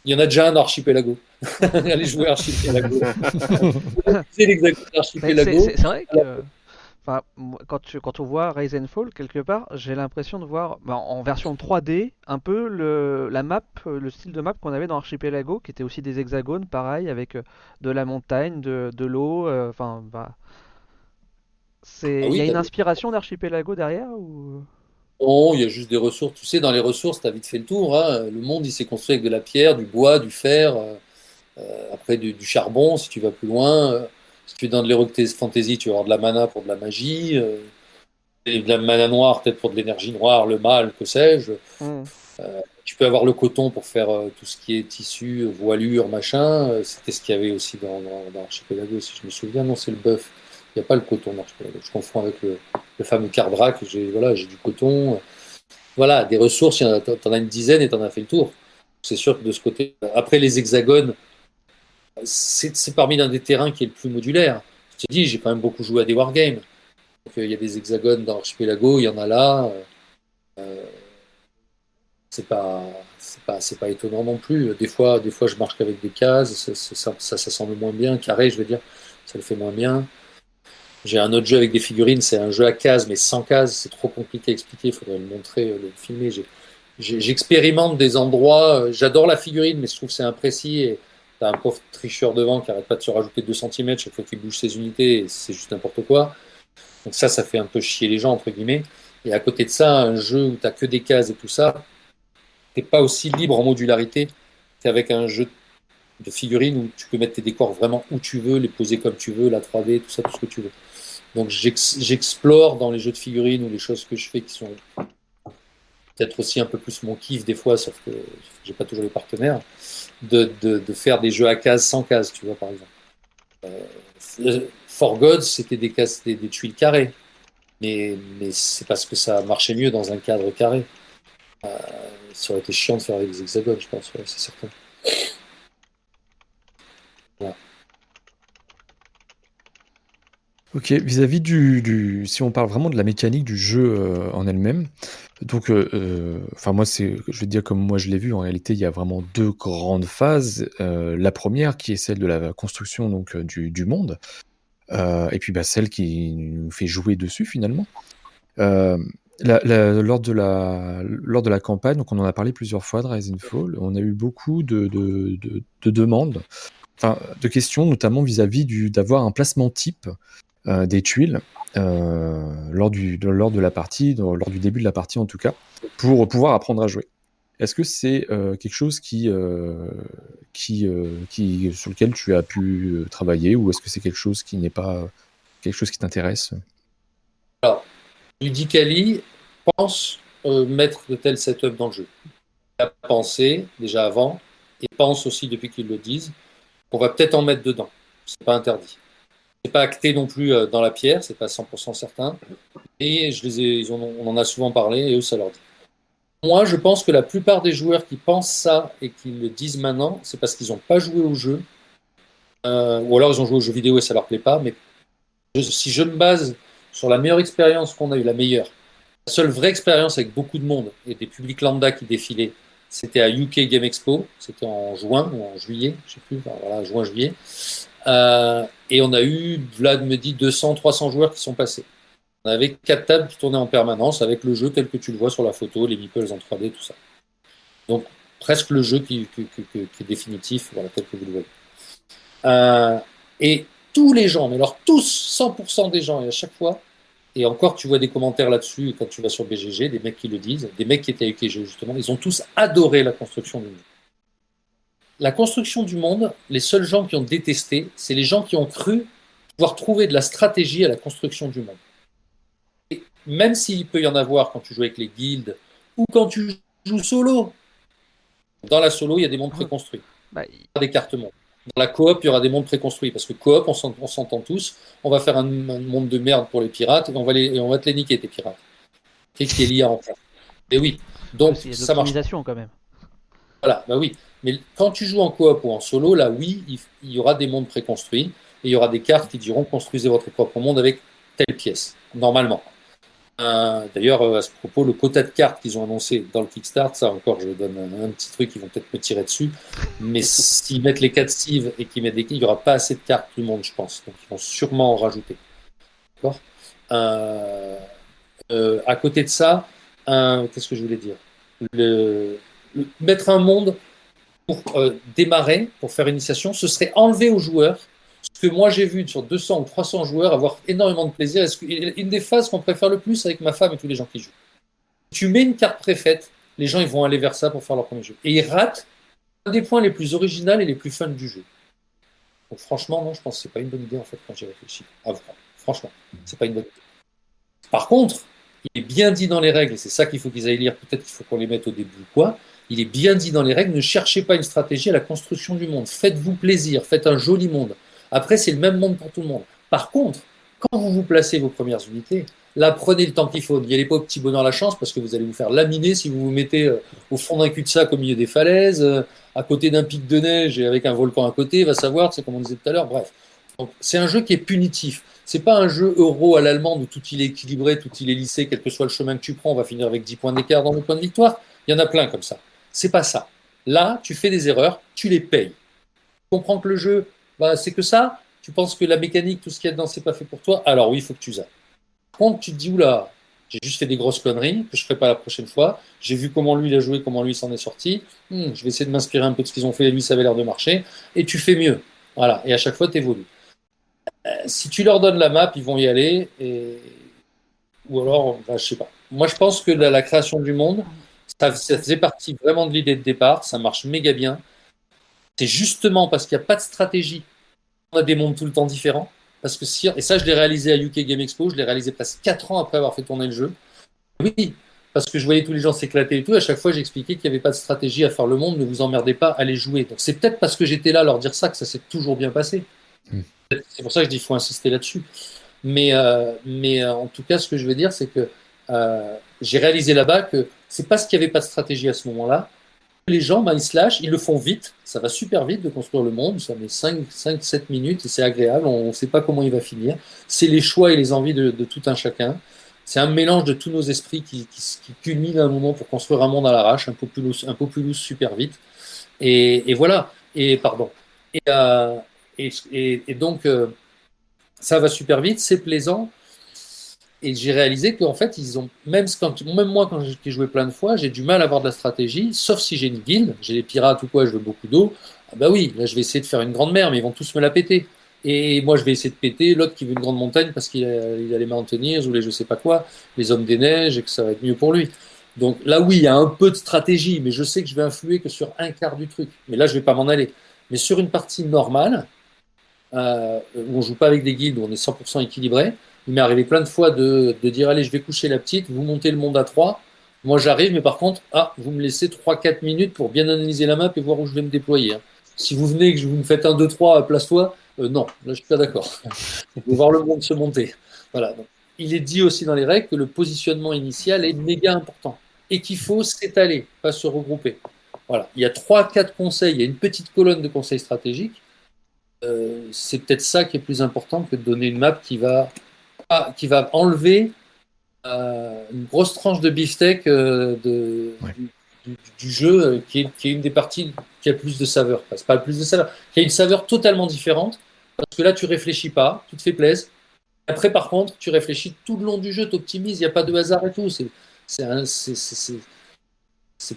Il y en a déjà un archipelago. [LAUGHS] Allez jouer archipelago. [LAUGHS] c'est l'exact archipelago. c'est- c'est vrai que Enfin, quand, tu, quand on voit Rise and Fall, quelque part, j'ai l'impression de voir bah, en version 3D un peu le, la map, le style de map qu'on avait dans Archipelago, qui était aussi des hexagones, pareil, avec euh, de la montagne, de, de l'eau. euh, Enfin, bah, c'est, Ah il oui, y a une inspiration d'Archipelago derrière ou... Oh, il y a juste des ressources. Tu sais, dans les ressources, tu as vite fait le tour. hein. Le monde, il s'est construit avec de la pierre, du bois, du fer, euh, euh, après du, du charbon, si tu vas plus loin. Euh, si tu es dans de l'Heroic Fantasy, tu vas avoir de la mana pour de la magie, euh, et de la mana noire, peut-être pour de l'énergie noire, le mal, que sais-je. Hmm. Tu peux avoir le coton pour faire euh, tout ce qui est tissu, euh, voilure, machin. Euh, C'était ce qu'il y avait aussi dans, dans, dans Archipelago, si je me souviens. Non, c'est le bœuf. Il n'y a pas le coton dans Archipelago. Je confonds avec le, le fameux Cardrac. J'ai voilà, du coton. Voilà, des ressources, y en as une dizaine et t'en as fait le tour. C'est sûr que de ce côté. Après, les hexagones, c'est parmi l'un des terrains qui est le plus modulaire. Je te dis, j'ai quand même beaucoup joué à des wargames. Euh, il y a des hexagones dans Archipelago, il y en a là. euh, euh, c'est pas pas étonnant non plus. Des fois des fois je marche qu'avec des cases. Ça ça, ça, semble moins bien. Carré je veux dire ça le fait moins bien. J'ai un autre jeu avec des figurines. C'est un jeu à cases mais sans cases. C'est trop compliqué à expliquer. Il faudrait le montrer euh, le filmer. J'expérimente des endroits. J'adore la figurine mais je trouve que c'est imprécis un pauvre tricheur devant qui arrête pas de se rajouter 2 cm chaque fois qu'il bouge ses unités c'est juste n'importe quoi donc ça ça fait un peu chier les gens entre guillemets et à côté de ça un jeu où t'as que des cases et tout ça t'es pas aussi libre en modularité qu'avec un jeu de figurines où tu peux mettre tes décors vraiment où tu veux, les poser comme tu veux, la 3D, tout ça, tout ce que tu veux. Donc j'ex- j'explore dans les jeux de figurines ou les choses que je fais qui sont peut-être aussi un peu plus mon kiff des fois, sauf que j'ai pas toujours les partenaires, de, de, faire des jeux à cases sans cases, tu vois, par exemple. Euh, For Gods, c'était des, cases, des, des tuiles carrées, mais, mais c'est parce que ça marchait mieux dans un cadre carré. Euh, ça aurait été chiant de faire avec des hexagones, je pense, c'est certain. Ok, vis-à-vis du, du- si on parle vraiment de la mécanique du jeu euh, en elle-même, donc, euh, euh, enfin moi c'est, je vais dire comme moi je l'ai vu. En réalité, il y a vraiment deux grandes phases. Euh, la première qui est celle de la construction donc du, monde, et puis bah, celle qui nous fait jouer dessus finalement. Lors de la lors de la campagne, donc on en a parlé plusieurs fois de Rise and Fall, on a eu beaucoup de, de, de- de demandes, enfin de questions, notamment vis-à-vis d'avoir un placement type des tuiles lors, du, de, la partie, lors du début de la partie en tout cas, pour pouvoir apprendre à jouer. Est-ce que c'est euh, quelque chose qui, euh, qui, euh, qui, sur lequel tu as pu euh, travailler ou est-ce que c'est quelque chose qui n'est pas quelque chose qui t'intéresse? Ludicali pense euh, mettre de tels setups dans le jeu. Il a pensé déjà avant et pense aussi depuis qu'ils le disent qu'on va peut-être en mettre dedans. C'est pas interdit. C'est pas acté non plus euh, dans la pierre, c'est pas 100% certain. Et je les ai, ils ont- on en a souvent parlé et eux ça leur dit. Moi, je pense que la plupart des joueurs qui pensent ça et qui le disent maintenant, c'est parce qu'ils n'ont pas joué au jeu, euh, ou alors ils ont joué aux jeux vidéo et ça leur plaît pas. Mais si je me base sur la meilleure expérience qu'on a eue, la meilleure, la seule vraie expérience avec beaucoup de monde et des publics lambda qui défilaient, c'était à UK Game Expo, c'était en juin ou en juillet, je sais plus, voilà, juin-juillet. Euh, et on a eu, Vlad me dit, 200, 300 joueurs qui sont passés. On avait quatre tables qui tournaient en permanence avec le jeu tel que tu le vois sur la photo, les meeples en 3D, tout ça. Donc, presque le jeu qui, est définitif, tel que vous le voyez. Euh, et tous les gens, mais alors tous, 100% des gens, et à chaque fois, et encore tu vois des commentaires là-dessus quand tu vas sur BGG, des mecs qui le disent, des mecs qui étaient avec UKG justement, ils ont tous adoré la construction du monde. La construction du monde, les seuls gens qui ont détesté, c'est les gens qui ont cru pouvoir trouver de la stratégie à la construction du monde. Et même s'il peut y en avoir quand tu joues avec les guildes ou quand tu joues solo, dans la solo, il y a des mondes préconstruits Bah, il- des cartes mondes. Dans la coop, il y aura des mondes préconstruits parce que coop, on s'en- on s'entend tous. On va faire un, un monde de merde pour les pirates et on va, les, et on va te les niquer, tes pirates. Qu'est-ce qui est lié en fait Et oui, donc ça marche. quand même. Voilà, bah oui. Mais quand tu joues en coop ou en solo, là, oui, il, y aura des mondes préconstruits et il y aura des cartes qui diront construisez votre propre monde avec telle pièce, normalement. Euh, D'ailleurs, euh, à ce propos, le quota de cartes qu'ils ont annoncé dans le Kickstart, ça encore, je donne un, petit truc, ils vont peut-être me tirer dessus. Mais s'ils mettent les 4 Steve et qu'ils mettent des il n'y aura pas assez de cartes du monde, je pense. Donc ils vont sûrement en rajouter. D'accord? Euh, À côté de ça, qu'est-ce que je voulais dire? Mettre un monde pour euh, démarrer, pour faire initiation, ce serait enlever aux joueurs ce que moi j'ai vu sur 200 ou 300 joueurs avoir énormément de plaisir. Est-ce une des phases qu'on préfère le plus avec ma femme et tous les gens qui jouent. Tu mets une carte préfaite, les gens ils vont aller vers ça pour faire leur premier jeu. Et ils ratent un des points les plus originaux et les plus fun du jeu. Donc franchement, non, je pense que c'est pas une bonne idée en fait quand j'y réfléchis. Vrai. Franchement, c'est pas une bonne idée. Par contre, il est bien dit dans les règles, c'est ça qu'il faut qu'ils aillent lire, peut-être qu'il faut qu'on les mette au début ou quoi. Il est bien dit dans les règles, ne cherchez pas une stratégie à la construction du monde. Faites-vous plaisir, faites un joli monde. Après, c'est le même monde pour tout le monde. Par contre, quand vous vous placez vos premières unités, là, prenez le temps qu'il faut. N'y allez pas au petit bonheur la chance parce que vous allez vous faire laminer si vous vous mettez euh, au fond d'un cul-de-sac au milieu des falaises, euh, à côté d'un pic de neige et avec un volcan à côté, va savoir, c'est comme on disait tout à l'heure. Bref. C'est un jeu qui est punitif. C'est pas un jeu euro à l'allemande où tout il est équilibré, tout il est lissé, quel que soit le chemin que tu prends, on va finir avec 10 points d'écart dans le point de victoire. Il y en a plein comme ça. C'est pas ça. Là, tu fais des erreurs, tu les payes. Tu comprends que le jeu, bah, c'est que ça. Tu penses que la mécanique, tout ce qu'il y a dedans, c'est pas fait pour toi. Alors oui, il faut que tu zappes. Contre, tu te dis, oula, j'ai juste fait des grosses conneries que je ferai pas la prochaine fois. J'ai vu comment lui il a joué, comment lui s'en est sorti. Hmm, je vais essayer de m'inspirer un peu de ce qu'ils ont fait. Lui, ça avait l'air de marcher. Et tu fais mieux. Voilà. Et à chaque fois, tu évolues. Euh, si tu leur donnes la map, ils vont y aller. Et... Ou alors, bah, je sais pas. Moi, je pense que la création du monde, ça, ça faisait partie vraiment de l'idée de départ. Ça marche méga bien. C'est justement parce qu'il n'y a pas de stratégie. On a des mondes tout le temps différents. Parce que si, et ça, je l'ai réalisé à UK Game Expo, je l'ai réalisé presque 4 ans après avoir fait tourner le jeu. Oui, parce que je voyais tous les gens s'éclater et tout. À chaque fois, j'expliquais qu'il n'y avait pas de stratégie à faire le monde, ne vous emmerdez pas, allez jouer. Donc c'est peut-être parce que j'étais là à leur dire ça que ça s'est toujours bien passé. Mm. C'est pour ça que je dis qu'il faut insister là-dessus. Mais, euh, mais euh, en tout cas, ce que je veux dire, c'est que euh, j'ai réalisé là-bas que c'est parce qu'il n'y avait pas de stratégie à ce moment-là. Les gens, ben, ils le font vite, ça va super vite de construire le monde, ça met 5, 5 7 minutes et c'est agréable, on ne sait pas comment il va finir. C'est les choix et les envies de, tout un chacun. C'est un mélange de tous nos esprits qui, qui, culmine à un moment pour construire un monde à l'arrache, un populus, un populus super vite. Et, voilà. Et pardon. Et, euh, donc, euh, ça va super vite, c'est plaisant. Et j'ai réalisé qu'en fait, ils ont même quand même moi quand j'ai joué plein de fois, j'ai du mal à avoir de la stratégie, sauf si j'ai une guilde, j'ai des pirates ou quoi, je veux beaucoup d'eau. Ah bah oui, là je vais essayer de faire une grande mer, mais ils vont tous me la péter. Et moi je vais essayer de péter l'autre qui veut une grande montagne parce qu'il a, il a les Mountaineers ou les je sais pas quoi, les hommes des neiges et que ça va être mieux pour lui. Donc là oui, il y a un peu de stratégie, mais je sais que je vais influer que sur un quart du truc. Mais là je vais pas m'en aller. Mais sur une partie normale, euh, où on joue pas avec des guildes, où on est 100% équilibré, il m'est arrivé plein de fois de, dire allez je vais coucher la petite, vous montez le monde à 3, moi j'arrive mais par contre ah vous me laissez 3-4 minutes pour bien analyser la map et voir où je vais me déployer. Hein. Si vous venez et que vous me faites un 2-3 place-toi, euh, non, là je suis pas d'accord. [LAUGHS] Il faut voir le monde se monter. Voilà. Il est dit aussi dans les règles que le positionnement initial est méga important et qu'il faut s'étaler, pas se regrouper. Voilà. Il y a 3-4 conseils, il y a une petite colonne de conseils stratégiques. Euh, c'est peut-être ça qui est plus important que de donner une map qui va qui va enlever euh, une grosse tranche de beefsteak euh, de, Ouais. du, du- du jeu euh, qui est, qui est une des parties qui a le plus de saveur. Enfin, c'est pas le plus de saveur, qui a une saveur totalement différente parce que là tu réfléchis pas, tu te fais plaisir. Après par contre, tu réfléchis tout le long du jeu, tu optimises, il n'y a pas de hasard et tout. C'est c'est un- c'est- c'est-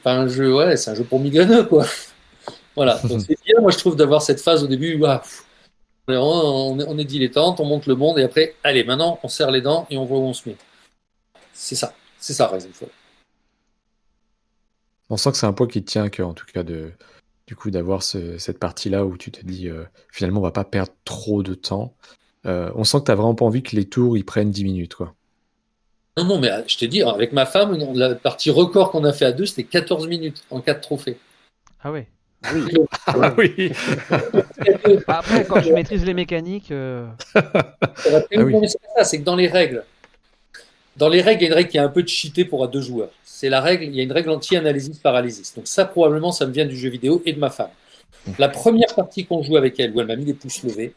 pas un jeu, ouais, c'est un jeu pour migraineux quoi. [LAUGHS] Voilà, donc [LAUGHS] c'est bien, moi je trouve d'avoir cette phase au début, pff, on est, on est- on est dilettante, on monte le monde et après, allez, maintenant on serre les dents et on voit où on se met. C'est ça, c'est ça Resident Evil. On sent que c'est un point qui te tient à cœur, en tout cas, de, du coup, d'avoir ce- cette partie-là où tu te dis, euh, finalement, on va pas perdre trop de temps. Euh, on sent que tu vraiment pas envie que les tours, ils prennent 10 minutes, quoi. Non, non, mais euh, je t'ai dit, avec ma femme, la partie record qu'on a fait à deux, c'était 14 minutes en 4 trophées. Ah ouais. Oui. [LAUGHS] Ah oui Bah, [LAUGHS] Après, quand tu maîtrises les mécaniques, euh, Ça va très Ah oui. ça, c'est que dans les règles, dans les règles, il y a une règle qui est un peu cheatée pour à deux joueurs. C'est la règle, il y a une règle anti-analysis paralysis. Donc ça, probablement, ça me vient du jeu vidéo et de ma femme. La première partie qu'on joue avec elle, où elle m'a mis les pouces levés,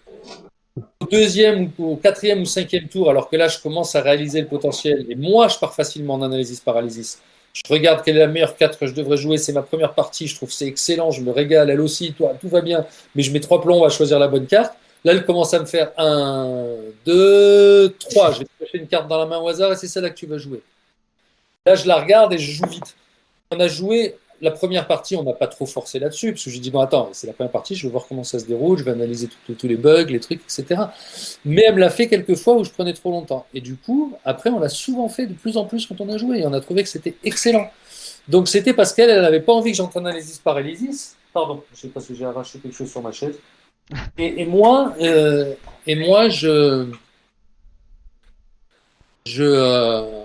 au deuxième ou au quatrième ou cinquième tour, alors que là, je commence à réaliser le potentiel, et moi, je pars facilement en analysis paralysis. Je regarde quelle est la meilleure carte que je devrais jouer, c'est ma première partie, je trouve que c'est excellent, je me régale, elle aussi, tout va bien, mais je mets trois plombs à choisir la bonne carte. Là, elle commence à me faire 1, 2, 3. Je vais te une carte dans la main au hasard et c'est celle-là que tu vas jouer. Là, je la regarde et je joue vite. On a joué la première partie, on n'a pas trop forcé là-dessus, parce que j'ai dit, bon, attends, c'est la première partie, je vais voir comment ça se déroule, je vais analyser tous les bugs, les trucs, etc. Mais elle me l'a fait quelques fois où je prenais trop longtemps. Et du coup, après, on l'a souvent fait de plus en plus quand on a joué, et on a trouvé que c'était excellent. Donc, c'était parce qu'elle, elle n'avait pas envie que j'entraîne Analysis Paralysis. Pardon, je sais pas si j'ai arraché quelque chose sur ma chaise. [LAUGHS] Et, moi, euh, et moi, je, je, euh,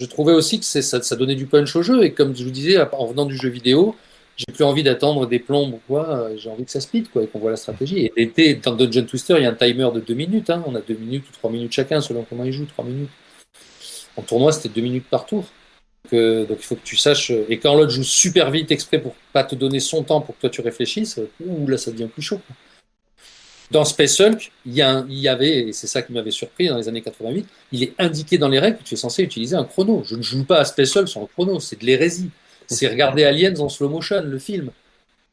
je trouvais aussi que ça, donnait du punch au jeu. Et comme je vous disais, en venant du jeu vidéo, j'ai plus envie d'attendre des plombes ou quoi. J'ai envie que ça speed, quoi, et qu'on voit la stratégie. Et dans Dungeon Twister, il y a un timer de 2 minutes. Hein. On a 2 minutes ou 3 minutes chacun, selon comment il joue, 3 minutes. En tournoi, c'était 2 minutes par tour. Donc, euh, donc, il faut que tu saches. Et quand l'autre joue super vite exprès pour pas te donner son temps pour que toi tu réfléchisses, ouh, là ça devient plus chaud. Dans Space Hulk, il y, il y avait, et c'est ça qui m'avait surpris dans les années 88, il est indiqué dans les règles que tu es censé utiliser un chrono. Je ne joue pas à Space Hulk sans chrono, c'est de l'hérésie. C'est regarder Aliens en slow motion, le film.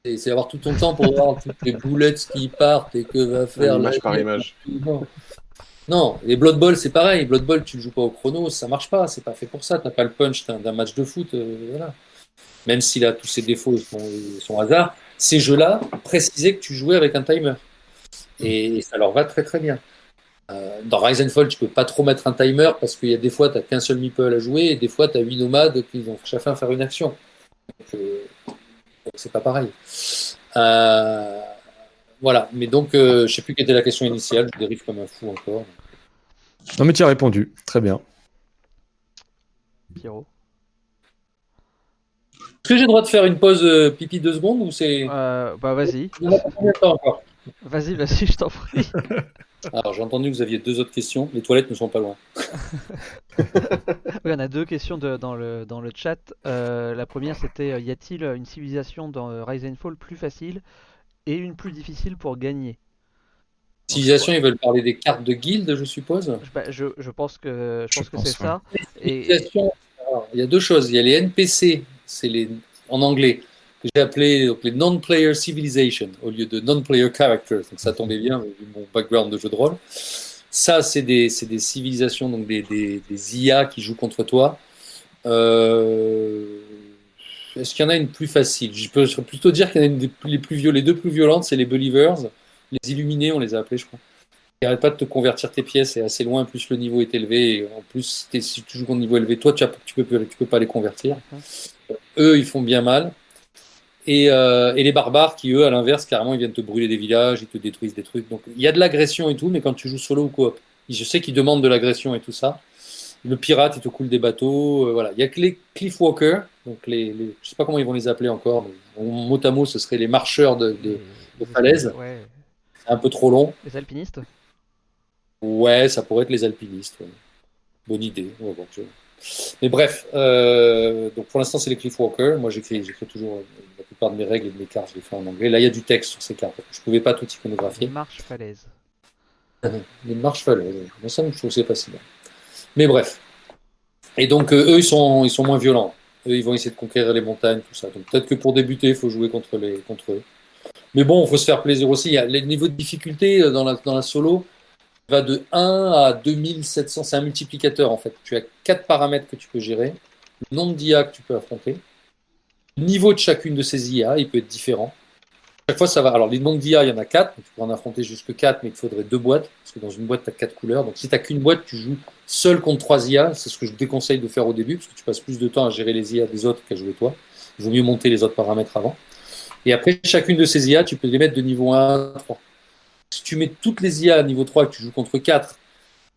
C'est avoir tout ton temps pour voir toutes les boulettes qui partent et que va faire. Image par image. Non, les Blood Bowl, c'est pareil. Blood Bowl, tu ne joues pas au chrono, ça marche pas. C'est pas fait pour ça. Tu n'as pas le punch d'un match de foot. Euh, voilà. Même s'il a tous ses défauts et son, son hasard, ces jeux-là précisaient que tu jouais avec un timer. Et ça leur va très très bien. Euh, dans Rise and Fall, tu peux pas trop mettre un timer parce qu'il y a des fois, tu n'as qu'un seul meeple à jouer et des fois, tu as huit nomades qui vont chacun faire une action. Donc, euh, c'est pas pareil. Euh, voilà, mais donc, je sais plus quelle était la question initiale, je dérive comme un fou encore. Non, mais tu as répondu, très bien. Pierrot. Est-ce que j'ai le droit de faire une pause pipi deux secondes ou c'est. bah, vas-y. encore? Vas-y, vas-y, je t'en prie. [LAUGHS] Alors, j'ai entendu que vous aviez deux autres questions. Les toilettes ne sont pas loin. [LAUGHS] oui, on a deux questions dans, le, dans le chat. Euh, la première, c'était euh, y a-t-il une civilisation dans euh, Rise and Fall plus facile et une plus difficile pour gagner? Civilisation, ils veulent parler des cartes de guilde, je suppose? Bah, je, je, pense que, je pense que c'est ça. Et... il y a deux choses. Il y a les NPC, c'est les en anglais que j'ai appelé les non-player civilization au lieu de non-player characters. Donc ça tombait bien vu mon background de jeu de rôle. Ça, c'est des, des, civilisations, donc des, des, des, IA qui jouent contre toi. Euh, est-ce qu'il y en a une plus facile? Je peux plutôt dire qu'il y en a une des les, plus les deux plus violentes, c'est les Believers. Les Illuminés, on les a appelés, je crois. Ils n'arrêtent pas de te convertir tes pièces, c'est assez loin, plus le niveau est élevé. Et en plus, si tu joues contre niveau élevé, toi, tu ne tu peux, tu peux pas les convertir. Eux, ils font bien mal. Euh, et, les barbares qui, eux, à l'inverse, carrément, ils viennent te brûler des villages, ils te détruisent des trucs. Donc il y a de l'agression et tout, mais quand tu joues solo ou coop, je sais qu'ils demandent de l'agression et tout ça. Le pirate, il te coule des bateaux. Euh, voilà. Il y a que les cliffwalkers, donc les, les, je sais pas comment ils vont les appeler encore. Mais, mot à mot, ce serait les marcheurs de, de, de falaise. C'est un peu trop long. Les alpinistes? Ouais, ça pourrait être les alpinistes. Bonne idée. Mais bref, euh, donc pour l'instant, c'est les cliffwalkers. Moi, j'écris, j'écris toujours plupart de mes règles et de mes cartes, je les fais en anglais. Là, il y a du texte sur ces cartes. Je ne pouvais pas tout iconographier. Les marches falaises. [LAUGHS] les marches falaises. Moi, ça, je trouve que c'est pas si bien. Mais bref. Et donc, euh, eux, ils sont, ils sont moins violents. Eux, ils vont essayer de conquérir les montagnes, tout ça. Donc, peut-être que pour débuter, il faut jouer contre, les, contre eux. Mais bon, il faut se faire plaisir aussi. Il y a les niveaux de difficulté euh, dans la, dans la solo va de 1 à 2700. C'est un multiplicateur, en fait. Tu as quatre paramètres que tu peux gérer. Le nombre d'IA que tu peux affronter niveau de chacune de ces IA, il peut être différent. Chaque fois, ça va. Alors, les nombres d'IA, il y en a 4. Tu peux en affronter jusque 4, mais il faudrait deux boîtes. Parce que dans une boîte, tu as 4 couleurs. Donc, si tu n'as qu'une boîte, tu joues seul contre 3 IA. C'est ce que je déconseille de faire au début, parce que tu passes plus de temps à gérer les IA des autres qu'à jouer toi. Il vaut mieux monter les autres paramètres avant. Et après, chacune de ces IA, tu peux les mettre de niveau 1 à 3. Si tu mets toutes les IA à niveau 3 que tu joues contre 4,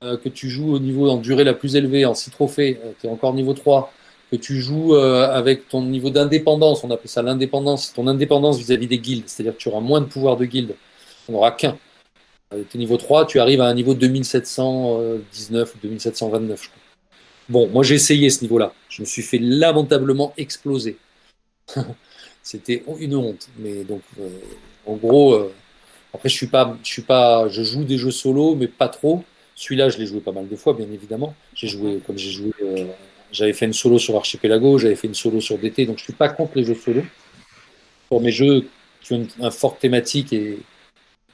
euh, que tu joues au niveau en durée la plus élevée, en 6 trophées, euh, tu es encore niveau 3, que tu joues euh, avec ton niveau d'indépendance, on appelle ça l'indépendance, ton indépendance vis-à-vis des guildes, c'est-à-dire que tu auras moins de pouvoir de guilde, on n'aura qu'un. Euh, tu es niveau 3, tu arrives à un niveau 2719 ou 2729, je crois. Bon, moi j'ai essayé ce niveau-là. Je me suis fait lamentablement exploser. [LAUGHS] C'était une honte. Mais donc, euh, en gros, après je suis pas, je joue des jeux solo, mais pas trop. Celui-là, je l'ai joué pas mal de fois, bien évidemment. J'ai joué, comme j'ai joué j'avais fait une solo sur Archipelago, j'avais fait une solo sur DT, donc je ne suis pas contre les jeux solo. Pour mes jeux qui ont un fort thématique et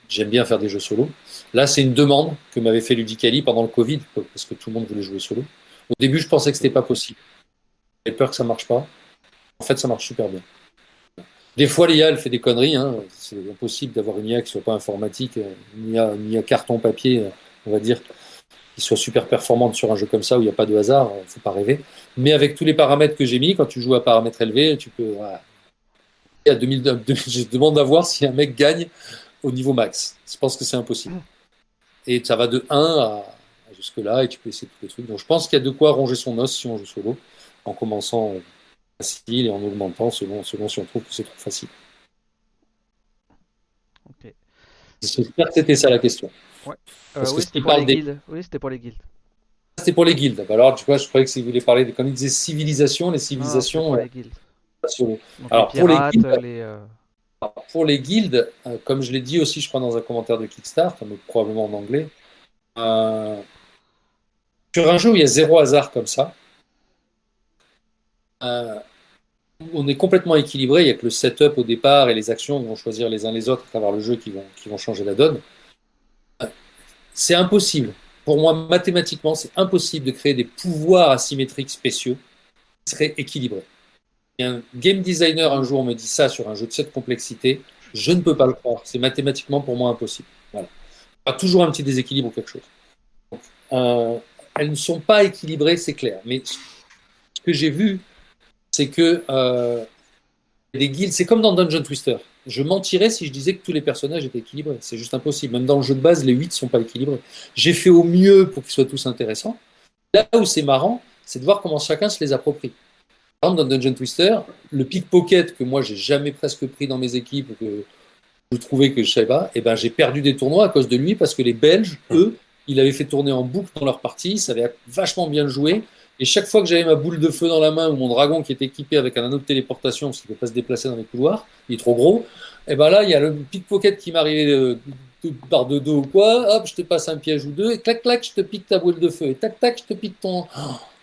j'aime bien faire des jeux solo. Là, c'est une demande que m'avait fait Ludicali pendant le Covid, parce que tout le monde voulait jouer solo. Au début, je pensais que c'était pas possible. J'avais peur que ça marche pas. En fait, ça marche super bien. Des fois, l'IA, elle fait des conneries. Hein. C'est impossible d'avoir une IA qui soit pas informatique, ni à, ni à carton papier, on va dire, qui soit super performante sur un jeu comme ça où il n'y a pas de hasard. Faut pas rêver. Mais avec tous les paramètres que j'ai mis, quand tu joues à paramètres élevés, tu peux. Voilà. À 2000, je demande à voir si un mec gagne au niveau max. Je pense que c'est impossible. Et ça va de 1 à jusque-là et tu peux essayer tous les trucs. Donc je pense qu'il y a de quoi ronger son os si on joue solo, en commençant facile et en augmentant selon, selon si on trouve que c'est trop facile. Ok. J'espère que c'était ça la question. Euh, oui, c'était pour, les des- guildes. Oui, c'était pour les guildes. C'était pour les guildes. Bah Alors, tu vois, je croyais que si vous voulez parler, de, quand il disait civilisation, les civilisations, pour euh, les guildes. Donc, Alors, les pour les guildes- les, euh, Alors, Pour les guildes, euh, comme je l'ai dit aussi, je crois, dans un commentaire de Kickstarter, mais probablement en anglais, euh, sur un jeu où il y a zéro hasard comme ça, euh, on est complètement équilibré. Il n'y a que le setup au départ et les actions vont choisir les uns les autres à travers le jeu qui vont, qui vont changer la donne. C'est impossible. Pour moi, mathématiquement, c'est impossible de créer des pouvoirs asymétriques spéciaux qui seraient équilibrés. Un game designer un jour me dit ça sur un jeu de cette complexité, je ne peux pas le croire. C'est mathématiquement pour moi impossible. Voilà. Il y aura toujours un petit déséquilibre ou quelque chose. Euh, elles ne sont pas équilibrées, c'est clair. Mais ce que j'ai vu, c'est que euh, les guildes, c'est comme dans Dungeon Twister. Je mentirais si je disais que tous les personnages étaient équilibrés. C'est juste impossible. Même dans le jeu de base, les 8 ne sont pas équilibrés. J'ai fait au mieux pour qu'ils soient tous intéressants. Là où c'est marrant, c'est de voir comment chacun se les approprie. Par exemple, dans Dungeon Twister, le pickpocket que moi j'ai jamais presque pris dans mes équipes, que je trouvais que je savais pas, et ben j'ai perdu des tournois à cause de lui parce que les Belges, eux, ils avaient fait tourner en boucle dans leur partie, ils savaient vachement bien jouer. Et chaque fois que j'avais ma boule de feu dans la main ou mon dragon qui était équipé avec un anneau de téléportation parce qu'il ne peut pas se déplacer dans les couloirs, il est trop gros, et ben là il y a le pickpocket qui m'arrivait euh, par de dos ou quoi, hop, je te passe un piège ou deux, et clac clac, je te pique ta boule de feu, et tac tac, je te pique ton.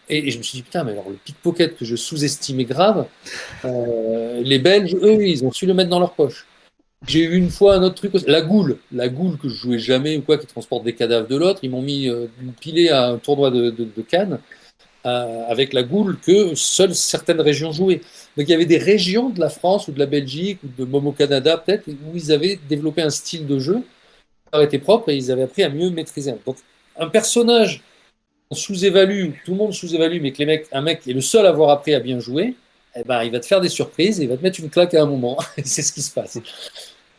Et, je me suis dit, putain, mais alors le pickpocket que je sous-estimais grave, euh, les Belges, eux, ils ont su le mettre dans leur poche. J'ai eu une fois un autre truc, la goule, la goule que je jouais jamais ou quoi, qui transporte des cadavres de l'autre, ils m'ont mis euh, pilée à un tournoi de, de, de Cannes avec la goule que seules certaines régions jouaient. Donc il y avait des régions de la France ou de la Belgique ou de Momo Canada peut-être où ils avaient développé un style de jeu qui leur était propre et ils avaient appris à mieux maîtriser. Donc un personnage on sous-évalue, tout le monde sous-évalue, mais que les mecs, un mec est le seul à avoir appris à bien jouer, eh ben, il va te faire des surprises et il va te mettre une claque à un moment. [LAUGHS] C'est ce qui se passe.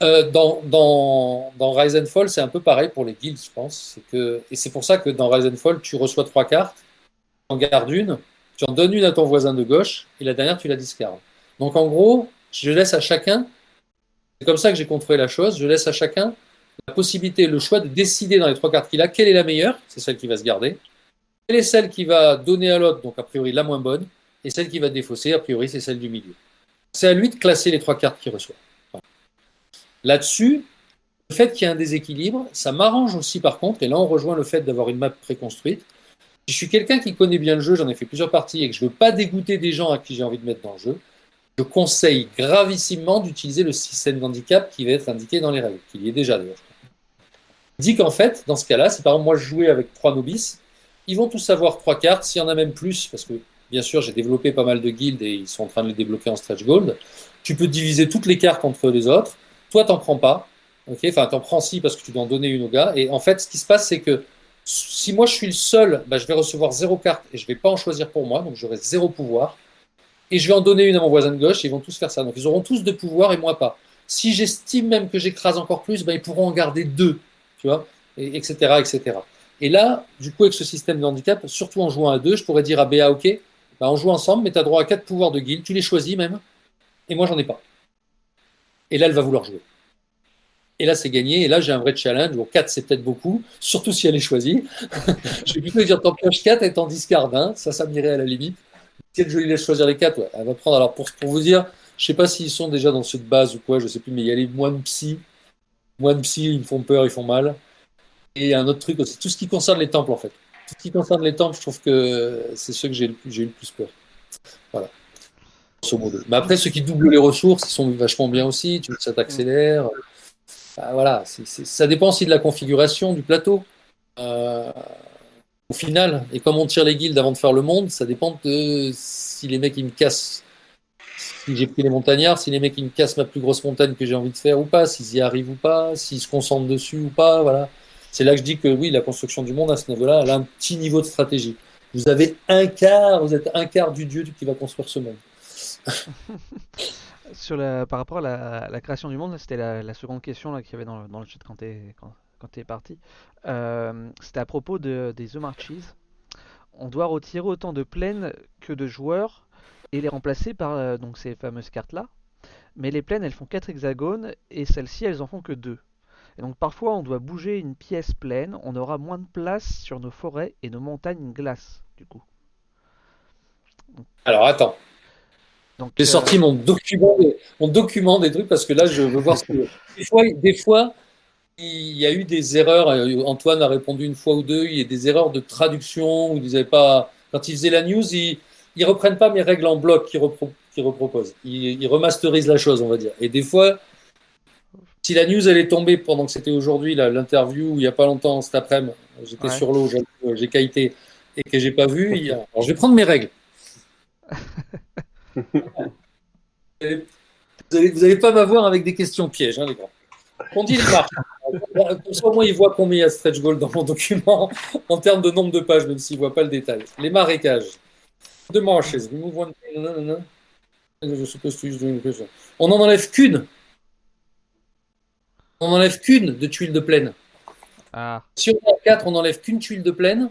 Euh, dans, dans, dans Rise and Fall, c'est un peu pareil pour les guilds, je pense. Et c'est pour ça que dans Rise and Fall, tu reçois trois cartes, en gardes une, tu en donnes une à ton voisin de gauche, et la dernière, tu la discardes. Donc en gros, je laisse à chacun, c'est comme ça que j'ai contrôlé la chose, je laisse à chacun la possibilité, le choix de décider dans les trois cartes qu'il a, quelle est la meilleure, c'est celle qui va se garder, quelle est celle qui va donner à l'autre, donc a priori la moins bonne, et celle qui va défausser, a priori c'est celle du milieu. C'est à lui de classer les trois cartes qu'il reçoit. Là-dessus, le fait qu'il y ait un déséquilibre, ça m'arrange aussi par contre, et là on rejoint le fait d'avoir une map préconstruite. Je suis quelqu'un qui connaît bien le jeu, j'en ai fait plusieurs parties, et que je ne veux pas dégoûter des gens à qui j'ai envie de mettre dans le jeu, je conseille gravissimement d'utiliser le système d'handicap qui va être indiqué dans les règles, qu'il y est déjà d'ailleurs. Dit qu'en fait, dans ce cas-là, si par exemple moi je jouais avec trois novices, ils vont tous avoir trois cartes, s'il y en a même plus, parce que bien sûr j'ai développé pas mal de guildes et ils sont en train de les débloquer en stretch gold. Tu peux diviser toutes les cartes entre les autres. Toi, t'en prends pas. Ok, enfin t'en prends si parce que tu dois en donner une au gars. Et en fait, ce qui se passe, c'est que si moi je suis le seul, bah, je vais recevoir zéro carte et je vais pas en choisir pour moi, donc j'aurai zéro pouvoir. Et je vais en donner une à mon voisin de gauche ils vont tous faire ça. Donc ils auront tous de pouvoir et moi pas. Si j'estime même que j'écrase encore plus, bah, ils pourront en garder deux, tu vois, et, etc., etc. Et là, du coup, avec ce système de handicap, surtout en jouant à deux, je pourrais dire à BA, ok, bah, on joue ensemble, mais tu as droit à quatre pouvoirs de guild, tu les choisis même, et moi j'en ai pas. Et là, elle va vouloir jouer. Et là, c'est gagné, et là, j'ai un vrai challenge. Bon, 4, c'est peut-être beaucoup, surtout si elle est choisie. [LAUGHS] je vais plutôt dire, t'en pioches 4 et t'en discardes un, ça, ça m'irait à la limite. Si je lui laisse choisir les 4, ouais, elle va prendre. Alors, pour, pour vous dire, je sais pas s'ils sont déjà dans ceux de base ou quoi, je sais plus, mais il y a les moines psy. Moines psy, ils me font peur, ils font mal. Et un autre truc aussi, tout ce qui concerne les temples en fait. Tout ce qui concerne les temples, je trouve que c'est ceux que j'ai eu le plus peur. Voilà. Mais après, ceux qui doublent les ressources, ils sont vachement bien aussi. Tu ça t'accélère. Bah, voilà, ça dépend aussi de la configuration du plateau. Euh, au final, et comme on tire les guildes avant de faire le monde, ça dépend de si les mecs ils me cassent, si j'ai pris les montagnards, si les mecs ils me cassent ma plus grosse montagne que j'ai envie de faire ou pas, s'ils y arrivent ou pas, s'ils se concentrent dessus ou pas, voilà. C'est là que je dis que oui, la construction du monde à ce niveau-là, elle a un petit niveau de stratégie. Vous avez un quart, vous êtes un quart du dieu qui va construire ce monde. [LAUGHS] Par rapport à la, création du monde, c'était la, seconde question qu'il y avait dans le, chat quand quand t'es parti. Euh, c'était à propos de, des The Marches. On doit retirer autant de plaines que de joueurs et les remplacer par euh, donc ces fameuses cartes-là. Mais les plaines, elles font 4 hexagones et celles-ci, elles en font que 2. Et donc parfois, on doit bouger une pièce pleine. On aura moins de place sur nos forêts et nos montagnes glaces, du coup. Alors attends, j'ai euh, sorti mon document, des, mon document des trucs parce que là, je veux voir ce que. [LAUGHS] Des fois, des fois, il y a eu des erreurs. euh, Antoine a répondu une fois ou deux. Il y a des erreurs de traduction où ils pas. Quand ils faisaient la news, ils, ils reprennent pas mes règles en bloc qu'ils repro- qu'ils reproposent. Ils, ils remasterisent la chose, on va dire. Et des fois, si la news elle est tombée pendant que c'était aujourd'hui l'interview, il y a pas longtemps cet après-midi, j'étais Ouais. sur l'eau, j'ai- quitté et que j'ai pas vu. Alors, je vais prendre mes règles. [LAUGHS] Vous allez, vous allez pas m'avoir avec des questions pièges, hein, les gars. On dit les marches. Comme ça, au moins, ils voient combien il y a stretch goal dans mon document en termes de nombre de pages, même s'ils voient pas le détail. Les marécages. Remove one- nanana. Je suppose use during pressure. On n'en enlève qu'une. On n'enlève qu'une de tuile de plaine. Ah, Si on a 4, on n'enlève qu'une tuile de plaine.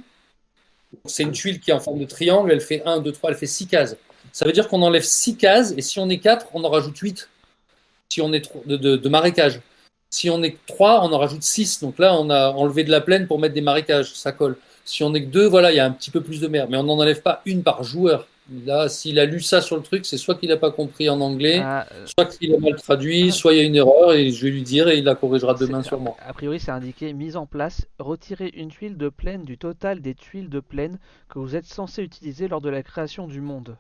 C'est une tuile qui est en forme de triangle, elle fait 1, 2, 3, elle fait 6 cases. Ça veut dire qu'on enlève 6 cases, et si on est 4, on en rajoute 8. Si on est de, de- de marécage. Si on est 3, on en rajoute 6. Donc là, on a enlevé de la plaine pour mettre des marécages, ça colle. Si on est que 2, voilà, il y a un petit peu plus de mer. Mais on n'en enlève pas une par joueur. Là, s'il a lu ça sur le truc, c'est soit qu'il n'a pas compris en anglais, ah, euh, soit qu'il a mal traduit, soit il y a une erreur, et je vais lui dire, et il la corrigera demain sûrement. A priori, c'est indiqué mise en place, retirer une tuile de plaine du total des tuiles de plaine que vous êtes censé utiliser lors de la création du monde.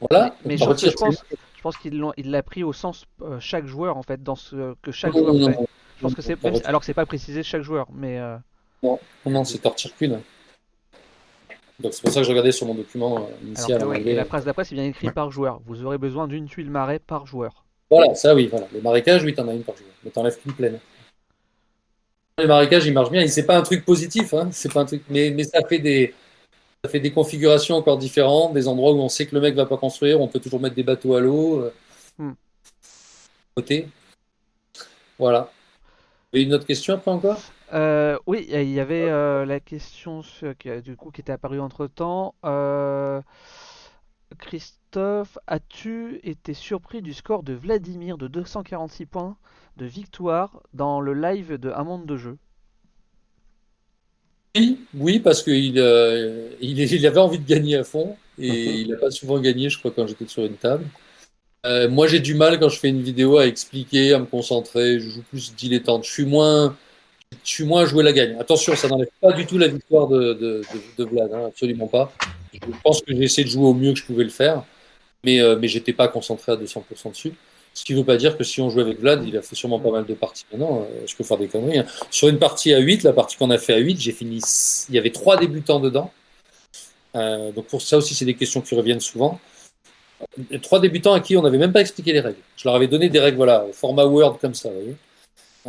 Voilà, Mais je, retire je pense, je pense qu'il l'a pris au sens euh, chaque joueur en fait, dans ce que chaque Non, joueur non, fait. non, Je pense que c'est même alors que c'est pas précisé chaque joueur, mais euh, Non, non, c'est tortire qu'une. Donc c'est pour ça que je regardais sur mon document euh, alors initial. en ouais, et la phrase d'après c'est bien écrit par joueur. Vous aurez besoin d'une tuile marais par joueur. Voilà, ça oui, voilà. Les marécages, oui, t'en as une par jour. Mais t'enlèves qu'une pleine. Les marécages, ils marchent bien. C'est pas un truc positif, hein. C'est pas un truc. Mais, mais ça fait des. Ça fait des configurations encore différentes, des endroits où on sait que le mec va pas construire, on peut toujours mettre des bateaux à l'eau. euh, Hmm. Côté. Voilà. Et une autre question après encore? Euh, oui, il y avait euh, la question du coup qui était apparue entre temps. Christophe, as-tu été surpris du score de Vladimir de 246 points de victoire dans le live de Un monde de jeu? Oui, oui, parce qu'il euh, il, il avait envie de gagner à fond et il n'a pas souvent gagné, je crois, quand j'étais sur une table. Euh, moi, j'ai du mal quand je fais une vidéo à expliquer, à me concentrer. Je joue plus dilettante. Je suis moins, je suis moins à jouer la gagne. Attention, ça n'enlève pas du tout la victoire de, de, de, de Vlad, hein, absolument pas. Je pense que j'ai essayé de jouer au mieux que je pouvais le faire, mais, euh, mais j'étais pas concentré à 200% dessus. Ce qui ne veut pas dire que si on jouait avec Vlad, il a fait sûrement pas mal de parties. Maintenant, euh, je peux faire des conneries. hein. Sur une partie à 8, la partie qu'on a fait à 8, j'ai fini. Il y avait trois débutants dedans. Euh, donc pour ça aussi, c'est des questions qui reviennent souvent. Trois débutants à qui on n'avait même pas expliqué les règles. Je leur avais donné des règles, voilà, au format Word comme ça, vous voyez,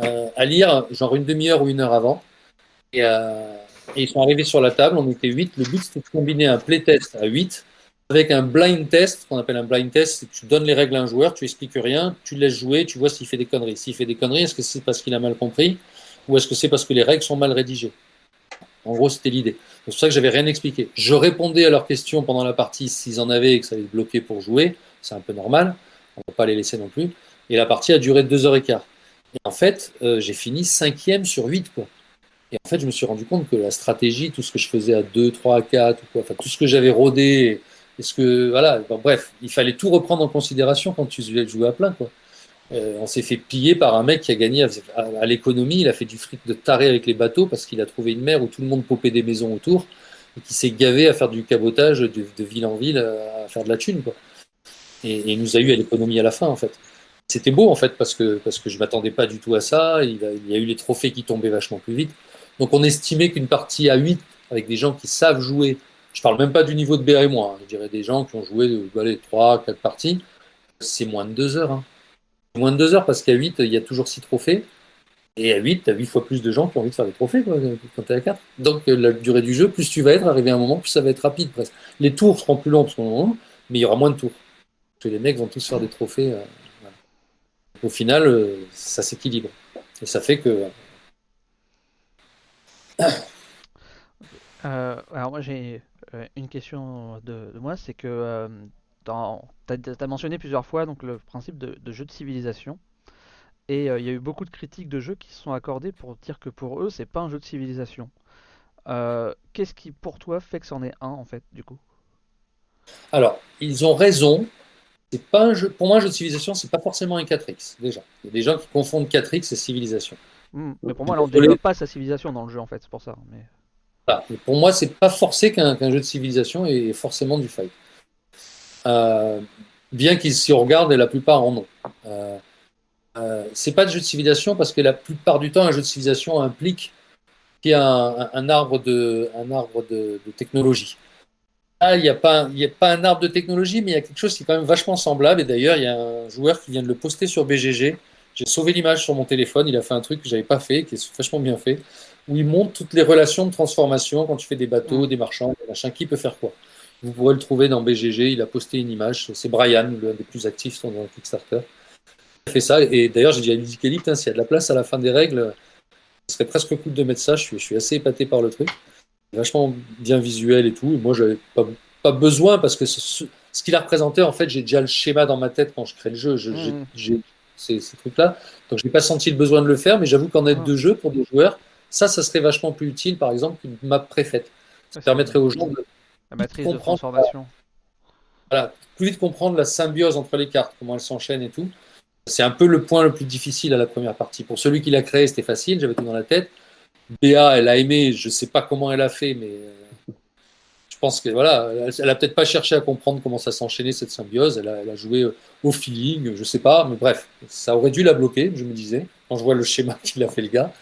euh, à lire genre une demi-heure ou une heure avant. Et, et ils sont arrivés sur la table, on était 8. Le but c'était de combiner un playtest à 8 avec un blind test, qu'on appelle un blind test, c'est que tu donnes les règles à un joueur, tu expliques rien, tu le laisses jouer, tu vois s'il fait des conneries. S'il fait des conneries, est-ce que c'est parce qu'il a mal compris ou est-ce que c'est parce que les règles sont mal rédigées? En gros, c'était l'idée. C'est pour ça que j'avais rien expliqué. Je répondais à leurs questions pendant la partie s'ils en avaient et que ça se bloquer pour jouer. C'est un peu normal. On ne va pas les laisser non plus. Et la partie a duré deux heures et quart. Et en fait, euh, j'ai fini cinquième sur 8, quoi. Et en fait, je me suis rendu compte que la stratégie, tout ce que je faisais à 2, 3, à 4, ou quoi, enfin, tout ce que j'avais rodé, est-ce que, voilà, bref, il fallait tout reprendre en considération quand tu jouais à plein. Euh, on s'est fait piller par un mec qui a gagné à, l'économie, il a fait du fric de taré avec les bateaux parce qu'il a trouvé une mer où tout le monde popait des maisons autour et qui s'est gavé à faire du cabotage de, ville en ville, à faire de la thune. Et, et il nous a eu à l'économie à la fin, en fait. C'était beau en fait parce que, parce que je m'attendais pas du tout à ça. Il, y a eu les trophées qui tombaient vachement plus vite. Donc on estimait qu'une partie à 8 avec des gens qui savent jouer, je parle même pas du niveau de BR et moi, hein. je dirais des gens qui ont joué euh, allez, 3, 4 parties, c'est moins de 2 heures. Hein. Moins de 2 heures parce qu'à 8, il y a toujours 6 trophées. Et à 8, tu as 8 fois plus de gens qui ont envie de faire des trophées quand tu à 4. Donc euh, la durée du jeu, plus tu vas être, arrivé à un moment, plus ça va être rapide presque. Les tours seront plus longs, mais il y aura moins de tours. Parce que les mecs vont tous faire des trophées. Euh, au final, euh, ça s'équilibre. Et ça fait que. alors moi j'ai une question de, moi, c'est que tu as, mentionné plusieurs fois donc, le principe de, de jeu de civilisation. Et euh, il y a eu beaucoup de critiques de jeux qui se sont accordées pour dire que pour eux, c'est pas un jeu de civilisation. Euh, qu'est-ce qui, pour toi, fait que c'en est un, en fait, du coup? Alors, ils ont raison. C'est pas un jeu, pour moi, un jeu de civilisation, c'est pas forcément un 4X, déjà. Il y a des gens qui confondent 4X et civilisation. Hmm, mais pour moi, on ne développe pas sa civilisation dans le jeu, en fait, c'est pour ça. Mais... Pour moi, c'est pas forcé qu'un jeu de civilisation ait forcément du fight. Euh, bien qu'ils s'y regardent, et la plupart en ont. Euh, c'est pas de jeu de civilisation parce que la plupart du temps, un jeu de civilisation implique qu'il y a un, arbre de, un arbre de, technologie. Là, il n'y a, pas, a pas un arbre de technologie, mais il y a quelque chose qui est quand même vachement semblable. Et d'ailleurs, il y a un joueur qui vient de le poster sur BGG. J'ai sauvé l'image sur mon téléphone. Il a fait un truc que j'avais pas fait, qui est vachement bien fait, où il montre toutes les relations de transformation quand tu fais des bateaux, des marchands, des machins. Qui peut faire quoi? Vous pourrez le trouver dans BGG. Il a posté une image. C'est Brian, l'un des plus actifs dans le Kickstarter fait ça. Et d'ailleurs, j'ai dit à Lydie Kelly, s'il y a de la place à la fin des règles, ce serait presque cool de mettre ça. Je suis, je suis assez épaté par le truc. Vachement bien visuel et tout. Et moi, j'avais pas, pas besoin parce que ce, qu'il a représenté, en fait, j'ai déjà le schéma dans ma tête quand je crée le jeu. Mmh. J'ai ces, trucs-là. Donc, je n'ai pas senti le besoin de le faire, mais j'avoue qu'en aide mmh. de jeu pour des joueurs, ça, ça serait vachement plus utile, par exemple, qu'une map préfaite. Ça permettrait aux gens de, la matrice de transformation. Voilà, plus vite comprendre la symbiose entre les cartes, comment elles s'enchaînent et tout. C'est un peu le point le plus difficile à la première partie. Pour celui qui l'a créé, c'était facile, j'avais tout dans la tête. Béa, elle a aimé, je ne sais pas comment elle a fait, mais euh, je pense que voilà, elle, n'a peut-être pas cherché à comprendre comment ça s'enchaînait cette symbiose. Elle a, joué euh, au feeling, je ne sais pas, mais bref, ça aurait dû la bloquer, je me disais, quand je vois le schéma [LAUGHS] qu'il a fait le gars.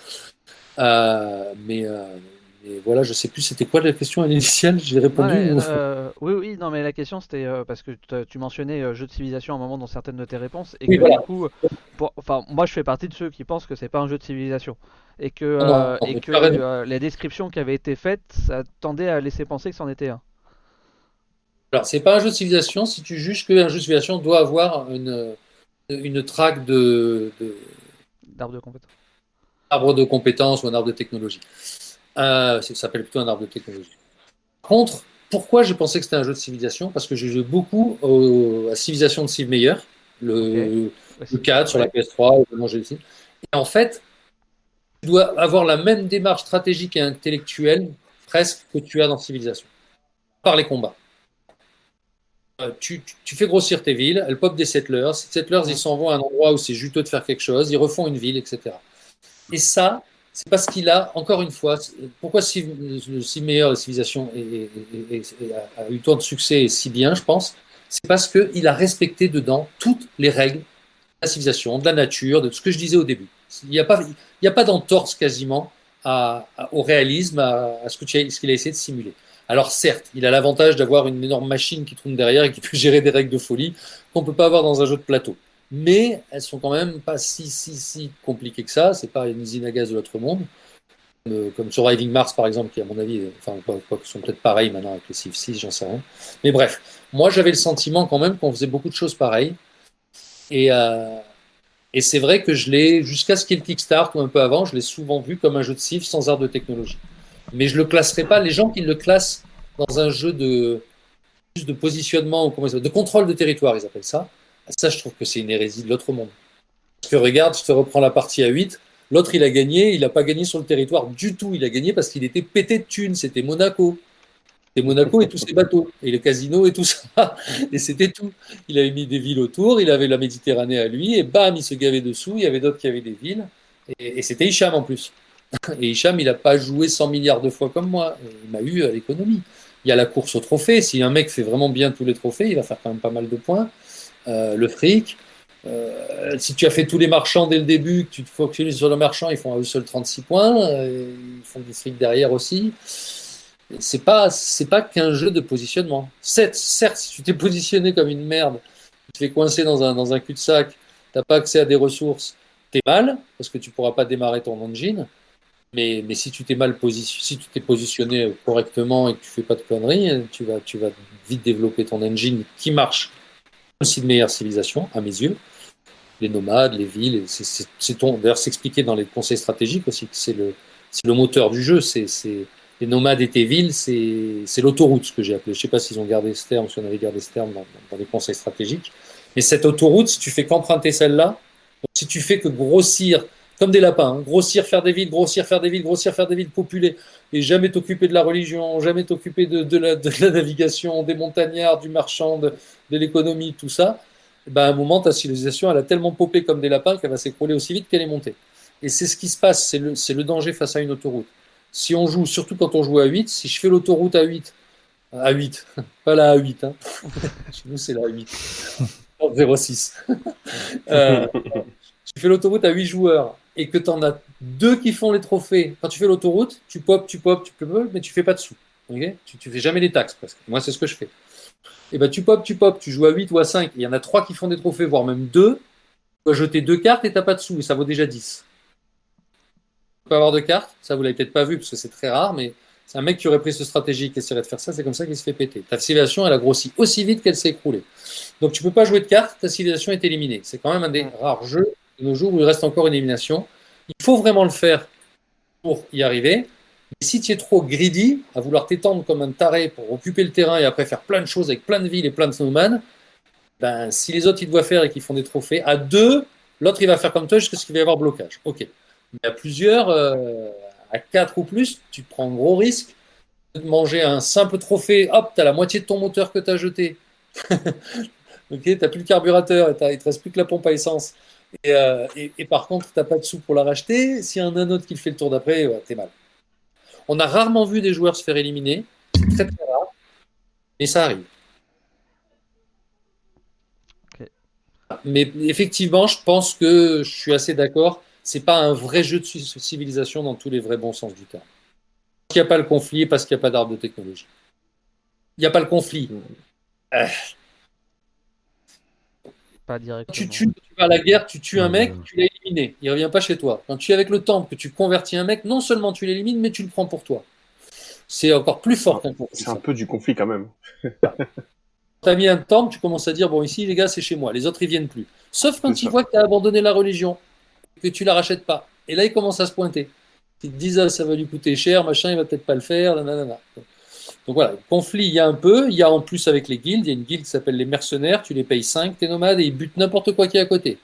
Euh, mais voilà, je sais plus c'était quoi la question initiale, j'ai répondu. Euh, oui, oui, non, mais la question c'était euh, parce que tu mentionnais euh, jeu de civilisation à un moment dans certaines de tes réponses et que du coup, enfin, moi je fais partie de ceux qui pensent que c'est pas un jeu de civilisation et que, ah et que les descriptions qui avaient été faites, ça tendait à laisser penser que c'en était un. Alors, c'est pas un jeu de civilisation si tu juges qu'un jeu de civilisation doit avoir une, une traque de. D'arbre de compétences. Arbre de compétences ou un arbre de technologie. Euh, ça s'appelle plutôt un arbre de technologie. Par contre, pourquoi j'ai pensé que c'était un jeu de civilisation? Parce que j'ai joué beaucoup à Civilisation de Steve Meyer, le, 4 sur la PS3, Et en fait, tu dois avoir la même démarche stratégique et intellectuelle presque que tu as dans Civilisation, par les combats. Euh, tu, fais grossir tes villes, elles pop des settlers. Ces settlers, ils s'en vont à un endroit où c'est juteux de faire quelque chose, ils refont une ville, etc. Et ça, c'est parce qu'il a, encore une fois, pourquoi si, si meilleure civilisation a, eu tant de succès et si bien, je pense, c'est parce qu'il a respecté dedans toutes les règles de la civilisation, de la nature, de ce que je disais au début. Il n'y a pas, a d'entorse quasiment au réalisme, à, ce qu'il a essayé de simuler. Alors certes, il a l'avantage d'avoir une énorme machine qui tourne derrière et qui peut [LAUGHS] gérer des règles de folie qu'on ne peut pas avoir dans un jeu de plateau mais elles sont quand même pas si, si, si compliquées que ça. C'est pas une usine à gaz de l'autre monde. Euh, comme Surviving Mars, par exemple, qui, à mon avis, enfin, quoi, sont peut-être pareils maintenant avec les Civ 6, j'en sais rien. Mais bref, moi, j'avais le sentiment quand même qu'on faisait beaucoup de choses pareilles. Et, euh, et c'est vrai que je l'ai, jusqu'à ce qu'il y ait le Kickstart ou un peu avant, je l'ai souvent vu comme un jeu de Civ sans art de technologie. Mais je le classerai pas. Les gens qui le classent dans un jeu de, de positionnement ou de contrôle de territoire, ils appellent ça ça, je trouve que c'est une hérésie de l'autre monde. Parce que regarde, je te reprends la partie à 8. L'autre, il a gagné. Il n'a pas gagné sur le territoire du tout. Il a gagné parce qu'il était pété de thunes. C'était Monaco. C'était Monaco et tous ses bateaux. Et le casino et tout ça. [LAUGHS] Et c'était tout. Il avait mis des villes autour. Il avait la Méditerranée à lui. Et bam, il se gavait dessous. Il y avait d'autres qui avaient des villes. Et, c'était Hicham en plus. [LAUGHS] Et Hicham, il n'a pas joué 100 milliards de fois comme moi. Il m'a eu à l'économie. Il y a la course au trophée. Si un mec fait vraiment bien tous les trophées, il va faire quand même pas mal de points. Euh, le fric. Euh, si tu as fait tous les marchands dès le début, que tu te focalises sur le marchand, ils font à eux seuls 36 points, euh, ils font des streaks derrière aussi. C'est pas, c'est pas qu'un jeu de positionnement. Certes, certes, si tu t'es positionné comme une merde, tu te fais coincer dans un, dans un cul-de-sac, t'as pas accès à des ressources, t'es mal, parce que tu pourras pas démarrer ton engine. Mais, mais si tu t'es mal positionné, si tu t'es positionné correctement et que tu fais pas de conneries, tu vas, tu vas vite développer ton engine qui marche aussi de meilleure civilisation, à mes yeux. Les nomades, les villes, c'est. D'ailleurs, s'expliquer dans les conseils stratégiques aussi que c'est le, le moteur du jeu. C'est les nomades et tes villes, c'est l'autoroute, ce que j'ai appelé. Je sais pas s'ils ont gardé ce terme, si on avait gardé ce terme dans, dans les conseils stratégiques. Mais cette autoroute, si tu fais qu'emprunter celle-là, si tu fais que grossir comme des lapins, hein. grossir, faire des villes, grossir, faire des villes, grossir, faire des villes populées, et jamais t'occuper de la religion, jamais t'occuper de, la, navigation, des montagnards, du marchand, de, l'économie, tout ça, ben à un moment, ta civilisation, elle a tellement popé comme des lapins qu'elle va s'écrouler aussi vite qu'elle est montée. Et c'est ce qui se passe, c'est le, danger face à une autoroute. Si on joue, surtout quand on joue à 8, si je fais l'autoroute à 8, à 8, [LAUGHS] pas la A8, hein. [LAUGHS] chez nous c'est la A8, [LAUGHS] 06. euh, tu fais l'autoroute à 8 joueurs et que tu en as deux qui font les trophées, quand tu fais l'autoroute, tu pop, tu pop, tu peux, mais tu fais pas de sous. tu, tu fais jamais les taxes presque. Moi, c'est ce que je fais. Et ben tu pop, tu pop, tu joues à 8 ou à 5, il y en a trois qui font des trophées, voire même deux. Tu dois jeter deux cartes et t'as pas de sous, et ça vaut déjà 10. Tu peux avoir de cartes, ça vous l'avez peut-être pas vu parce que c'est très rare, mais c'est un mec qui aurait pris ce stratégie qui essaierait de faire ça, c'est comme ça qu'il se fait péter. Ta civilisation, elle a grossi aussi vite qu'elle s'est écroulée. Donc tu peux pas jouer de cartes, ta civilisation est éliminée. C'est quand même un des rares jeux de nos jours où il reste encore une élimination. Il faut vraiment le faire pour y arriver. Mais si tu es trop greedy, à vouloir t'étendre comme un taré pour occuper le terrain et après faire plein de choses avec plein de villes et plein de snowman, ben, si les autres ils doivent faire et qu'ils font des trophées, à deux, l'autre il va faire comme toi jusqu'à ce qu'il va y avoir blocage. Ok. Mais à plusieurs, euh, à quatre ou plus, tu prends un gros risque de manger un simple trophée. Hop, tu as la moitié de ton moteur que tu as jeté. [LAUGHS] ok, tu n'as plus le carburateur, et il ne te reste plus que la pompe à essence. Et, euh, et, et, par contre, tu n'as pas de sous pour la racheter. S'il y a un autre qui le fait le tour d'après, ouais, t'es mal. On a rarement vu des joueurs se faire éliminer. C'est très très rare. Mais ça arrive. Okay. Mais effectivement, je pense que je suis assez d'accord. C'est pas un vrai jeu de civilisation dans tous les vrais bons sens du terme. Parce qu'il n'y a pas le conflit et parce qu'il n'y a pas d'arbre de technologie. Il n'y a pas le conflit. Euh, pas directement. Tu, tues, tu vas à la guerre, tu tues un mec, tu l'as éliminé. Il revient pas chez toi. Quand tu es avec le temple, que tu convertis un mec, non seulement tu l'élimines, mais tu le prends pour toi. C'est encore plus fort qu'un conflit. C'est un peu du conflit quand même. [LAUGHS] tu as mis un temple, tu commences à dire bon, ici, les gars, c'est chez moi. Les autres, ils viennent plus. Sauf quand ils voient que tu as abandonné la religion, que tu la rachètes pas. Et là, ils commencent à se pointer. Ils te disent ah, ça va lui coûter cher, machin, il va peut-être pas le faire. Nanana. Donc voilà, conflit, il y a un peu. Il y a en plus avec les guildes, il y a une guilde qui s'appelle les mercenaires. Tu les payes 5, tes nomades, et ils butent n'importe quoi qui est à côté.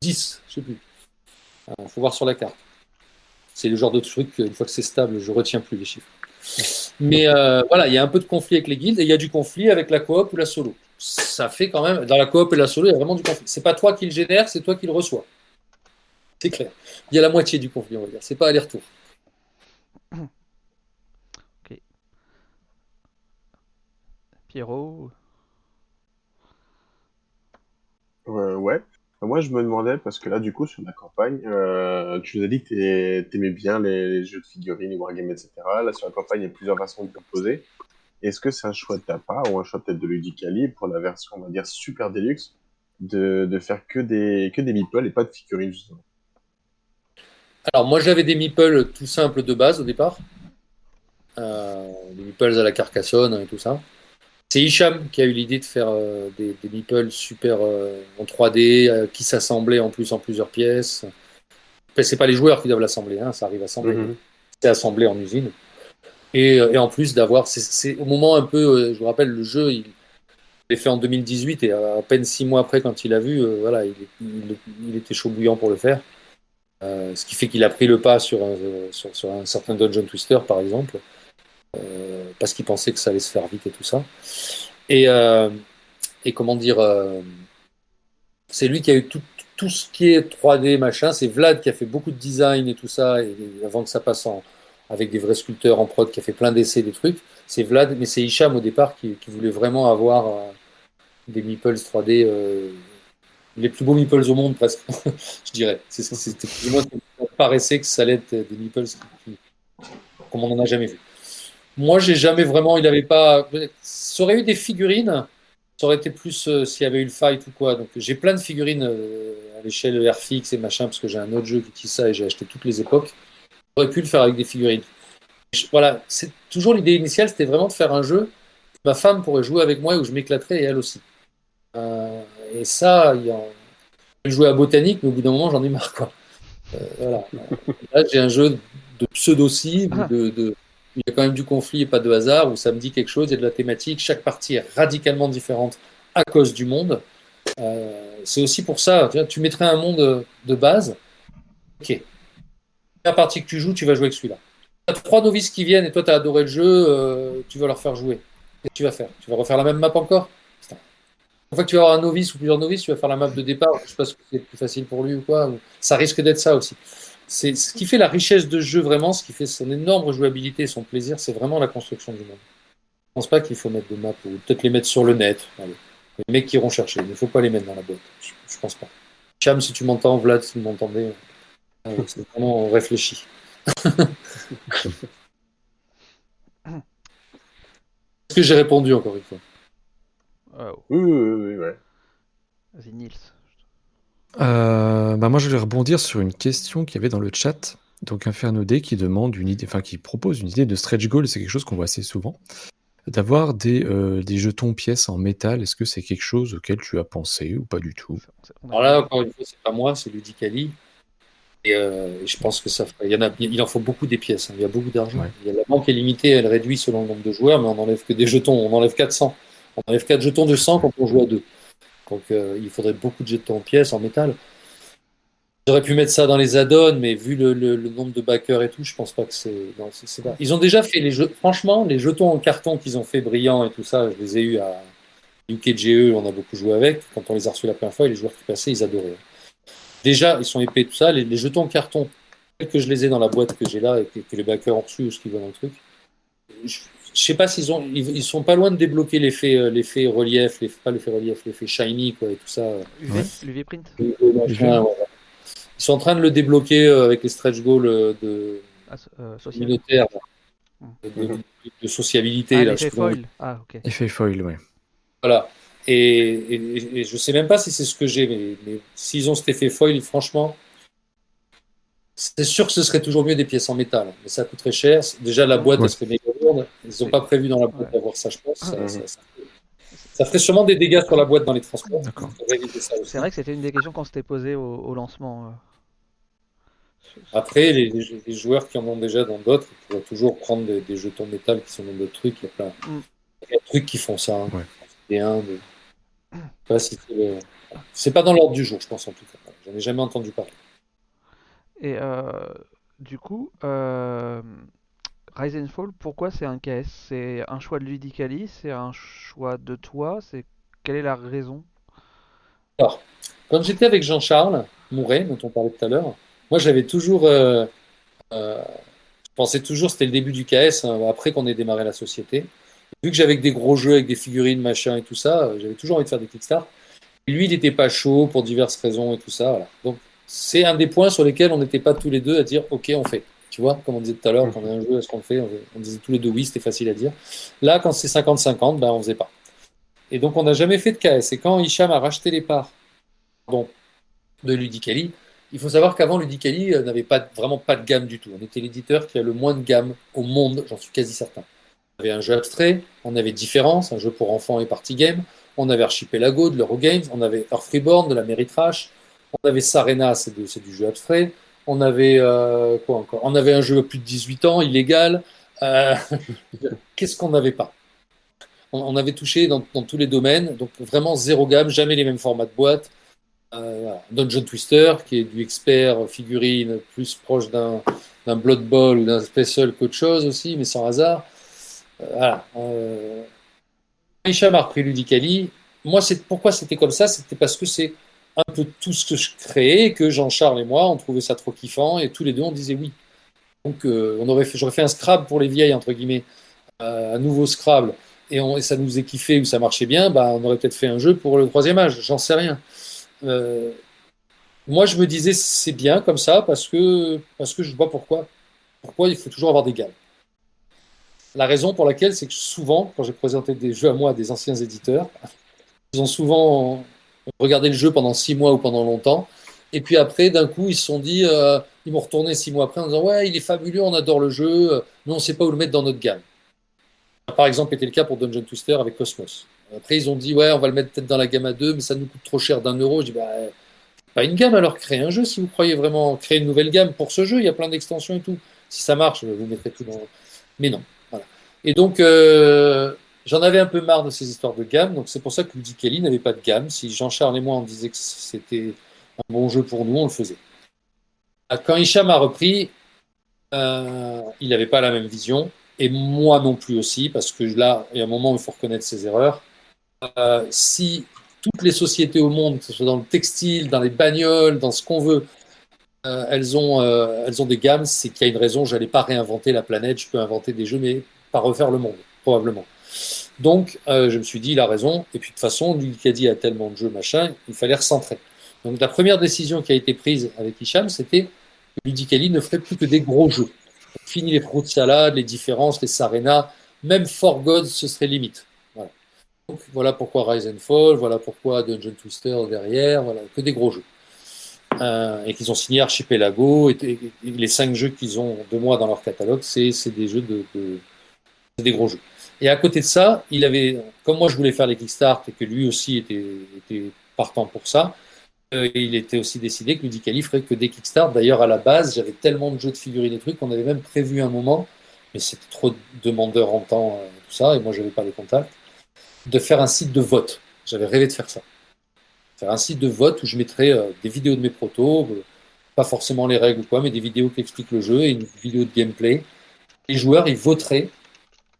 10, je sais plus. Il faut voir sur la carte. C'est le genre de truc, une fois que c'est stable, je retiens plus les chiffres. Mais euh, voilà, il y a un peu de conflit avec les guildes et il y a du conflit avec la coop ou la solo. Ça fait quand même, dans la coop et la solo, il y a vraiment du conflit. C'est pas toi qui le génère, c'est toi qui le reçois. C'est clair. Il y a la moitié du conflit, on va dire. C'est pas aller-retour. Pierrot euh, Ouais. Moi, je me demandais, parce que là, du coup, sur la campagne, euh, tu nous as dit que tu aimais bien les, les, jeux de figurines, wargames, etc. Là, sur la campagne, il y a plusieurs façons de proposer. Est-ce que c'est un choix de ta part, ou un choix peut-être de Ludicali, pour la version, on va dire, super deluxe, de, de faire que des, que des meeples et pas de figurines, justement? Alors, moi, j'avais des meeples tout simples de base au départ. Euh, des meeples à la Carcassonne et tout ça. C'est Hicham qui a eu l'idée de faire euh, des, des meeples super euh, en 3D euh, qui s'assemblaient en plus en plusieurs pièces. Enfin, c'est pas les joueurs qui doivent l'assembler, hein, ça arrive à assembler. Mhm. C'est assemblé en usine. Et, et en plus d'avoir, c'est au moment un peu, je vous rappelle, le jeu, il est fait en 2018 et à peine six mois après, quand il a vu, voilà, il, il, il, était chaud bouillant pour le faire. ce qui fait qu'il a pris le pas sur un, sur, sur un certain Dungeon Twister, par exemple. Euh, parce qu'il pensait que ça allait se faire vite et tout ça. Et, euh, comment dire, euh, c'est lui qui a eu tout, ce qui est 3D, machin. C'est Vlad qui a fait beaucoup de design et tout ça, avant que ça passe en, avec des vrais sculpteurs en prod, qui a fait plein d'essais, des trucs. C'est Vlad, mais c'est Hicham au départ qui, qui voulait vraiment avoir des meeples 3D les plus beaux meeples au monde presque, [LAUGHS] je dirais. C'était plus ou moins paraissait que ça allait être des meeples comme on n'en a jamais vu. Moi, j'ai jamais vraiment, il n'avait pas. Ça aurait eu des figurines, ça aurait été plus euh, s'il y avait eu le fight ou quoi. Donc, j'ai plein de figurines euh, à l'échelle RFX et machin, parce que j'ai un autre jeu qui utilise ça et j'ai acheté toutes les époques. J'aurais pu le faire avec des figurines. Voilà, c'est toujours l'idée initiale, c'était vraiment de faire un jeu. Ma femme pourrait jouer avec moi où je m'éclaterais et elle aussi. Euh, et ça, il y a... je jouais à botanique, mais au bout d'un moment, j'en ai marre. Quoi. voilà. Là, j'ai un jeu de pseudo-cible, ah. de, de, il y a quand même du conflit et pas de hasard, où ça me dit quelque chose, il y a de la thématique, chaque partie est radicalement différente à cause du monde. Euh, c'est aussi pour ça, tu mettrais un monde de base, ok. La partie que tu joues, tu vas jouer avec celui-là. Tu as trois novices qui viennent et toi tu as adoré le jeu, euh, tu vas leur faire jouer. Qu'est-ce que tu vas faire? Tu vas refaire la même map encore? Une fois que tu vas avoir un novice ou plusieurs novices, tu vas faire la map de départ, je sais pas si c'est plus facile pour lui ou quoi. Ça risque d'être ça aussi c'est ce qui fait la richesse de jeu vraiment, ce qui fait son énorme jouabilité et son plaisir, c'est vraiment la construction du monde. Je pense pas qu'il faut mettre des maps ou peut-être les mettre sur le net. Les mecs qui iront chercher, il ne faut pas les mettre dans la boîte. Je, ne pense pas. Cham, si tu m'entends, Vlad, si vous m'entendez, euh, [LAUGHS] c'est vraiment réfléchi. [LAUGHS] Est-ce que j'ai répondu encore une fois? Oui, oui, oui, ouais. Vas-y, Nils. Euh, bah moi, je vais rebondir sur une question qu'il y avait dans le chat. Donc, Inferno D qui demande une idée, enfin, qui propose une idée de stretch goal. C'est quelque chose qu'on voit assez souvent. D'avoir des, euh, des jetons pièces en métal. Est-ce que c'est quelque chose auquel tu as pensé ou pas du tout? Alors là, encore une fois, c'est pas moi, c'est Ludicali. Et euh, je pense que ça. Il, y en a, il en faut beaucoup des pièces. Hein. Il y a beaucoup d'argent. La banque est limitée, elle réduit selon le nombre de joueurs, mais on enlève que des jetons. On enlève 400. On enlève 4 jetons de 100 quand on joue à 2. Donc euh, il faudrait beaucoup de jetons en pièces, en métal. J'aurais pu mettre ça dans les add-ons, mais vu le, nombre de backers et tout, je pense pas que c'est. Ils ont déjà fait les jeux. Franchement, les jetons en carton qu'ils ont fait brillants et tout ça, je les ai eu à UKGE, on a beaucoup joué avec. Quand on les a reçus la première fois, les joueurs qui passaient, ils adoraient. Déjà, ils sont épais, tout ça. Les, jetons en carton, que je les ai dans la boîte que j'ai là et que, les backers ont reçus ou ce qu'ils veulent dans le truc, sais pas s'ils ont, ils, sont pas loin de débloquer l'effet, euh, l'effet relief, pas l'effet relief, l'effet shiny quoi et tout ça. UV, print. Ils sont en train de le débloquer euh, avec les stretch goals euh, de ah, de, de, sociabilité ah, là. foil. Ah ok. Effet foil, oui. Voilà. Et, et, et, je sais même pas si c'est ce que j'ai, mais, mais s'ils ont cet effet foil, franchement, c'est sûr que ce serait toujours mieux des pièces en métal, mais ça coûterait cher. Déjà, la boîte, elle serait méga Ils n'ont pas prévu dans la boîte d'avoir ça, je pense. Ça, ferait sûrement des dégâts sur la boîte dans les transports. C'est vrai que c'était une des questions qu'on s'était posées au, lancement. Euh. Après, les, joueurs qui en ont déjà dans d'autres pourraient toujours prendre des, jetons métal qui sont dans d'autres trucs. Il y a plein mm. de trucs qui font ça. Hein. C'est pas dans l'ordre du jour, je pense en tout cas. J'en ai jamais entendu parler. Et euh, du coup, euh, Rise and Fall, pourquoi c'est un KS C'est un choix de Ludicali C'est un choix de toi C'est Quelle est la raison? Alors, quand j'étais avec Jean-Charles Mouret, dont on parlait tout à l'heure, moi j'avais toujours. Euh, euh, je pensais toujours c'était le début du KS, hein, après qu'on ait démarré la société. Vu que j'avais des gros jeux avec des figurines, machin et tout ça, j'avais toujours envie de faire des Kickstarter. Lui, il n'était pas chaud pour diverses raisons et tout ça. Donc, c'est un des points sur lesquels on n'était pas tous les deux à dire OK, on fait. Tu vois, comme on disait tout à l'heure, quand on a un jeu, est-ce qu'on fait? On, disait tous les deux oui, c'était facile à dire. Là, quand c'est 50-50, ben, on faisait pas. Et donc, on n'a jamais fait de KS. Et quand Hicham a racheté les parts de Ludicali, il faut savoir qu'avant, Ludicali euh, n'avait pas, vraiment pas de gamme du tout. On était l'éditeur qui a le moins de gamme au monde, j'en suis quasi certain. On avait un jeu abstrait, on avait Différence, un jeu pour enfants et party game, on avait Archipelago de l'Eurogames, on avait Earth Reborn de la Meritrash, on avait Sarena, c'est du jeu abstrait. On avait euh, quoi encore? On avait un jeu à plus de 18 ans, illégal. Euh, [LAUGHS] qu'est-ce qu'on n'avait pas? On, avait touché dans, tous les domaines, donc vraiment zéro gamme, jamais les mêmes formats de boîte. Euh, Dungeon Twister, qui est du expert figurine, plus proche d'un Blood Bowl ou d'un Special qu'autre chose aussi, mais sans hasard. voilà. Hicham a repris Ludicali. Moi, pourquoi c'était comme ça? C'était parce que c'est un peu tout ce que je créais, que Jean-Charles et moi, on trouvait ça trop kiffant, et tous les deux, on disait oui. Donc, euh, j'aurais fait un Scrabble pour les vieilles, entre guillemets, euh, un nouveau Scrabble, et, ça nous faisait kiffé ou ça marchait bien, bah, on aurait peut-être fait un jeu pour le troisième âge, j'en sais rien. euh, moi, je me disais, c'est bien comme ça parce que, parce que je vois pourquoi. Pourquoi il faut toujours avoir des gammes. La raison pour laquelle, c'est que souvent, quand j'ai présenté des jeux à moi à des anciens éditeurs, ils ont souvent regardé le jeu pendant six mois ou pendant longtemps. Et puis après, d'un coup, ils se sont dit, euh, ils m'ont retourné six mois après en disant Ouais, il est fabuleux, on adore le jeu, mais on ne sait pas où le mettre dans notre gamme. Par exemple, c'était le cas pour Dungeon Twister avec Cosmos. Après, ils ont dit Ouais, on va le mettre peut-être dans la gamme à deux, mais ça nous coûte trop cher d'un euro. Je dis Bah, pas une gamme, alors créez un jeu si vous croyez vraiment créer une nouvelle gamme pour ce jeu. Il y a plein d'extensions et tout. Si ça marche, vous mettrez tout dans. Mais non. Voilà. Et donc, euh, j'en avais un peu marre de ces histoires de gamme. Donc, c'est pour ça que Kelly n'avait pas de gamme. Si Jean-Charles et moi, on disait que c'était un bon jeu pour nous, on le faisait. Quand Hicham a repris, euh, il n'avait pas la même vision. Et moi non plus aussi, parce que là, il y a un moment où il faut reconnaître ses erreurs. Euh, si toutes les sociétés au monde, que ce soit dans le textile, dans les bagnoles, dans ce qu'on veut, euh, elles, ont, elles ont des gammes, c'est qu'il y a une raison. Je n'allais pas réinventer la planète, je peux inventer des jeux, mais pas refaire le monde, probablement. Donc, euh, je me suis dit, il a raison. Et puis, de toute façon, lui a tellement de jeux, machin, il fallait recentrer. Donc, la première décision qui a été prise avec Hicham, c'était que Ludicali ne ferait plus que des gros jeux. Fini les fruits de salade, les différences, les Sarena, même For Gods, ce serait limite voilà pourquoi Rise and Fall, voilà pourquoi Dungeon Twister derrière, voilà, que des gros jeux. Euh, et qu'ils ont signé Archipelago, et, les cinq jeux qu'ils ont de moi dans leur catalogue, c'est des jeux de, des gros jeux. Et à côté de ça, il avait, comme moi je voulais faire les Kickstarts et que lui aussi était, partant pour ça, euh, il était aussi décidé que Ludicali ferait que des Kickstarts. D'ailleurs, à la base, j'avais tellement de jeux de figurines et trucs qu'on avait même prévu un moment, mais c'était trop demandeur en temps, euh, tout ça, et moi je n'avais pas les contacts de faire un site de vote. J'avais rêvé de faire ça. Faire un site de vote où je mettrais euh, des vidéos de mes protos, pas forcément les règles ou quoi, mais des vidéos qui expliquent le jeu et une vidéo de gameplay. Les joueurs, ils voteraient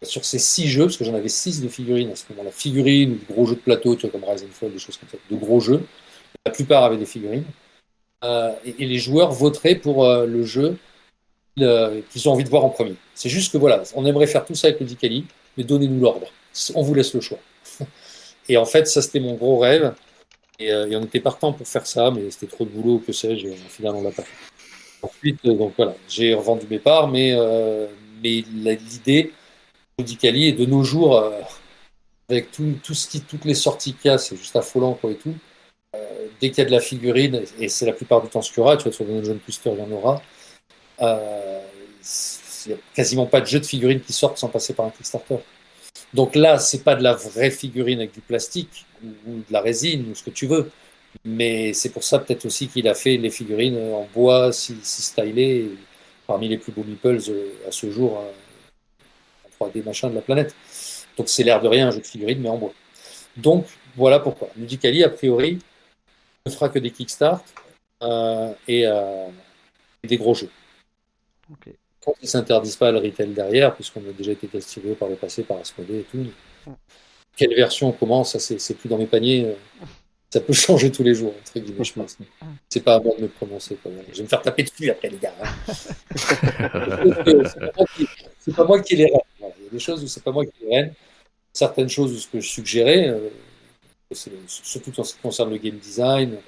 sur ces six jeux, parce que j'en avais six de figurines à ce moment-là, figurines gros jeux de plateau, tu vois, comme Rise and Fall, des choses comme ça, de gros jeux. La plupart avaient des figurines. Euh, et, les joueurs voteraient pour le jeu qu'ils ont envie de voir en premier. C'est juste que voilà, on aimerait faire tout ça avec le Dicali, mais donnez-nous l'ordre. On vous laisse le choix. [LAUGHS] Et en fait, ça, c'était mon gros rêve. Euh, et, on était partant pour faire ça, mais c'était trop de boulot, que sais-je, et finalement, on l'a pas fait. Ensuite, euh, donc voilà, j'ai revendu mes parts, mais, euh, mais l'idée d'Icali est de nos jours, avec tout, tout, ce qui, toutes les sorties qu'il y a, c'est juste affolant, quoi, et tout. dès qu'il y a de la figurine, et c'est la plupart du temps ce qu'il y aura, tu vois, sur Dungeon Twister, il y en aura, il n'y a quasiment pas de jeu de figurines qui sortent sans passer par un Kickstarter. Donc là, c'est pas de la vraie figurine avec du plastique ou, de la résine ou ce que tu veux. Mais c'est pour ça peut-être aussi qu'il a fait les figurines en bois si, si stylées, parmi les plus beaux meeples euh, à ce jour euh, 3D machin de la planète. Donc c'est l'air de rien un jeu de figurines mais en bois. Donc voilà pourquoi. Musicali a priori ne fera que des kickstarts euh, et, des gros jeux. Okay quand ils ne s'interdisent pas le retail derrière, puisqu'on a déjà été testé par le passé par Asmodee et tout. Quelle version on commence, ça c'est plus dans mes paniers. Euh, ça peut changer tous les jours, entre guillemets, je pense. C'est pas à moi de me prononcer. Je vais me faire taper dessus après, les gars. Hein. [LAUGHS] c'est pas moi qui les rêne. Des choses où c'est pas moi qui rêne. Certaines choses ce que je suggérais, euh, surtout en ce qui concerne le game design,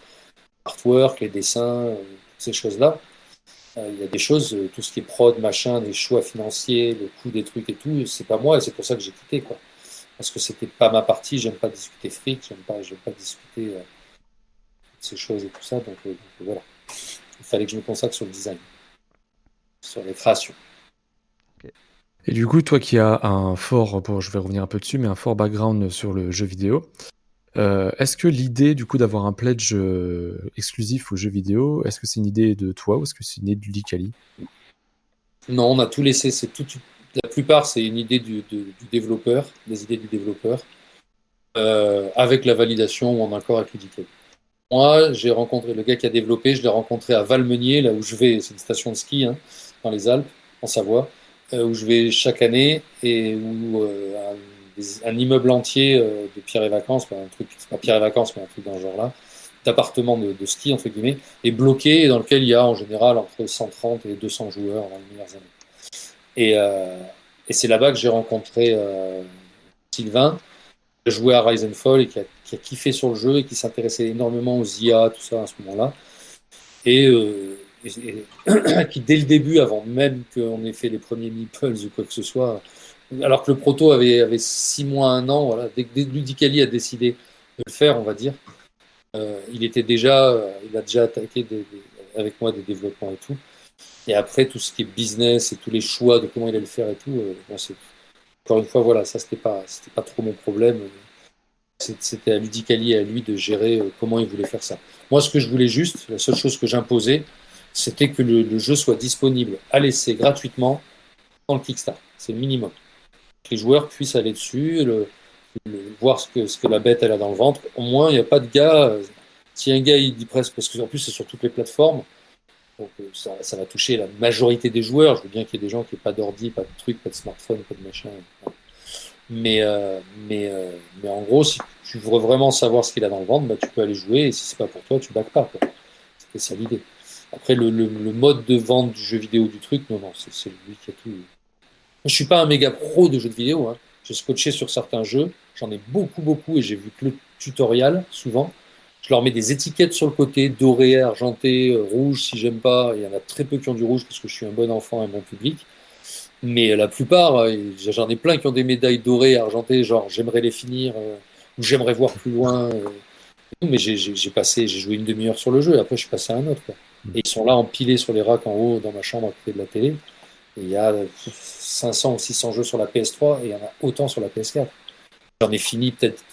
artwork, les dessins, euh, ces choses-là, euh, il y a des choses, tout ce qui est prod, machin, les choix financiers, le coût des trucs et tout, c'est pas moi et c'est pour ça que j'ai quitté, quoi. Parce que c'était pas ma partie, j'aime pas discuter fric, j'aime pas, j'aime pas discuter euh, ces choses et tout ça, donc, voilà. Il fallait que je me consacre sur le design, sur les créations. Et du coup, toi qui as un fort, bon, je vais revenir un peu dessus, mais un fort background sur le jeu vidéo, euh, est-ce que l'idée du coup d'avoir un pledge euh, exclusif aux jeux vidéo, est-ce que c'est une idée de toi ou est-ce que c'est une idée du Licali Non, on a tout laissé. C'est tout, la plupart, c'est une idée du, développeur, des idées du développeur, euh, avec la validation ou en accord avec le Moi, j'ai rencontré le gars qui a développé, je l'ai rencontré à Valmenier, là où je vais, c'est une station de ski hein, dans les Alpes, en Savoie, où je vais chaque année et où un immeuble entier euh, de pierre et vacances, un truc, pas pierre et vacances, mais un truc dans ce genre-là, d'appartements de, ski, entre guillemets, est bloqué et dans lequel il y a en général entre 130 et 200 joueurs dans les meilleures années. Et, euh, c'est là-bas que j'ai rencontré euh, Sylvain. a joué à Rise and Fall et qui a, qui kiffé sur le jeu et qui s'intéressait énormément aux IA, tout ça à ce moment-là. Et, euh, [CLEARS THROAT] qui, dès le début, avant même qu'on ait fait les premiers meeples ou quoi que ce soit, alors que le proto avait, avait six mois, un an, dès que Ludicali a décidé de le faire, on va dire, euh, il était déjà, euh, il a déjà attaqué avec moi des développements et tout. Et après, tout ce qui est business et tous les choix de comment il allait le faire et tout, euh, encore une fois, voilà, ça c'était pas, c'était pas trop mon problème. C'était à Ludicali et à lui de gérer comment il voulait faire ça. Moi, ce que je voulais juste, la seule chose que j'imposais, c'était que le, jeu soit disponible à l'essai gratuitement dans le Kickstarter. C'est le minimum. Que les joueurs puissent aller dessus, voir ce que, ce que la bête elle a dans le ventre. Au moins, il n'y a pas de gars. euh, Si un gars il dit presque, parce que en plus c'est sur toutes les plateformes, donc euh, ça, va toucher la majorité des joueurs. Je veux bien qu'il y ait des gens qui n'aient pas d'ordi, pas de truc, pas de smartphone, pas de machin. Mais, euh, mais, euh, mais en gros, si tu veux vraiment savoir ce qu'il a dans le ventre, bah, tu peux aller jouer. Et si c'est pas pour toi, tu back pas. C'était ça l'idée. Après, le, mode de vente du jeu vidéo du truc, non, non, c'est lui qui a tout. Je suis pas un méga pro de jeux de vidéo. Hein. J'ai scotché sur certains jeux. J'en ai beaucoup, beaucoup et j'ai vu que le tutoriel souvent. Je leur mets des étiquettes sur le côté, doré, argenté, euh, rouge si j'aime pas. Il y en a très peu qui ont du rouge parce que je suis un bon enfant et un bon public. Mais la plupart, euh, j'en ai plein qui ont des médailles dorées, argentées, genre j'aimerais les finir euh, ou j'aimerais voir plus loin. euh. Mais j'ai passé, j'ai joué une demi-heure sur le jeu et après je suis passé à un autre. quoi. Et ils sont là empilés sur les racks en haut dans ma chambre à côté de la télé. Et il y a 500 ou 600 jeux sur la PS3 et il y en a autant sur la PS4. J'en ai fini peut-être,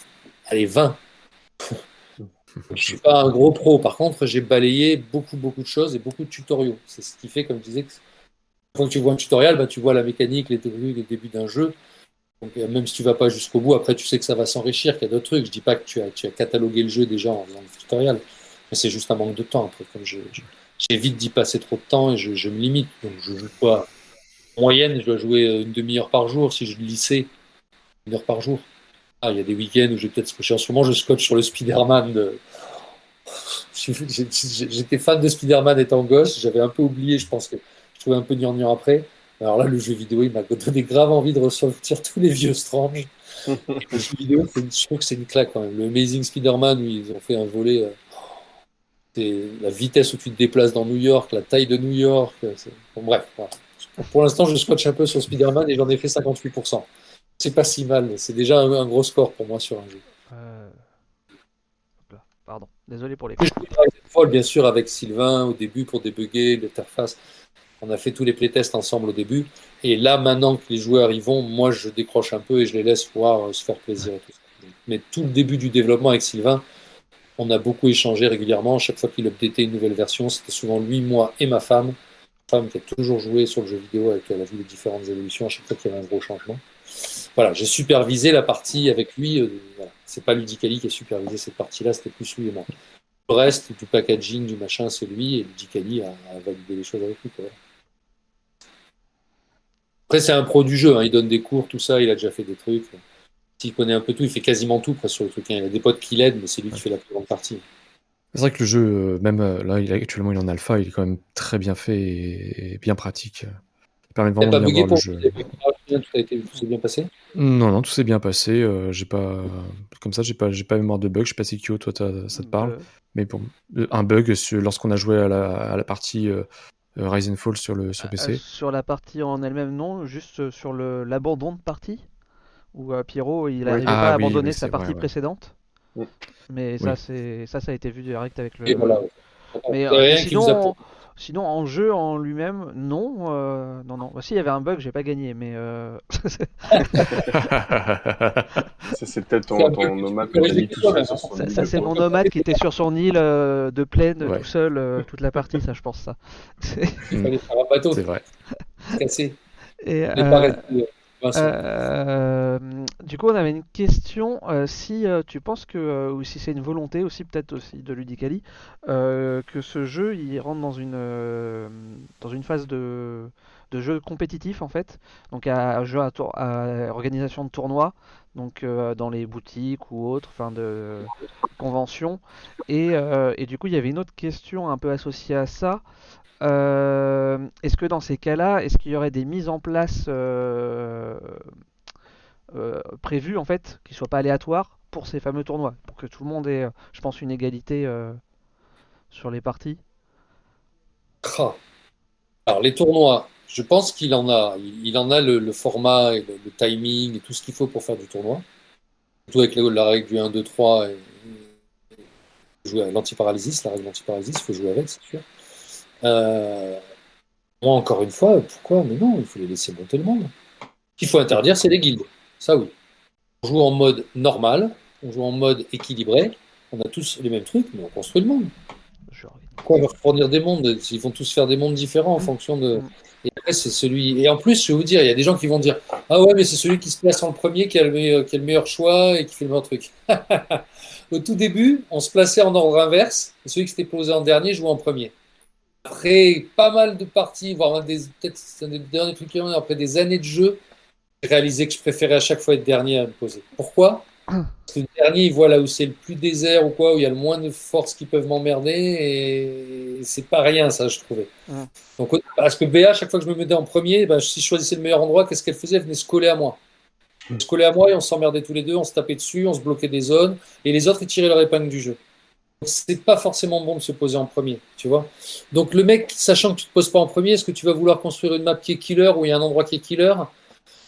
allez, 20. [LAUGHS] Je suis pas un gros pro. Par contre, j'ai balayé beaucoup, beaucoup de choses et beaucoup de tutoriaux. C'est ce qui fait, comme je disais, que quand tu vois un tutoriel, bah, tu vois la mécanique, les débuts, les débuts d'un jeu. Donc, euh, même si tu vas pas jusqu'au bout, après, tu sais que ça va s'enrichir, qu'il y a d'autres trucs. Je dis pas que tu as, tu as catalogué le jeu déjà en faisant le tutoriel, mais c'est juste un manque de temps. Après, comme je, je- j'évite d'y passer trop de temps et je, je me limite. Donc, je joue pas en moyenne, je dois jouer euh, une demi-heure par jour. Si je lissais, une heure par jour. Ah, il y a des week-ends où j'ai peut-être scotché. En ce moment, je scotche sur le Spider-Man. De... [LAUGHS] J'étais fan de Spider-Man étant gosse. J'avais un peu oublié. Je pense que je trouvais un peu gnangnan après. Alors là, le jeu vidéo, il m'a donné grave envie de ressortir tous les vieux Strange. [LAUGHS] Le jeu vidéo, je trouve que c'est une claque quand même. Le Amazing Spider-Man, où ils ont fait un volet. C'est la vitesse où tu te déplaces dans New York, la taille de New York. Bon, bref, voilà. Pour l'instant, je scotche un peu sur Spider-Man et j'en ai fait 58%. C'est pas si mal. C'est déjà un, un gros score pour moi sur un jeu. Euh, Pardon, désolé pour les. Titanfall, bien sûr, avec Sylvain au début pour débugger l'interface. On a fait tous les playtests ensemble au début. Et là, maintenant que les joueurs y vont, moi, je décroche un peu et je les laisse pouvoir euh, se faire plaisir. Et tout ça. Mais tout le début du développement avec Sylvain, on a beaucoup échangé régulièrement. Chaque fois qu'il updatait une nouvelle version, c'était souvent lui, moi et ma femme. Femme qui a toujours joué sur le jeu vidéo, avec elle a vu les différentes évolutions à chaque fois qu'il y avait un gros changement. Voilà, j'ai supervisé la partie avec lui. euh, voilà. C'est pas Ludicali qui a supervisé cette partie-là, c'était plus lui et moi. Le reste, du packaging, du machin, c'est lui, et Ludicali a, validé les choses avec lui. Après, c'est un pro du jeu, hein, il donne des cours, tout ça, il a déjà fait des trucs. S'il connaît un peu tout, il fait quasiment tout presque sur le truc. hein. Il a des potes qui l'aident, mais c'est lui qui fait la plus grande partie. C'est vrai que le jeu, euh, même euh, là, il actuellement, il est en alpha, il est quand même très bien fait et, et bien pratique. Il permet vraiment de bien voir le jeu. tout a été tout s'est bien passé? Non, non, tout s'est bien passé. euh, j'ai pas, comme ça, j'ai pas, j'ai pas mémoire de bug. Je sais pas si Kyo, toi, ça te parle. Mais bon, un bug sur- lorsqu'on a joué à la, à la partie euh, Rise and Fall sur le sur euh, PC. sur la partie en elle-même, non, juste sur le l'abandon de partie, où euh, Pierrot il n'arrivait Ah pas à oui, abandonner oui, sa partie vrai, ouais. précédente. Mais ça, c'est ça, ça a été vu direct avec le. Et voilà. Mais euh, a sinon, pour- sinon, en jeu en lui-même, non, euh, non, non. Bah, si, il y avait un bug, j'ai pas gagné, mais euh, [LAUGHS] Ça, c'est peut-être ton, ton nomade ça, île ça, c'est mon nomade qui était sur son île euh, de plaine Ouais. tout seul euh, toute la partie, ça, je pense ça. Il fallait faire un bateau, c'est vrai. cassé. Et, pas Vincent. Euh, du coup, on avait une question. euh, si euh, tu penses que, ou si c'est une volonté aussi, peut-être aussi de Ludicali, que ce jeu il rentre dans une, dans une phase de, de jeu compétitif en fait, donc à, jeu à, tour- organisation de tournois, donc dans les boutiques ou autres, enfin de conventions. Et, et du coup, il y avait une autre question un peu associée à ça. Euh, est-ce que dans ces cas-là, est-ce qu'il y aurait des mises en place euh, euh, prévu en fait, qui soit pas aléatoire pour ces fameux tournois, pour que tout le monde ait, je pense, une égalité sur les parties? Alors, les tournois, je pense qu'il en a. Il, en a le, format, et le, timing et tout ce qu'il faut pour faire du tournoi. Surtout avec la, la règle du 1, 2, 3 et, jouer à l'antiparalysis, la règle antiparalysis, il faut jouer avec, c'est sûr. Euh, moi, encore une fois, pourquoi? Mais non, il faut les laisser monter le monde. Ce qu'il faut interdire, c'est les guildes. Ça, oui. On joue en mode normal, on joue en mode équilibré, on a tous les mêmes trucs, mais on construit le monde. Pourquoi leur fournir des mondes? Ils vont tous faire des mondes différents en fonction de. Mm. Et après, c'est celui. Et en plus, je vais vous dire, il y a des gens qui vont dire Ah ouais, mais c'est celui qui se place en premier qui a le meilleur, qui a le meilleur choix et qui fait le meilleur truc. [LAUGHS] Au tout début, on se plaçait en ordre inverse, et celui qui s'était posé en dernier jouait en premier. Après pas mal de parties, voire un des, peut-être un des derniers trucs après des années de jeu, j'ai réalisé que je préférais à chaque fois être dernier à me poser. Pourquoi? Parce que le dernier, il voit là où c'est le plus désert ou quoi, où il y a le moins de forces qui peuvent m'emmerder, et c'est pas rien, ça, je trouvais. Ouais. Donc, parce que BA, chaque fois que je me mettais en premier, bah, si je choisissais le meilleur endroit, qu'est-ce qu'elle faisait? Elle venait se coller à moi. Elle se collait à moi et on s'emmerdait tous les deux, on se tapait dessus, on se bloquait des zones, et les autres, ils tiraient leur épingle du jeu. C'est pas forcément bon de se poser en premier, tu vois. Donc, le mec, sachant que tu te poses pas en premier, est-ce que tu vas vouloir construire une map qui est killer où il y a un endroit qui est killer?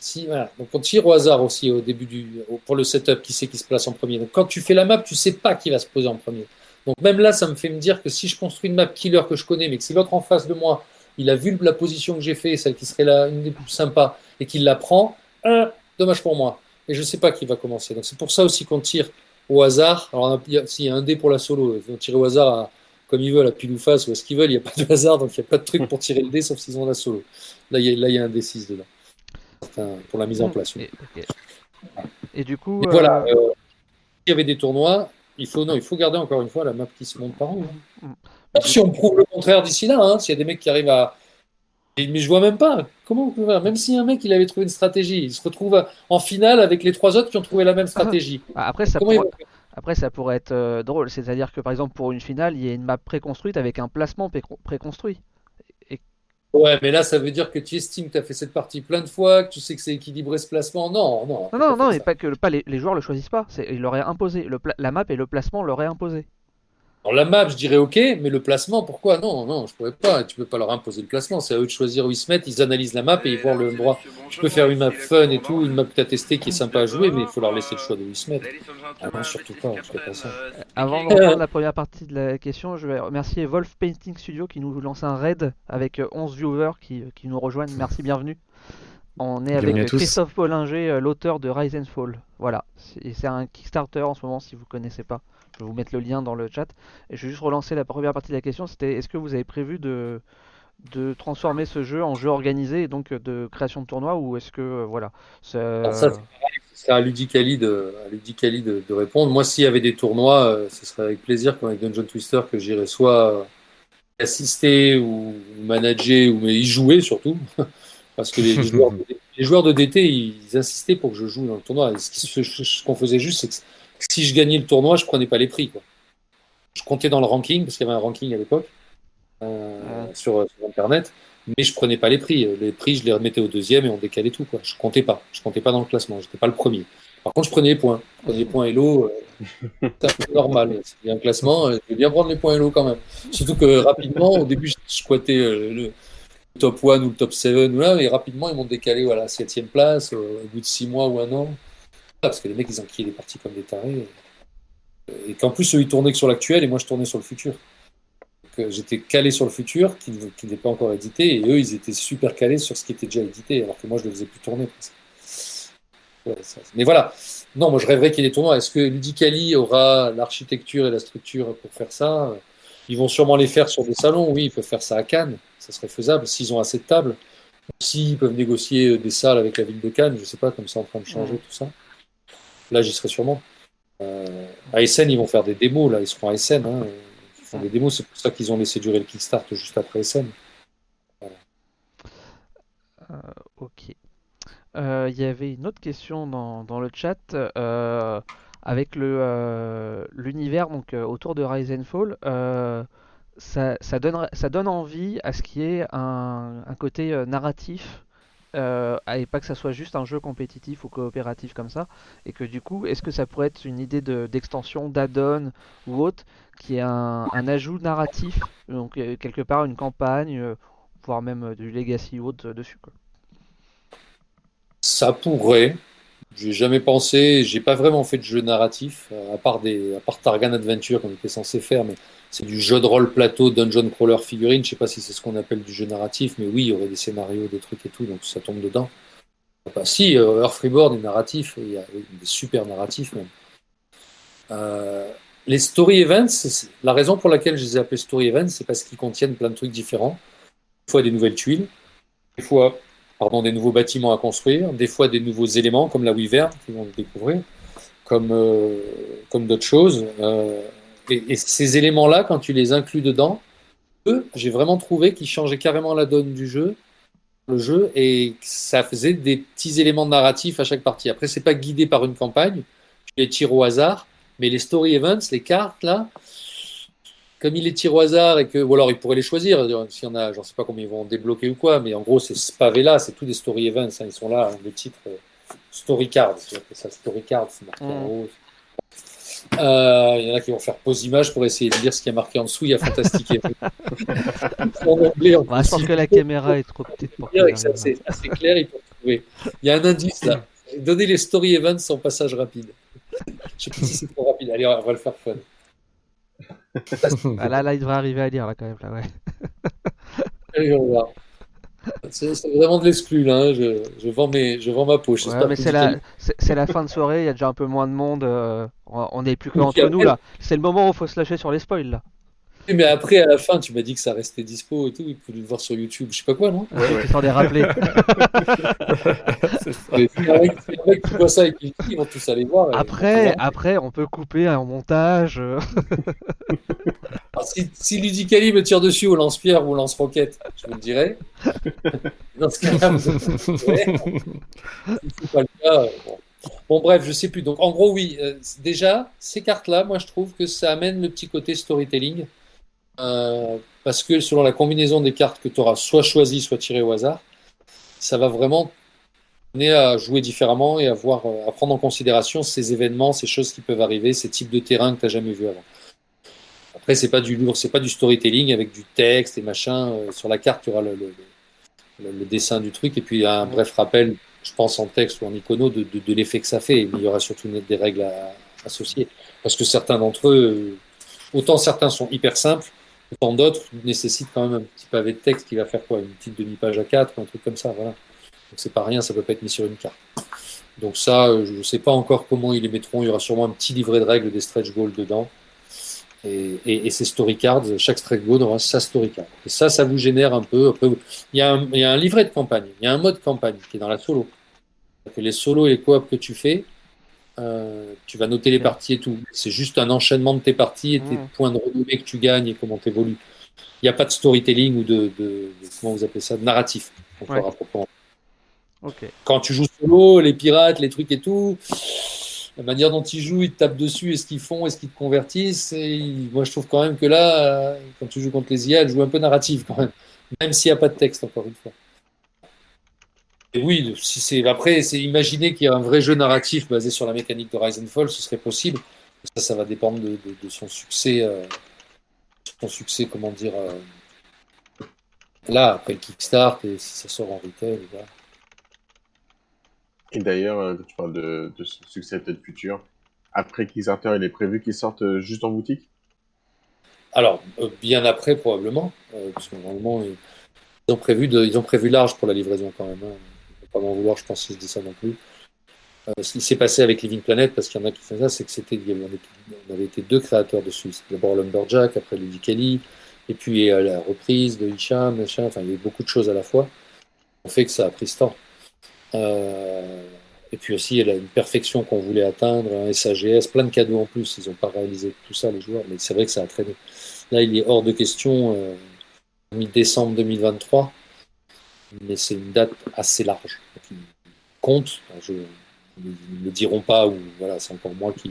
Si, voilà. Donc on tire au hasard aussi au début du pour le setup qui sait qui se place en premier. Donc quand tu fais la map, tu sais pas qui va se poser en premier. Donc même là, ça me fait me dire que si je construis une map killer que je connais, mais que si l'autre en face de moi, il a vu la position que j'ai fait, celle qui serait la, une des plus sympas, et qu'il la prend, un, dommage pour moi. Et je sais pas qui va commencer. Donc c'est pour ça aussi qu'on tire au hasard. Alors s'il y a un dé pour la solo, ils vont tirer au hasard à- comme ils veulent, à pile ou face, ou à ce qu'ils veulent, il n'y a pas de hasard, donc il n'y a pas de truc pour tirer le dé, sauf s'ils ont la solo. Là, il y a, y un D6 dedans. Enfin, pour la mise en place. oui. Et, du coup, Et euh, voilà, euh, il y avait des tournois, il faut, non, il faut garder encore une fois la map qui se monte par an. hein. Mm. Si on prouve le contraire d'ici là, hein, s'il y a des mecs qui arrivent à. Et- Mais je vois même pas. Comment on peut faire? Même si un mec il avait trouvé une stratégie, il se retrouve en finale avec les trois autres qui ont trouvé la même stratégie. après ça Comment il pourrait, va faire? Après ça pourrait être euh, drôle, c'est-à-dire que par exemple pour une finale, il y a une map préconstruite avec un placement pré- préconstruit. Ouais, mais là ça veut dire que tu estimes que tu as fait cette partie plein de fois, que tu sais que c'est équilibré ce placement. Non, non. Non, non, non, et pas que pas les, les joueurs le choisissent pas, ils l'auraient imposé. Le la map et le placement l'auraient imposé. Alors la map, je dirais ok, mais le placement, pourquoi? Non, non, je pourrais pas. Tu peux pas leur imposer le placement. C'est à eux de choisir où ils se mettent. Ils analysent la map et ils voient le endroit. Tu peux faire une map fun et tout, une map que tu as testée qui est sympa à jouer, mais il faut leur laisser le choix de où ils se mettent. Ah non, surtout pas, je ferais pas ça. Avant de reprendre [LAUGHS] la première partie de la question, je vais remercier Wolf Painting Studio qui nous lance un raid avec euh, 11 viewers qui, qui nous rejoignent. Merci, bienvenue. On est avec euh. Christophe Bollinger, euh, l'auteur de Rise and Fall. Voilà, C'est- c'est un Kickstarter en ce moment si vous connaissez pas. Je vais vous mettre le lien dans le chat. Et je vais juste relancer la première partie de la question. C'était est-ce que vous avez prévu de, de transformer ce jeu en jeu organisé et donc euh, de création de tournois ou est-ce que euh, voilà ça- Alors ça, Ce serait à Ludicali de, à Ludicali de, de répondre. Moi, s'il y avait des tournois, euh, ce serait avec plaisir, comme avec Dungeon Twister, que j'irais soit assister ou manager, ou mais y jouer surtout. [LAUGHS] Parce que les, les [LAUGHS] joueurs, de, les joueurs de DT, ils insistaient pour que je joue dans le tournoi. Et ce qu'on faisait juste, c'est que si je gagnais le tournoi, je prenais pas les prix. Quoi. Je comptais dans le ranking, parce qu'il y avait un ranking à l'époque, euh, sur, sur Internet, mais je prenais pas les prix. Les prix, je les remettais au deuxième et on décalait tout. Quoi. Je comptais pas. Je comptais pas dans le classement. J'étais pas le premier. Par contre, je prenais les points. Je prenais les points Hello. Euh, [LAUGHS] c'est normal. C'est un classement. euh, Je vais bien prendre les points Hello quand même. Surtout que rapidement, au début, je squattais euh, le top 1 ou le top 7 ou là, et rapidement, ils m'ont décalé voilà, 7 place euh, au bout de 6 mois ou un an. Parce que les mecs, ils enquillaient les parties comme des tarés. Et, et qu'en plus, eux, ils tournaient que sur l'actuel et moi, je tournais sur le futur. Donc, euh, j'étais calé sur le futur, qui, qui n'est pas encore édité, et eux, ils étaient super calés sur ce qui était déjà édité, alors que moi, je ne le faisais plus tourner. Ouais, ça- mais voilà. Non, moi, je rêverais qu'il y ait des tournois. Est-ce que Ludicali aura l'architecture et la structure pour faire ça? Ils vont sûrement les faire sur des salons. Oui, ils peuvent faire ça à Cannes. Ça serait faisable s'ils ont assez de tables. S'ils peuvent négocier des salles avec la ville de Cannes, je sais pas, comme c'est en train de changer tout ça. Là, j'y serais sûrement. Euh, à Essen, ils vont faire des démos. Là, ils seront à Essen. Hein. Des démos. C'est pour ça qu'ils ont laissé durer le Kickstart juste après Essen. Euh, ok. Euh, Il y avait une autre question dans, le chat euh, avec le l'univers donc autour de Rise and Fall. ça, donne, envie à ce qu'il y ait un, côté narratif euh, et pas que ça soit juste un jeu compétitif ou coopératif comme ça, et que du coup, est-ce que ça pourrait être une idée de- d'extension, d'add-on ou autre, qui est un, ajout narratif, donc euh, quelque part une campagne, euh, voire même du legacy ou autre dessus. Ça pourrait. J'ai jamais pensé, j'ai pas vraiment fait de jeu narratif, à part des, à part Targan Adventure qu'on était censé faire, mais c'est du jeu de rôle plateau, dungeon crawler figurine. Je sais pas si c'est ce qu'on appelle du jeu narratif, mais oui, il y aurait des scénarios, des trucs et tout, donc ça tombe dedans. Si, euh, Earth Reborn est narratif, il y a des super narratifs même. Euh, les story events, la raison pour laquelle je les ai appelés story events, c'est parce qu'ils contiennent plein de trucs différents. Des fois des nouvelles tuiles, des fois pardon, des nouveaux bâtiments à construire, des fois des nouveaux éléments comme la Wyvern qu'ils vont découvrir, comme, euh, comme d'autres choses. Et, et ces éléments-là, quand tu les inclus dedans, eux, j'ai vraiment trouvé qu'ils changeaient carrément la donne du jeu, le jeu, et ça faisait des petits éléments narratifs à chaque partie. Après, c'est pas guidé par une campagne, tu les tires au hasard, mais les story events, les cartes là, comme il les tire au hasard et que, ou alors ils pourraient les choisir, s'il y en a, j'en sais pas combien ils vont débloquer ou quoi, mais en gros, c'est ce pavé-là, c'est tous des story events, hein, ils sont là, hein, le titre euh, story cards, ça story cards, c'est marqué en. Euh, Il y en a qui vont faire pause image pour essayer de lire ce qui est marqué en dessous, il y a fantastiqué. [LAUGHS] en anglais, en Bah, je pense que la caméra est trop petite pour c'est assez clair, il faut trouver. Il y a un indice là. Donner les story events en passage rapide. Je sais pas si c'est trop rapide. Allez, on va le faire fun. Ah, là, là, il devrait arriver à lire là quand même là, ouais. Allez, on va. C'est vraiment de l'exclu là. hein. Je, je vends mes, je vends ma poche. Ouais, mais c'est la, la fin de soirée, il y a déjà un peu moins de monde, euh, on on est plus que entre nous là. C'est le moment où il faut se lâcher sur les spoils là. Oui, Mais après, à la fin, tu m'as dit que ça restait dispo et tout. Il pouvait le voir sur YouTube. Je sais pas quoi, non? Ouais, ouais. [LAUGHS] C'est un mec c'est un mec qui voit ça et qui le dit, ils vont tous aller voir. et- Après, après, on peut couper un montage. [LAUGHS] Alors, si, si Ludicali me tire dessus au lance-pierre ou au lance-roquette, je vous le dirai. [LAUGHS] Dans ce cas-là, vous Si c'est pas le cas, bon. Bon, bref, je sais plus. Donc, en gros, oui, euh, déjà, ces cartes-là, moi, je trouve que ça amène le petit côté storytelling. Euh, parce que selon la combinaison des cartes que tu auras soit choisies, soit tirées au hasard, ça va vraiment amener à jouer différemment et à, voir, euh, à prendre en considération ces événements, ces choses qui peuvent arriver, ces types de terrain que tu n'as jamais vu avant. Après, c'est pas du lourd, c'est pas du storytelling avec du texte et machin. euh, sur la carte, tu auras le, le- le- le dessin du truc et puis un bref rappel, je pense en texte ou en icono, de, de- de l'effet que ça fait. Mais il y aura surtout des règles à, associées. Parce que certains d'entre eux, autant certains sont hyper simples, autant d'autres nécessitent quand même un petit pavé de texte qui va faire quoi Une petite demi-page à 4 ou un truc comme ça. Voilà. Donc c'est pas rien, ça peut pas être mis sur une carte. Donc ça, euh, je ne sais pas encore comment ils les mettront. Il y aura sûrement un petit livret de règles des stretch goals dedans. Et, et, ces story cards, chaque stretch goal aura sa story card. Et ça, ça vous génère un peu. Il y, a un, il y a un livret de campagne, il y a un mode campagne qui est dans la solo. Les solos et les coops que tu fais, euh, tu vas noter les parties et tout. C'est juste un enchaînement de tes parties et tes points de renommée que tu gagnes et comment tu évolues. Il n'y a pas de storytelling ou de, de, de- comment vous appelez ça, de narratif. Ouais. quand tu joues solo, les pirates, les trucs et tout, la manière dont ils jouent, ils te tapent dessus, et ce qu'ils font, est-ce qu'ils te convertissent. Et moi, je trouve quand même que là, quand tu joues contre les IA, elles jouent un peu narrative quand même, même s'il n'y a pas de texte, encore une fois. Et oui, si c'est après, c'est imaginer qu'il y a un vrai jeu narratif basé sur la mécanique de Rise and Fall, ce serait possible. Ça, ça va dépendre de, de- de son succès, euh, son succès, comment dire, euh, là après le Kickstart et si ça sort en retail. Et d'ailleurs, euh, tu parles de, succès peut-être futur. Après Kickstarter, il est prévu qu'il sorte juste en boutique? Alors, euh, bien après, probablement, parce que normalement, ils ils ont, prévu de, ils ont prévu large pour la livraison quand même. Hein. Il pas m'en vouloir, je pense, si je dis ça non plus. Euh, ce qui s'est passé avec Living Planet, parce qu'il y en a qui font ça, c'est que c'était, il y on, avait été deux créateurs dessus. D'abord Lumberjack, après Lady Kelly, et puis euh, la reprise de Hicham. Enfin, il y a eu beaucoup de choses à la fois. On fait que ça a pris ce temps. Euh, et puis aussi, elle a une perfection qu'on voulait atteindre, un SAGS, plein de cadeaux en plus. Ils n'ont pas réalisé tout ça, les joueurs, mais c'est vrai que ça a traîné. Là, il est hors de question, euh, mi-décembre 2023, mais c'est une date assez large. Donc, ils comptent, je, ils ne le diront pas, ou voilà, c'est encore moi qui,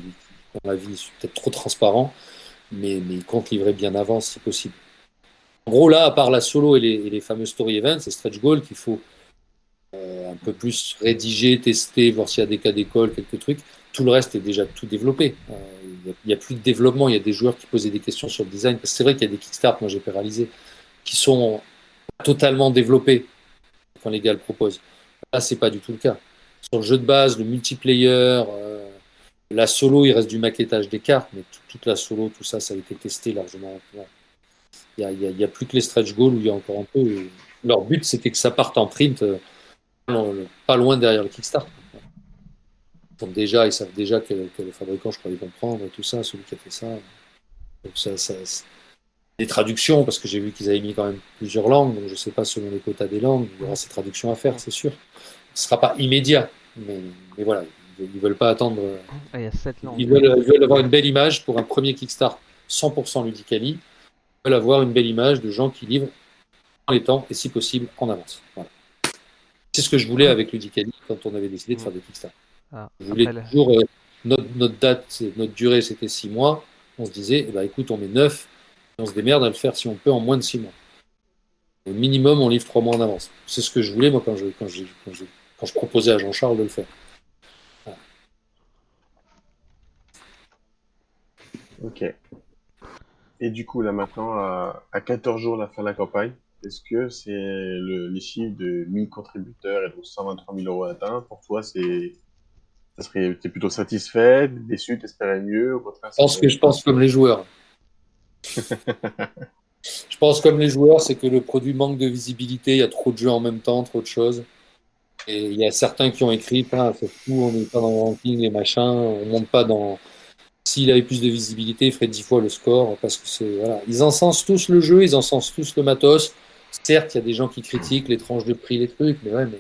dans la vie, je suis peut-être trop transparent, mais, ils comptent livrer bien avant si possible. En gros, là, à part la solo et les, fameux story events, c'est stretch goal qu'il faut euh, un peu plus rédiger, tester, voir s'il y a des cas d'école, quelques trucs. Tout le reste est déjà tout développé. Euh, Il n'y a, plus de développement. Il y a des joueurs qui posaient des questions sur le design. Parce que c'est vrai qu'il y a des Kickstarts, moi j'ai pu réaliser, qui sont totalement développés quand les gars le proposent. Là, c'est pas du tout le cas. Sur le jeu de base, le multiplayer, euh, la solo, il reste du maquettage des cartes, mais tout- toute la solo, tout ça, ça a été testé largement. Il n'y a, a- plus que les stretch goals où il y a encore un peu. leur but, c'était que ça parte en print euh, pas loin derrière le Kickstarter. Donc déjà, ils savent déjà que, les fabricants, je crois, ils vont prendre et tout ça, celui qui a fait ça. Donc ça, ça des traductions, parce que j'ai vu qu'ils avaient mis quand même plusieurs langues, donc je sais pas selon les quotas des langues, il y aura ces traductions à faire, c'est sûr. Ce sera pas immédiat, mais, mais voilà, ils, ils veulent pas attendre. Ah, il y a 7 langues. ils veulent, ils veulent avoir une belle image pour un premier Kickstart 100% Ludicali. Ils veulent avoir une belle image de gens qui livrent en les temps et si possible en avance. Voilà. C'est ce que je voulais avec Ludicali quand on avait décidé de faire des Kickstarts. Ah, Je voulais toujours euh, notre, notre date, notre durée c'était 6 mois. On se disait, eh ben, écoute, on met 9 et on se démerde à le faire si on peut en moins de 6 mois. Au minimum, on livre 3 mois en avance. C'est ce que je voulais moi quand je, quand je, quand je, quand je proposais à Jean-Charles de le faire. Ok. Et du coup, là maintenant, à, à 14 jours de la fin de la campagne, est-ce que c'est le, les chiffres de 1000 contributeurs et donc 123 000 euros atteints Pour toi, c'est. Ça serait, t'es plutôt satisfait, déçu, t'espérais mieux, au contraire Je pense que je pense comme les joueurs. [LAUGHS] je pense comme les joueurs, c'est que le produit manque de visibilité, il y a trop de jeux en même temps, trop de choses. Et il y a certains qui ont écrit, ah, c'est fou, on n'est pas dans le ranking, les machins, on monte pas dans. S'il avait plus de visibilité, il ferait dix fois le score, parce que c'est voilà. Ils encensent tous le jeu, ils encensent tous le matos. Certes, il y a des gens qui critiquent les tranches de prix, les trucs, mais ouais, mais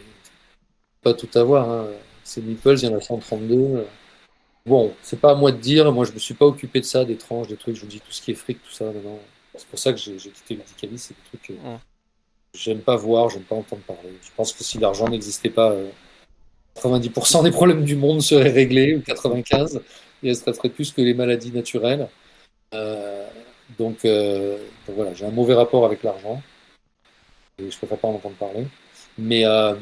pas tout avoir. Hein. C'est Nichols, il y en a 132. Bon, c'est pas à moi de dire. Moi, je me suis pas occupé de ça, des tranches, des trucs. Je vous dis tout ce qui est fric, tout ça. Maintenant, c'est pour ça que j'ai quitté Ludicali. C'est des trucs que Ouais. j'aime pas voir, j'aime pas entendre parler. Je pense que si l'argent n'existait pas, euh, 90% des problèmes du monde seraient réglés, ou 95%, et elles se plus que les maladies naturelles. Euh, donc, euh, donc voilà, j'ai un mauvais rapport avec l'argent. Et je préfère pas en entendre parler. Mais, euh,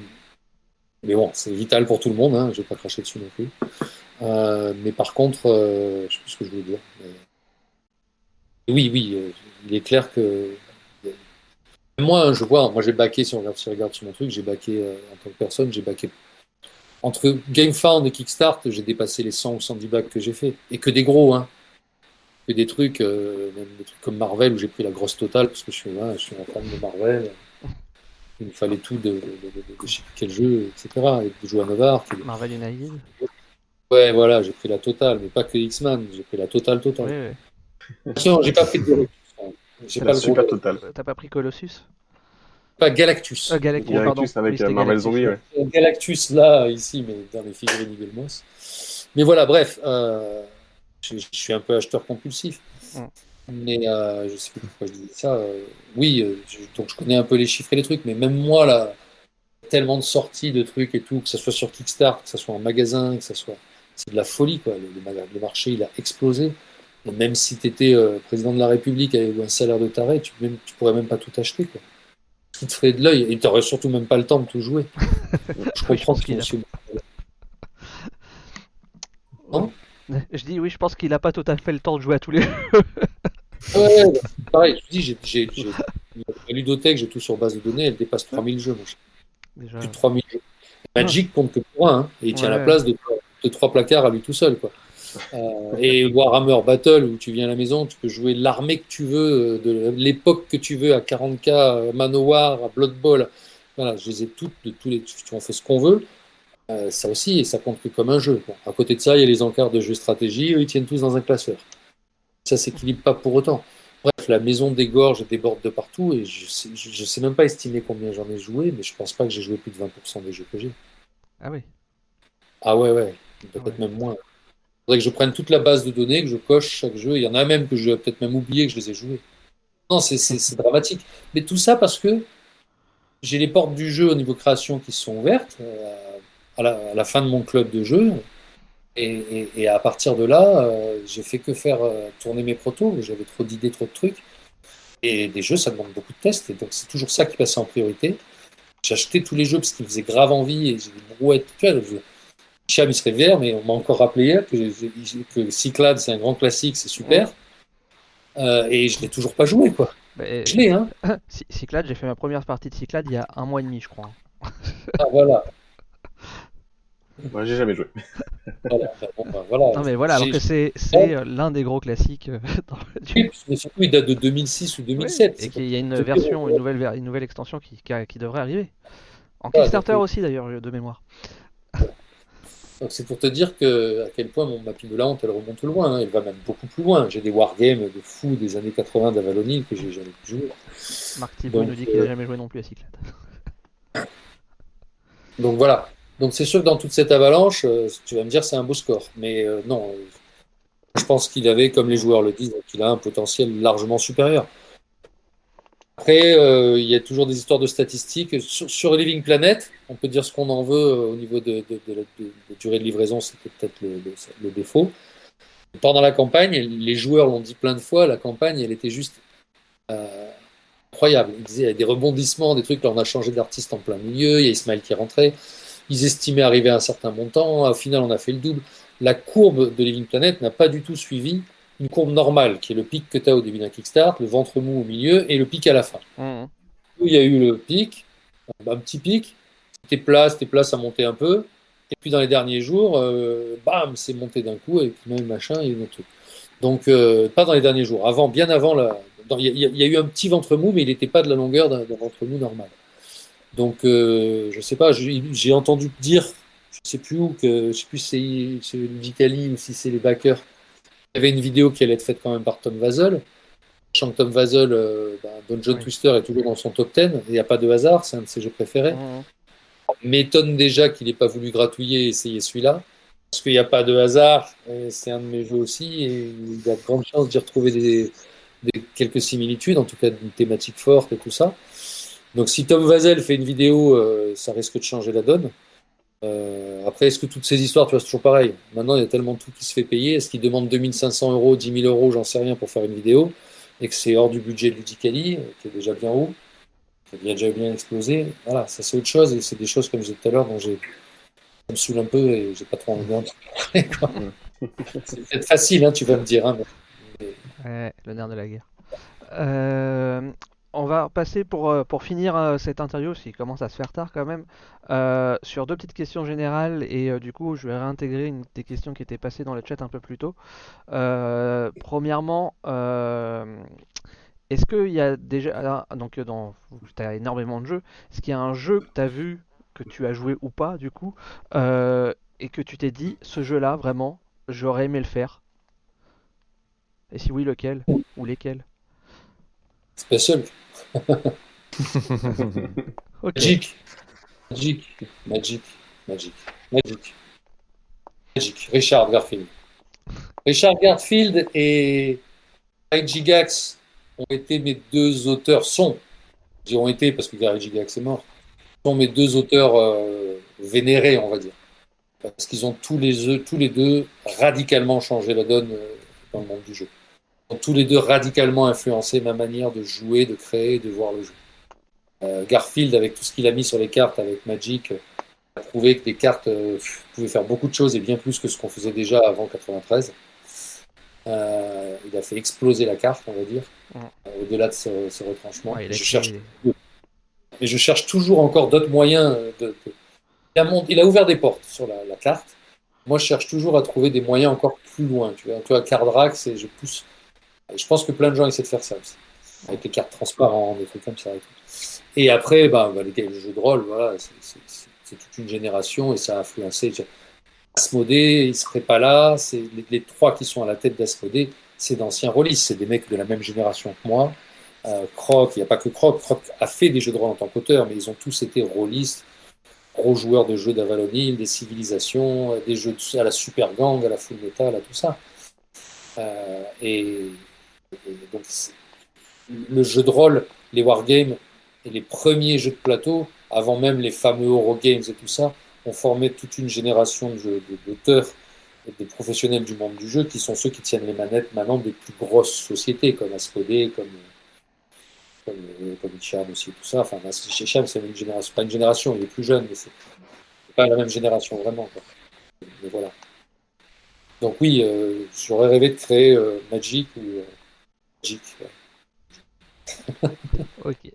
mais bon, c'est vital pour tout le monde. Hein, je vais pas cracher dessus non plus. Euh, mais par contre, euh, je sais plus ce que je voulais dire. Oui, oui, euh, il est clair que moi, hein, je vois, moi j'ai baqué, si on regarde, si regarde sur mon truc, j'ai baqué euh, en tant que personne, j'ai baqué entre GameFound et Kickstart, j'ai dépassé les 100 ou 110 bacs que j'ai fait. Et que des gros, hein. Que des trucs, euh, même des trucs comme Marvel où j'ai pris la grosse totale parce que je suis, un fan de Marvel. Il me fallait tout de, de, de, de- quel jeu, etc. Et de jouer à Novar. qui- Marvel United Ouais, voilà, j'ai pris la totale, mais pas que X-Man, j'ai pris la totale totale. oui. Attention, j'ai pas pris de Galactus. J'ai pas la le super totale. T'as pas pris Colossus? Pas Galactus. euh, Galactus, pardon. Avec Oui, euh, Marvel Galactus, Zombie, ouais. ouais. Galactus là, ici, mais dans les figurines Eaglemoss. Mais voilà, bref, euh, je, je suis un peu acheteur compulsif. Mm. Mais euh, je sais plus pourquoi je disais ça. euh, oui, euh, je- donc je connais un peu les chiffres et les trucs, mais même moi, là, tellement de sorties de trucs et tout, que ce soit sur Kickstarter, que ce soit en magasin, que ce soit. C'est de la folie, quoi. Le, le maga- le marché, il a explosé. Et même si tu étais président de la République avec un salaire de taré, tu, même, tu pourrais même pas tout acheter, quoi. Te ferait de l'œil, et tu n'aurais surtout même pas le temps de tout jouer. [LAUGHS] Je comprends pense qu'il qu'il a- Je dis oui, je pense qu'il a pas tout à fait le temps de jouer à tous les Ouais, bah, pareil, je dis, j'ai, la ludothèque, j'ai tout sur base de données, elle dépasse 3000 jeux, déjà. Plus de 3000 jeux. Magic compte que pour un, hein, et il tient Ouais. la place de, de trois placards à lui tout seul, quoi. Euh, et Warhammer Battle, où tu viens à la maison, tu peux jouer l'armée que tu veux, euh, de l'époque que tu veux, à 40k, euh, Manowar, à Blood Bowl. Voilà, je les ai toutes, de tous les, tu en fais ce qu'on veut. Euh, ça aussi, et ça compte comme un jeu. À côté de ça, il y a les encarts de jeux stratégie, eux, ils tiennent tous dans un classeur. Ça s'équilibre pas pour autant. Bref, la maison dégorge déborde de partout, et je sais, je, je sais même pas estimer combien j'en ai joué, mais je pense pas que j'ai joué plus de 20% des jeux que j'ai. Ah oui. Ah ouais, ouais, peut-être même moins. Faudrait que je prenne toute la base de données, que je coche chaque jeu. Il y en a même que je vais peut-être même oublier que je les ai joués. Non, c'est, dramatique. Mais tout ça parce que j'ai les portes du jeu au niveau création qui se sont ouvertes euh, à, la, fin de mon club de jeu. Et à partir de là, euh, j'ai fait que faire euh, tourner mes protos. J'avais trop d'idées, trop de trucs. Et des jeux, ça demande beaucoup de tests. Et donc, c'est toujours ça qui passait en priorité. J'achetais tous les jeux parce qu'ils me faisaient grave envie et j'ai des brouettes. Tu vois, Cham, il serait vert, mais on m'a encore rappelé hier que, que Cyclade, c'est un grand classique, c'est super. Euh, et je l'ai toujours pas joué, quoi. Bah, Je l'ai, hein. [LAUGHS] Cy- Cyclade, j'ai fait ma première partie de Cyclade il y a un mois et demi, je crois. [LAUGHS] Ah, voilà. Moi, j'ai jamais joué. [LAUGHS] voilà. Bon, bah, voilà. Non mais voilà, alors que c'est euh, l'un des gros classiques euh, dans le Oui, mais surtout, il date de 2006 ou 2007. et qu'il y a une version, une nouvelle, une nouvelle extension qui, qui, a- qui devrait arriver. En Ah, Kickstarter aussi d'ailleurs, de mémoire. Donc c'est pour te dire que à quel point mon ma de la honte elle remonte loin, hein. elle va même beaucoup plus loin. J'ai des wargames de fous des années 80 d'Avalonil que j'ai jamais pu jouer. Marc Thibault nous dit qu'il a euh, jamais joué non plus à Cyclade. [LAUGHS] Donc voilà. Donc c'est sûr que dans toute cette avalanche, euh, tu vas me dire c'est un beau score, mais euh, non. je pense qu'il avait, comme les joueurs le disent, qu'il a un potentiel largement supérieur. Après, euh, il y a toujours des histoires de statistiques. Sur, Living Planet, on peut dire ce qu'on en veut euh, au niveau de, la durée de livraison, c'était peut-être le défaut. Pendant la campagne, les joueurs l'ont dit plein de fois, la campagne, elle était juste euh, incroyable. Ils disaient, il y a des rebondissements, des trucs. Là, on a changé d'artiste en plein milieu, il y a Ismaël qui est rentré. Ils estimaient arriver à un certain montant. Au final, on a fait le double. La courbe de Living Planet n'a pas du tout suivi une courbe normale, qui est le pic que tu as au début d'un Kickstart, le ventre mou au milieu et le pic à la fin. Où il y a eu le pic, un petit pic, c'était plat, c'était plat, ça montait un peu. Et puis dans les derniers jours, euh, bam, c'est monté d'un coup, et puis même machin, il y a eu un truc. Donc, euh, pas dans les derniers jours, avant, bien avant, il y, a- il y a eu un petit ventre mou, mais il n'était pas de la longueur d'un ventre mou normal. Donc, euh, je sais pas, j'ai entendu dire, je sais plus où, que je sais plus si c'est Vicali ou si c'est les backers, y avait une vidéo qui allait être faite quand même par Tom Vazel. Sachant que Tom Vazel, Dungeon Oui. Twister est toujours dans son top 10, il n'y a pas de hasard, c'est un de ses jeux préférés. M'étonne déjà qu'il n'ait pas voulu gratouiller et essayer celui-là, parce qu'il n'y a pas de hasard, c'est un de mes jeux aussi, et il y a de grandes chances d'y retrouver des, des- quelques similitudes, en tout cas d'une thématique forte et tout ça. Donc si Tom Vazel fait une vidéo, euh, ça risque de changer la donne. Euh, après, est-ce que toutes ces histoires, tu vois, c'est toujours pareil. Maintenant, il y a tellement tout qui se fait payer. Est-ce qu'il demande 2500 euros, 10 000 euros, j'en sais rien, pour faire une vidéo, et que c'est hors du budget de Ludicali, euh, qui est déjà bien haut, qui a déjà bien explosé. Voilà, ça c'est autre chose, et c'est des choses, comme je disais tout à l'heure, dont j'ai, ça me saoule un peu, et j'ai pas trop envie d'en parler. [LAUGHS] C'est peut-être facile, hein, tu vas me dire, hein, mais- Ouais, le nerf de la guerre. Euh, on va passer pour, euh, pour finir euh, cette interview, qu'il commence à se faire tard quand même, euh, sur deux petites questions générales, et du coup je vais réintégrer une des questions qui étaient passées dans le chat un peu plus tôt. Premièrement, est-ce qu'il y a déjà, donc dans, tu as énormément de jeux, est-ce qu'il y a un jeu que tu as vu, que tu as joué ou pas du coup, et que tu t'es dit, ce jeu-là, vraiment, j'aurais aimé le faire? Et si oui, lequel? Ou lesquels? Special. [LAUGHS] Ok. Magic. Magic. Magic. Magic. Magic. Magic. Richard Garfield. Richard Garfield et Gary Gigax ont été mes deux auteurs, sont, ont été parce que Gary Gigax est mort, sont mes deux auteurs euh, vénérés, on va dire. Parce qu'ils ont tous les, tous les deux radicalement changé la donne euh, dans le monde du jeu. Ont tous les deux radicalement influencé ma manière de jouer, de créer, de voir le jeu. Euh, Garfield, avec tout ce qu'il a mis sur les cartes avec Magic, euh, a prouvé que les cartes euh, pouvaient faire beaucoup de choses et bien plus que ce qu'on faisait déjà avant 93. Euh, il a fait exploser la carte, on va dire, Ouais. au-delà de ce, ce retranchement. Ouais, je été- cherche et je cherche toujours encore d'autres moyens. De, Il, a mont- il a ouvert des portes sur la, la carte. Moi, je cherche toujours à trouver des moyens encore plus loin. Tu vois, tu vois Cardrax, et je pousse. Je pense que plein de gens essaient de faire ça aussi. Avec les cartes transparentes, des trucs comme ça. Et, après, bah, bah, les, jeux de rôle, voilà, c'est- toute une génération et ça a influencé. Asmodée, il serait pas là. Les, trois qui sont à la tête d'Asmodée, c'est d'anciens rôlistes. C'est des mecs de la même génération que moi. Euh, Croc, il n'y a pas que Croc. Croc a fait des jeux de rôle en tant qu'auteur, mais ils ont tous été rôlistes, gros joueurs de jeux d'Avalon Hill, des civilisations, des jeux à la Super Gang, à la Full Metal, à tout ça. Euh, et donc, le jeu de rôle, les wargames et les premiers jeux de plateau, avant même les fameux Eurogames et tout ça, ont formé toute une génération d'auteurs et de professionnels du monde du jeu qui sont ceux qui tiennent les manettes maintenant des plus grosses sociétés comme Asmodée, comme comme, euh, comme Hicham aussi, tout ça. Enfin, Hicham, c'est une génération, pas une génération, il est plus jeune, mais c'est pas la même génération vraiment. Mais voilà. Donc oui, euh, j'aurais rêvé de créer euh, Magic ou [LAUGHS] Ok.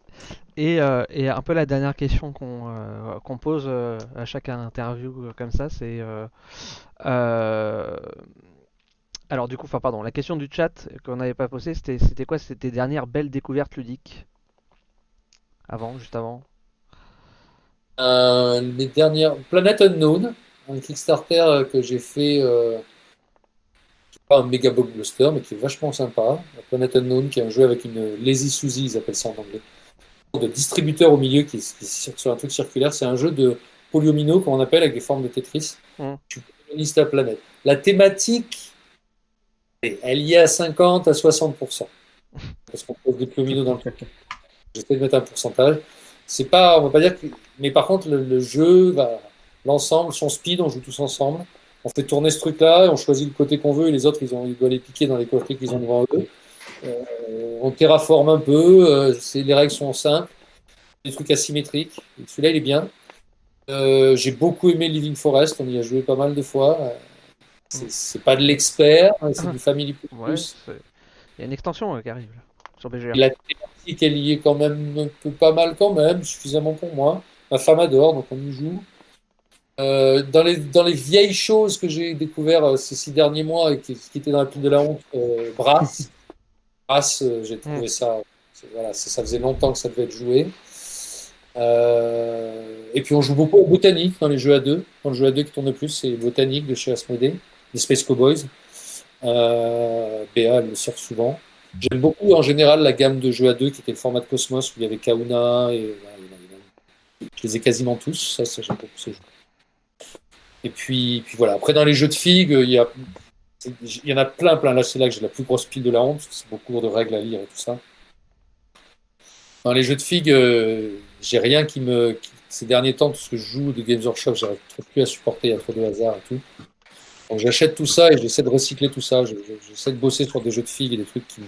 Et, euh, et un peu la dernière question qu'on euh, pose euh, à chaque interview comme ça, c'est alors du coup, enfin pardon, la question du chat qu'on n'avait pas posée, c'était c'était quoi? C'était dernières belles découvertes ludiques? Avant, juste avant. Les dernières Planet Unknown, un Kickstarter que j'ai fait, pas un méga blockbuster, mais qui est vachement sympa. Planet Unknown, qui est un jeu avec une Lazy Suzy, ils appellent ça en anglais, de distributeur au milieu qui, qui est sur un truc circulaire. C'est un jeu de polyomino, comme on appelle, avec des formes de Tetris. Mm. Tu colonises ta planète. La thématique, elle y est à 50 à 60%. Parce qu'on pose des polyomino dans le truc. J'essaie de mettre un pourcentage. C'est pas, on va pas dire que, mais par contre, le, le jeu va, l'ensemble, son speed, on joue tous ensemble. On fait tourner ce truc-là, on choisit le côté qu'on veut et les autres, ils, ont, ils doivent les piquer dans les coffrets qu'ils ont devant eux. Euh, on terraforme un peu, euh, les règles sont simples, des trucs asymétriques. Celui-là, il est bien. Euh, j'ai beaucoup aimé Living Forest, on y a joué pas mal de fois. C'est, c'est pas de l'expert, c'est du Family Plus. Ouais, il y a une extension qui arrive là, sur BGR. La thématique, elle y est quand même un peu pas mal quand même, suffisamment pour moi. Ma femme adore, donc on y joue. Euh, dans, les, dans les vieilles choses que j'ai découvert euh, ces six derniers mois et qui, qui étaient dans la pile de la honte, euh, Brass. [LAUGHS] Brass, j'ai trouvé ça, voilà, ça, ça faisait longtemps que ça devait être joué. Euh, et puis on joue beaucoup au botanique dans les jeux à deux. Dans le jeu à deux qui tourne le plus, c'est botanique de chez Asmodée, les Space Cowboys. Euh, Béa, elle le sort souvent. J'aime beaucoup en général la gamme de jeux à deux qui était le format de Cosmos où il y avait Kauna et je les ai quasiment tous. Ça, ça j'aime beaucoup ces jeux. Et puis, puis voilà. Après dans les jeux de figues, il y a il y en a plein, plein. Là, c'est là que j'ai la plus grosse pile de la honte. parce que C'est beaucoup de règles à lire et tout ça. Dans les jeux de figues, euh, j'ai rien qui me. ces derniers temps, tout ce que je joue de Games Workshop, j'arrive plus à supporter. Il y a trop de hasard et tout. Donc j'achète tout ça et j'essaie de recycler tout ça. Je- je- J'essaie de bosser sur des jeux de figues et des trucs qui.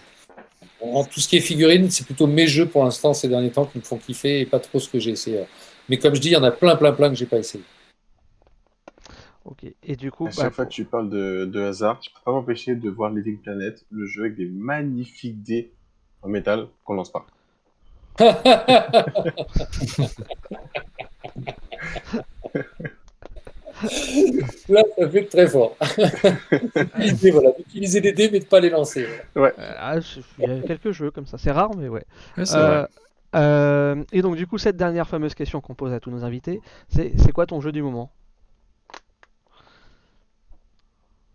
En tout ce qui est figurines, c'est plutôt mes jeux pour l'instant ces derniers temps qui me font kiffer et pas trop ce que j'ai essayé. Mais comme je dis, il y en a plein, plein, plein que j'ai pas essayé. Ok. Et du coup, À chaque bah, fois que tu parles de, de hasard, je peux pas m'empêcher de voir Living Planet, le jeu avec des magnifiques dés en métal qu'on lance pas. [LAUGHS] Là, ça fait très fort. Utiliser, voilà, utiliser des dés mais de pas les lancer. voilà. euh, ah, je- il y a quelques jeux comme ça, c'est rare, mais ouais. Ouais, Euh, euh, et donc du coup, cette dernière fameuse question qu'on pose à tous nos invités, c'est c'est quoi ton jeu du moment? Euh,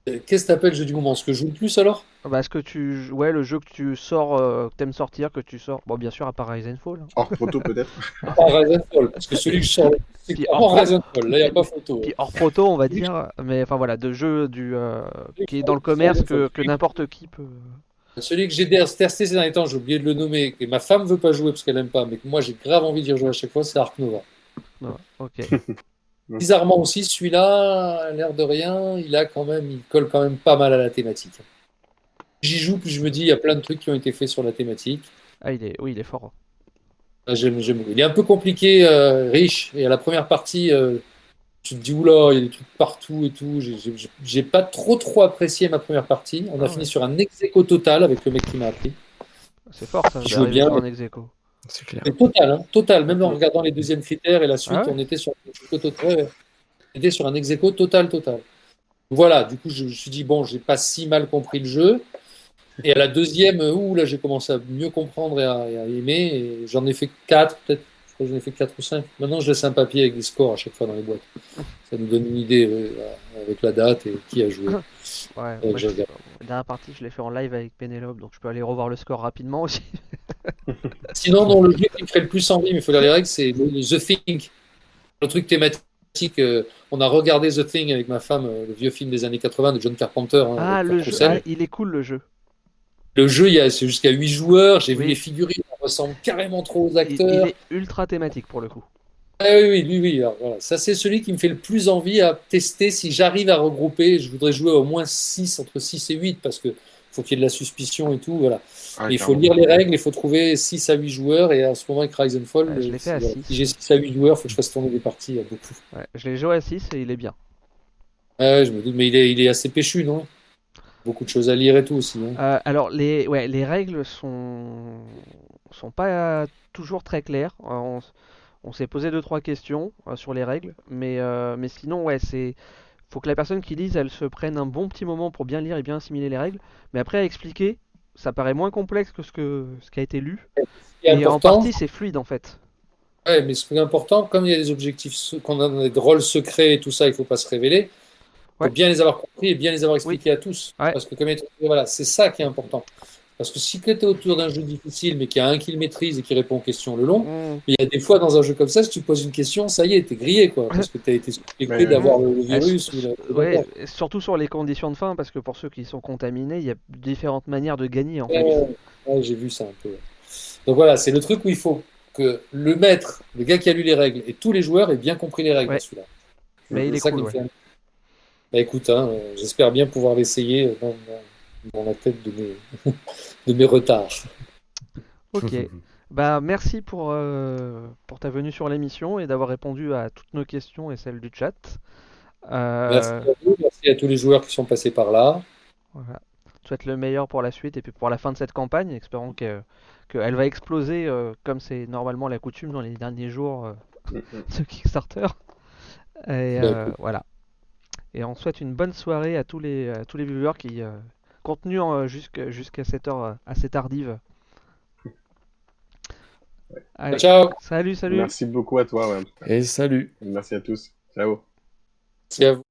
Qu'est-ce que t'appelles jeu du moment? Ce que je joue le plus alors? Bah, est-ce que tu, ouais, le jeu que tu sors, euh, que t'aimes sortir, que tu sors, bon, bien sûr, à part Rise and Fall. hein. Hors proto peut-être Pas Rise and Fall, parce que celui que je sors, c'est en- Rise and Fall. Là, il n'y a pas photo. Puis hors proto, on va dire, mais enfin voilà, de jeux du, euh, qui est dans le commerce que, que n'importe qui peut. Celui que j'ai testé ces derniers temps, j'ai oublié de le nommer, que ma femme veut pas jouer parce qu'elle aime pas, mais que moi j'ai grave envie d'y rejouer à chaque fois, c'est Ark Nova. Ok. [LAUGHS] Bizarrement aussi, celui-là, l'air de rien, il a quand même, il colle quand même pas mal à la thématique. J'y joue, puis je me dis, il y a plein de trucs qui ont été faits sur la thématique. Ah, il est, oui, il est fort. Ah, J'aime, j'aime beaucoup. Il est un peu compliqué, euh, riche, et à la première partie, euh, tu te dis, oula, il y a des trucs partout et tout. J'ai- J'ai j'ai pas trop trop apprécié ma première partie. On a Ah fini ouais. sur un ex total avec le mec qui m'a appris. C'est fort ça, Je bien, mais- ex aequo. C'est clair. Mais total, hein, total. Même en regardant les deuxièmes critères et la suite, Ah ouais on était sur un ex total. ouais, ouais. On était sur un ex aequo total, total. Voilà, du coup, je me suis dit, bon, j'ai pas si mal compris le jeu. Et à la deuxième, euh, ouh, là, j'ai commencé à mieux comprendre et à, et à aimer. J'en ai fait quatre, peut-être. Je crois que j'en ai fait quatre ou cinq. Maintenant, je laisse un papier avec des scores à chaque fois dans les boîtes. Ça nous donne une idée euh, avec la date et qui a joué. Ouais, moi, je la dernière partie, je l'ai fait en live avec Pénélope, donc je peux aller revoir le score rapidement aussi. [LAUGHS] [LAUGHS] Sinon, dans le jeu qui me ferait le plus envie, mais il faut lire les règles, c'est The Thing. Le truc thématique. euh, on a regardé The Thing avec ma femme, euh, le vieux film des années 80 de John Carpenter. hein, Ah, le jeu, ah, il est cool le jeu. Le jeu, il y a- c'est jusqu'à 8 joueurs. J'ai vu les figurines, ressemble carrément trop aux acteurs. il est ultra thématique pour le coup. Ah oui, oui, oui, oui. alors, voilà. Ça, c'est celui qui me fait le plus envie à tester. Si j'arrive à regrouper, je voudrais jouer au moins 6, entre 6 et 8, parce que faut qu'il y ait de la suspicion et tout. Voilà. Ah, Et il faut lire les règles, il faut trouver 6 à 8 joueurs. Et en ce moment, avec Rise and Fall, à si, j'ai 6 à 8 joueurs, il faut que je fasse tourner des parties à beaucoup. Ouais, je l'ai joué à 6 et il est bien. Ouais, je me doute, mais il est, il est assez péchu, non? Beaucoup de choses à lire et tout aussi. hein. Euh, alors les, ouais, les règles sont sont pas toujours très claires. Euh, on s'est posé deux trois questions euh, sur les règles, mais euh, mais sinon ouais c'est faut que la personne qui lise elle se prenne un bon petit moment pour bien lire et bien assimiler les règles. Mais après à expliquer, ça paraît moins complexe que ce que ce qui a été lu. Et en partie c'est fluide en fait. Ouais, mais ce qui est important, comme il y a des objectifs, qu'on a des rôles secrets et tout ça, il faut pas se révéler. Il Ouais. faut bien les avoir compris et bien les avoir expliqués à tous. Ouais. Parce que comme voilà, c'est ça qui est important. Parce que si tu es autour d'un jeu difficile, mais qu'il y a un qui le maîtrise et qui répond aux questions le long, Mm. il y a des fois dans un jeu comme ça, si tu poses une question, ça y est, t'es grillé, quoi. Parce que t'as été suspecté d'avoir le, virus. ou la- Ouais, surtout sur les conditions de fin, parce que pour ceux qui sont contaminés, il y a différentes manières de gagner en fait. Ouais, ouais, j'ai vu ça un peu. Donc voilà, c'est le truc où il faut que le maître, le gars qui a lu les règles, et tous les joueurs aient bien compris les règles celui-là. Mais il C'est est ça cool, Bah écoute, hein, euh, j'espère bien pouvoir l'essayer euh, dans, dans- dans la tête de mes, [LAUGHS] de mes retards. Ok. [LAUGHS] Bah, merci pour, euh, pour ta venue sur l'émission et d'avoir répondu à toutes nos questions et celles du chat. Euh, Merci à vous, merci à tous les joueurs qui sont passés par là. voilà. Je souhaite le meilleur pour la suite et puis pour la fin de cette campagne. Espérons que, qu'elle va exploser euh, comme c'est normalement la coutume dans les derniers jours euh, de [LAUGHS] Kickstarter. Et Bah, euh, voilà. Et on souhaite une bonne soirée à tous les, à tous les viewers qui continuent euh, jusqu'à cette heure euh, assez tardive. Allez, Ciao, salut, salut. Merci beaucoup à toi, ouais. Et salut Merci à tous. Ciao. merci à vous.